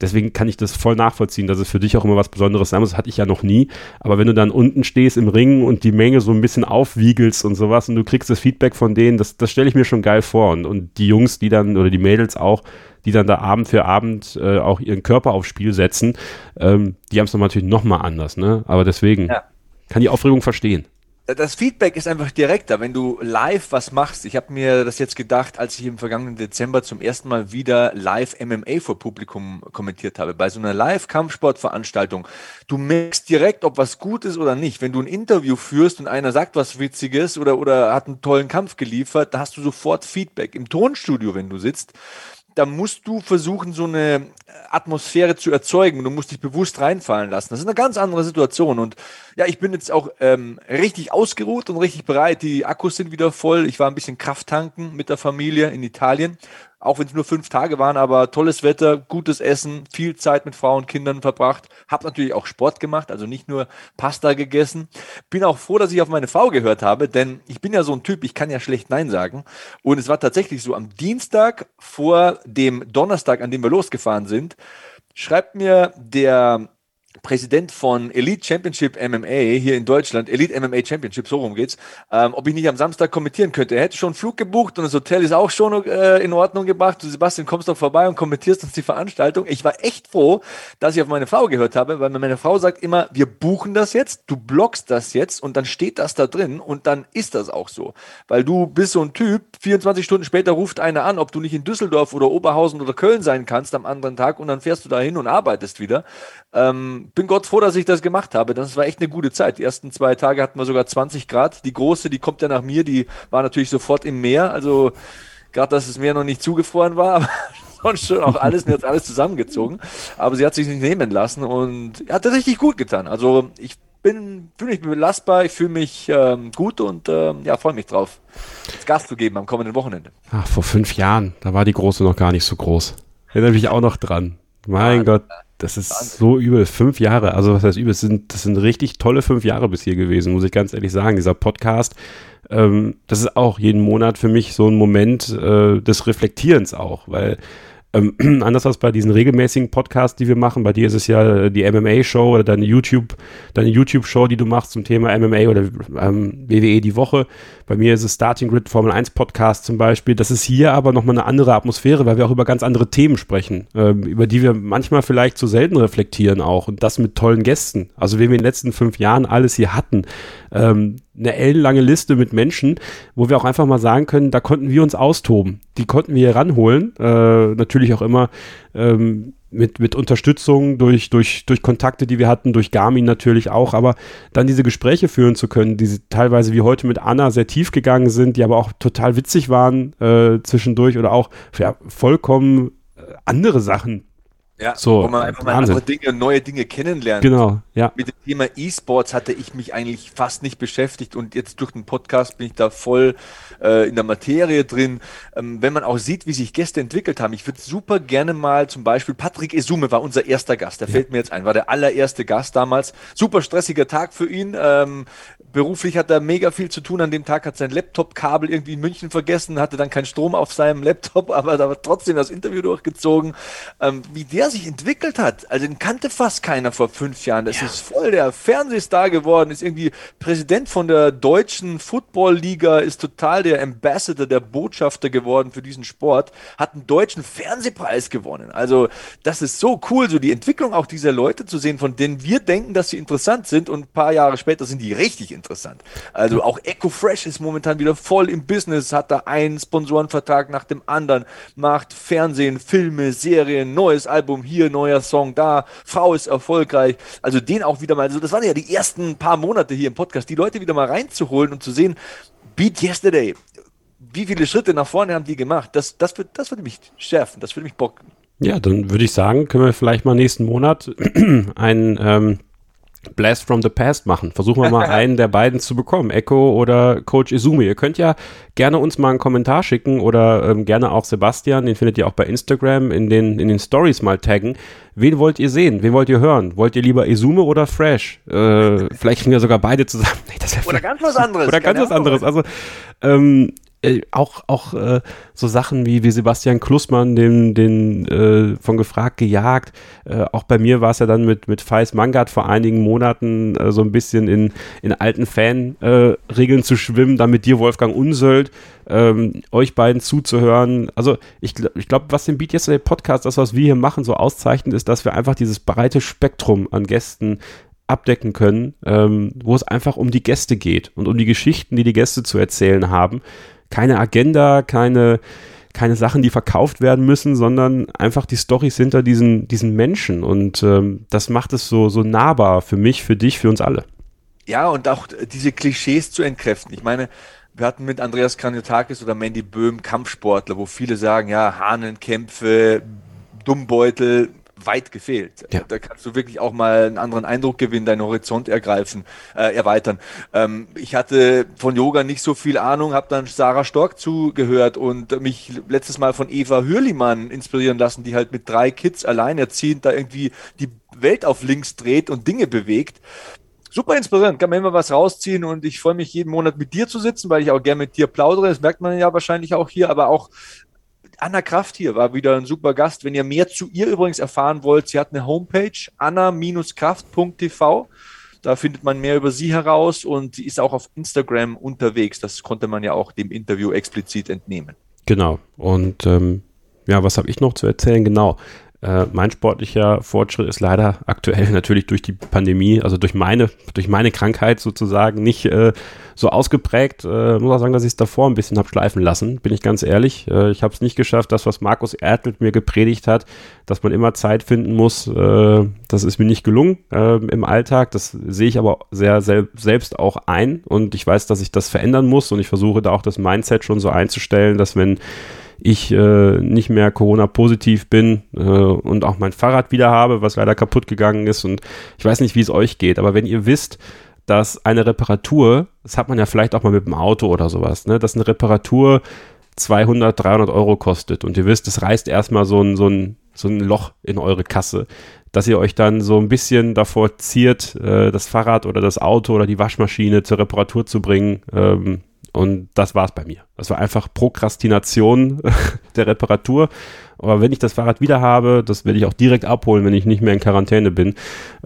deswegen kann ich das voll nachvollziehen, dass es für dich auch immer was Besonderes sein muss. Das hatte ich ja noch nie. Aber wenn du dann unten stehst im Ring und die Menge so ein bisschen aufwiegelst und sowas und du kriegst das Feedback von denen, das, das stelle ich mir schon geil vor. Und, und die Jungs, die dann, oder die Mädels auch, die dann da Abend für Abend äh, auch ihren Körper aufs Spiel setzen, ähm, die haben es natürlich nochmal anders, ne? Aber deswegen ja. kann die Aufregung verstehen das Feedback ist einfach direkter, wenn du live was machst. Ich habe mir das jetzt gedacht, als ich im vergangenen Dezember zum ersten Mal wieder live MMA vor Publikum kommentiert habe. Bei so einer Live-Kampfsportveranstaltung. Du merkst direkt, ob was gut ist oder nicht. Wenn du ein Interview führst und einer sagt was Witziges oder, oder hat einen tollen Kampf geliefert, da hast du sofort Feedback. Im Tonstudio, wenn du sitzt, da musst du versuchen, so eine Atmosphäre zu erzeugen. Du musst dich bewusst reinfallen lassen. Das ist eine ganz andere Situation. Und ja, ich bin jetzt auch ähm, richtig ausgeruht und richtig bereit. Die Akkus sind wieder voll. Ich war ein bisschen Kraft tanken mit der Familie in Italien auch wenn es nur fünf Tage waren, aber tolles Wetter, gutes Essen, viel Zeit mit Frauen und Kindern verbracht. Hab natürlich auch Sport gemacht, also nicht nur Pasta gegessen. Bin auch froh, dass ich auf meine Frau gehört habe, denn ich bin ja so ein Typ, ich kann ja schlecht Nein sagen. Und es war tatsächlich so, am Dienstag vor dem Donnerstag, an dem wir losgefahren sind, schreibt mir der Präsident von Elite Championship MMA hier in Deutschland, Elite MMA Championship, so rum geht's, ähm, ob ich nicht am Samstag kommentieren könnte. Er hätte schon einen Flug gebucht und das Hotel ist auch schon äh, in Ordnung gebracht. Du Sebastian, kommst doch vorbei und kommentierst uns die Veranstaltung. Ich war echt froh, dass ich auf meine Frau gehört habe, weil meine Frau sagt immer, wir buchen das jetzt, du blockst das jetzt und dann steht das da drin und dann ist das auch so. Weil du bist so ein Typ, 24 Stunden später ruft einer an, ob du nicht in Düsseldorf oder Oberhausen oder Köln sein kannst am anderen Tag und dann fährst du da hin und arbeitest wieder. Ähm, bin Gott froh, dass ich das gemacht habe. Das war echt eine gute Zeit. Die ersten zwei Tage hatten wir sogar 20 Grad. Die große, die kommt ja nach mir, die war natürlich sofort im Meer. Also gerade, dass das Meer noch nicht zugefroren war, *laughs* aber sonst schon auch alles, mir hat alles zusammengezogen. Aber sie hat sich nicht nehmen lassen und hat das richtig gut getan. Also ich bin, fühle mich belastbar, ich fühle mich ähm, gut und ähm, ja, freue mich drauf, das Gas zu geben am kommenden Wochenende. Ach, vor fünf Jahren, da war die Große noch gar nicht so groß. Erinnere mich auch noch dran. Mein ja, Gott, das ist Wahnsinn. so übel. Fünf Jahre, also was heißt übel? Das sind, das sind richtig tolle fünf Jahre bis hier gewesen, muss ich ganz ehrlich sagen. Dieser Podcast, ähm, das ist auch jeden Monat für mich so ein Moment äh, des Reflektierens auch, weil ähm, *clears throat* anders als bei diesen regelmäßigen Podcasts, die wir machen, bei dir ist es ja die MMA-Show oder deine YouTube, deine YouTube-Show, die du machst zum Thema MMA oder ähm, WWE die Woche. Bei mir ist es Starting Grid Formel 1 Podcast zum Beispiel. Das ist hier aber nochmal eine andere Atmosphäre, weil wir auch über ganz andere Themen sprechen, ähm, über die wir manchmal vielleicht zu selten reflektieren auch und das mit tollen Gästen. Also, wenn wir in den letzten fünf Jahren alles hier hatten, ähm, eine ellenlange Liste mit Menschen, wo wir auch einfach mal sagen können, da konnten wir uns austoben. Die konnten wir hier ranholen. Äh, natürlich auch immer ähm, mit, mit Unterstützung durch, durch, durch Kontakte, die wir hatten, durch Garmin natürlich auch, aber dann diese Gespräche führen zu können, die teilweise wie heute mit Anna sehr tief gegangen sind, die aber auch total witzig waren äh, zwischendurch oder auch ja, vollkommen äh, andere Sachen ja, so, wo man einfach mal andere Dinge, neue Dinge kennenlernt. Genau, ja. Mit dem Thema E-Sports hatte ich mich eigentlich fast nicht beschäftigt und jetzt durch den Podcast bin ich da voll äh, in der Materie drin. Ähm, wenn man auch sieht, wie sich Gäste entwickelt haben, ich würde super gerne mal zum Beispiel, Patrick Esume war unser erster Gast, der ja. fällt mir jetzt ein, war der allererste Gast damals. Super stressiger Tag für ihn. Ähm, beruflich hat er mega viel zu tun. An dem Tag hat sein Laptop-Kabel irgendwie in München vergessen, hatte dann keinen Strom auf seinem Laptop, *laughs* aber da war trotzdem das Interview durchgezogen. Ähm, wie der sich entwickelt hat, also den kannte fast keiner vor fünf Jahren. Das ja. ist voll der Fernsehstar geworden, ist irgendwie Präsident von der deutschen Football-Liga, ist total der Ambassador, der Botschafter geworden für diesen Sport, hat einen deutschen Fernsehpreis gewonnen. Also das ist so cool, so die Entwicklung auch dieser Leute zu sehen, von denen wir denken, dass sie interessant sind und ein paar Jahre später sind die richtig interessant interessant. Also auch Echo Fresh ist momentan wieder voll im Business, hat da einen Sponsorenvertrag nach dem anderen, macht Fernsehen, Filme, Serien, neues Album hier, neuer Song da, Frau ist erfolgreich. Also den auch wieder mal, also das waren ja die ersten paar Monate hier im Podcast, die Leute wieder mal reinzuholen und zu sehen, Beat Yesterday, wie viele Schritte nach vorne haben die gemacht? Das, das, wird, das würde mich schärfen, das würde mich bocken. Ja, dann würde ich sagen, können wir vielleicht mal nächsten Monat *clears throat* einen ähm, Blast from the Past machen. Versuchen wir mal *laughs* einen der beiden zu bekommen, Echo oder Coach Izumi. Ihr könnt ja gerne uns mal einen Kommentar schicken oder ähm, gerne auch Sebastian, den findet ihr auch bei Instagram, in den, in den Stories mal taggen. Wen wollt ihr sehen? Wen wollt ihr hören? Wollt ihr lieber Izume oder Fresh? Äh, vielleicht kriegen wir sogar beide zusammen. *laughs* Nee, oder ganz was anderes. Oder ganz was anderes. Also ähm, äh, auch, auch äh, so Sachen wie, wie Sebastian Klussmann, den, den äh, von gefragt gejagt. Äh, auch bei mir war es ja dann mit, mit Feis Mangard vor einigen Monaten äh, so ein bisschen in, in alten Fan-Regeln zu schwimmen, dann mit dir, Wolfgang Unsöld, ähm, euch beiden zuzuhören. Also ich, ich glaube, was den Beat Yesterday Podcast, das, was wir hier machen, so auszeichnet, ist, dass wir einfach dieses breite Spektrum an Gästen abdecken können, ähm, wo es einfach um die Gäste geht und um die Geschichten, die die Gäste zu erzählen haben keine Agenda, keine, keine Sachen, die verkauft werden müssen, sondern einfach die Storys hinter diesen, diesen Menschen. Und ähm, das macht es so, so nahbar für mich, für dich, für uns alle. Ja, und auch diese Klischees zu entkräften. Ich meine, wir hatten mit Andreas Kranjotakis oder Mandy Böhm Kampfsportler, wo viele sagen, ja, Hahnenkämpfe, Dummbeutel, weit gefehlt. Ja. Da kannst du wirklich auch mal einen anderen Eindruck gewinnen, deinen Horizont ergreifen, äh, erweitern. Ähm, ich hatte von Yoga nicht so viel Ahnung, habe dann Sarah Stork zugehört und mich letztes Mal von Eva Hürlimann inspirieren lassen, die halt mit drei Kids alleinerziehend da irgendwie die Welt auf links dreht und Dinge bewegt super inspirierend, kann man immer was rausziehen und ich freue mich jeden Monat mit dir zu sitzen, weil ich auch gerne mit dir plaudere, das merkt man ja wahrscheinlich auch hier, aber auch Anna Kraft hier war wieder ein super Gast. Wenn ihr mehr zu ihr übrigens erfahren wollt, sie hat eine Homepage, anna-kraft.tv. Da findet man mehr über sie heraus und sie ist auch auf Instagram unterwegs. Das konnte man ja auch dem Interview explizit entnehmen. Genau. Und ähm, ja, was habe ich noch zu erzählen? Genau. Äh, mein sportlicher Fortschritt ist leider aktuell *laughs* natürlich durch die Pandemie, also durch meine, durch meine Krankheit sozusagen nicht äh, so ausgeprägt. Äh, muss auch sagen, dass ich es davor ein bisschen habe schleifen lassen, bin ich ganz ehrlich. Äh, ich habe es nicht geschafft, das, was Markus Ertelt mir gepredigt hat, dass man immer Zeit finden muss. Äh, das ist mir nicht gelungen äh, im Alltag. Das sehe ich aber sehr sel selbst auch ein und ich weiß, dass ich das verändern muss und ich versuche da auch das Mindset schon so einzustellen, dass wenn ich äh, nicht mehr Corona-positiv bin äh, und auch mein Fahrrad wieder habe, was leider kaputt gegangen ist. Und ich weiß nicht, wie es euch geht, aber wenn ihr wisst, dass eine Reparatur, das hat man ja vielleicht auch mal mit dem Auto oder sowas, ne, dass eine Reparatur 200, 300 Euro kostet und ihr wisst, es reißt erstmal so ein, so ein, so ein Loch in eure Kasse, dass ihr euch dann so ein bisschen davor ziert, äh, das Fahrrad oder das Auto oder die Waschmaschine zur Reparatur zu bringen, ähm, und das war es bei mir. Das war einfach Prokrastination *laughs* der Reparatur. Aber wenn ich das Fahrrad wieder habe, das werde ich auch direkt abholen, wenn ich nicht mehr in Quarantäne bin.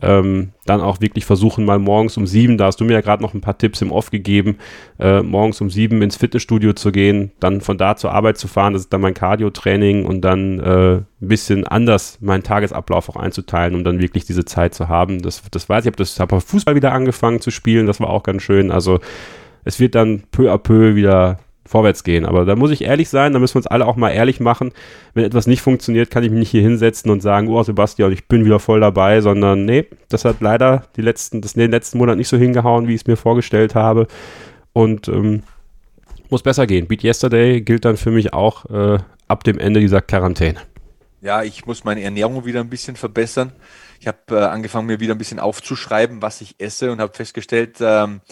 Ähm, dann auch wirklich versuchen, mal morgens um sieben, da hast du mir ja gerade noch ein paar Tipps im Off gegeben, äh, morgens um sieben ins Fitnessstudio zu gehen, dann von da zur Arbeit zu fahren, das ist dann mein Cardio-Training und dann äh, ein bisschen anders meinen Tagesablauf auch einzuteilen, um dann wirklich diese Zeit zu haben. Das, das weiß ich, ich habe hab Fußball wieder angefangen zu spielen, das war auch ganz schön. Also es wird dann peu à peu wieder vorwärts gehen. Aber da muss ich ehrlich sein, da müssen wir uns alle auch mal ehrlich machen. Wenn etwas nicht funktioniert, kann ich mich nicht hier hinsetzen und sagen, oh Sebastian, ich bin wieder voll dabei, sondern nee, das hat leider die letzten, das den letzten Monaten nicht so hingehauen, wie ich es mir vorgestellt habe. Und ähm, muss besser gehen. Beat Yesterday gilt dann für mich auch äh, ab dem Ende dieser Quarantäne. Ja, ich muss meine Ernährung wieder ein bisschen verbessern. Ich habe äh, angefangen, mir wieder ein bisschen aufzuschreiben, was ich esse und habe festgestellt, ähm,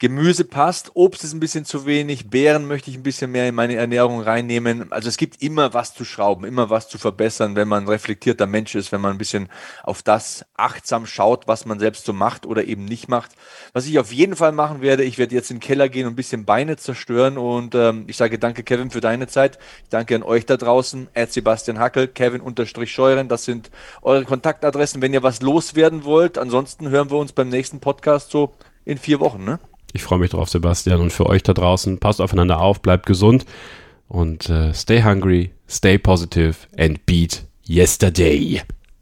Gemüse passt, Obst ist ein bisschen zu wenig, Beeren möchte ich ein bisschen mehr in meine Ernährung reinnehmen. Also es gibt immer was zu schrauben, immer was zu verbessern, wenn man reflektierter Mensch ist, wenn man ein bisschen auf das achtsam schaut, was man selbst so macht oder eben nicht macht. Was ich auf jeden Fall machen werde, ich werde jetzt in den Keller gehen und ein bisschen Beine zerstören und ähm, ich sage danke Kevin für deine Zeit. Ich danke an euch da draußen, Ed Sebastian Hackel, Kevin unterstrich Scheuren, das sind eure Kontaktadressen, wenn ihr was loswerden wollt. Ansonsten hören wir uns beim nächsten Podcast so in vier Wochen, ne? Ich freue mich drauf, Sebastian. Und für euch da draußen, passt aufeinander auf, bleibt gesund und uh, stay hungry, stay positive and beat yesterday.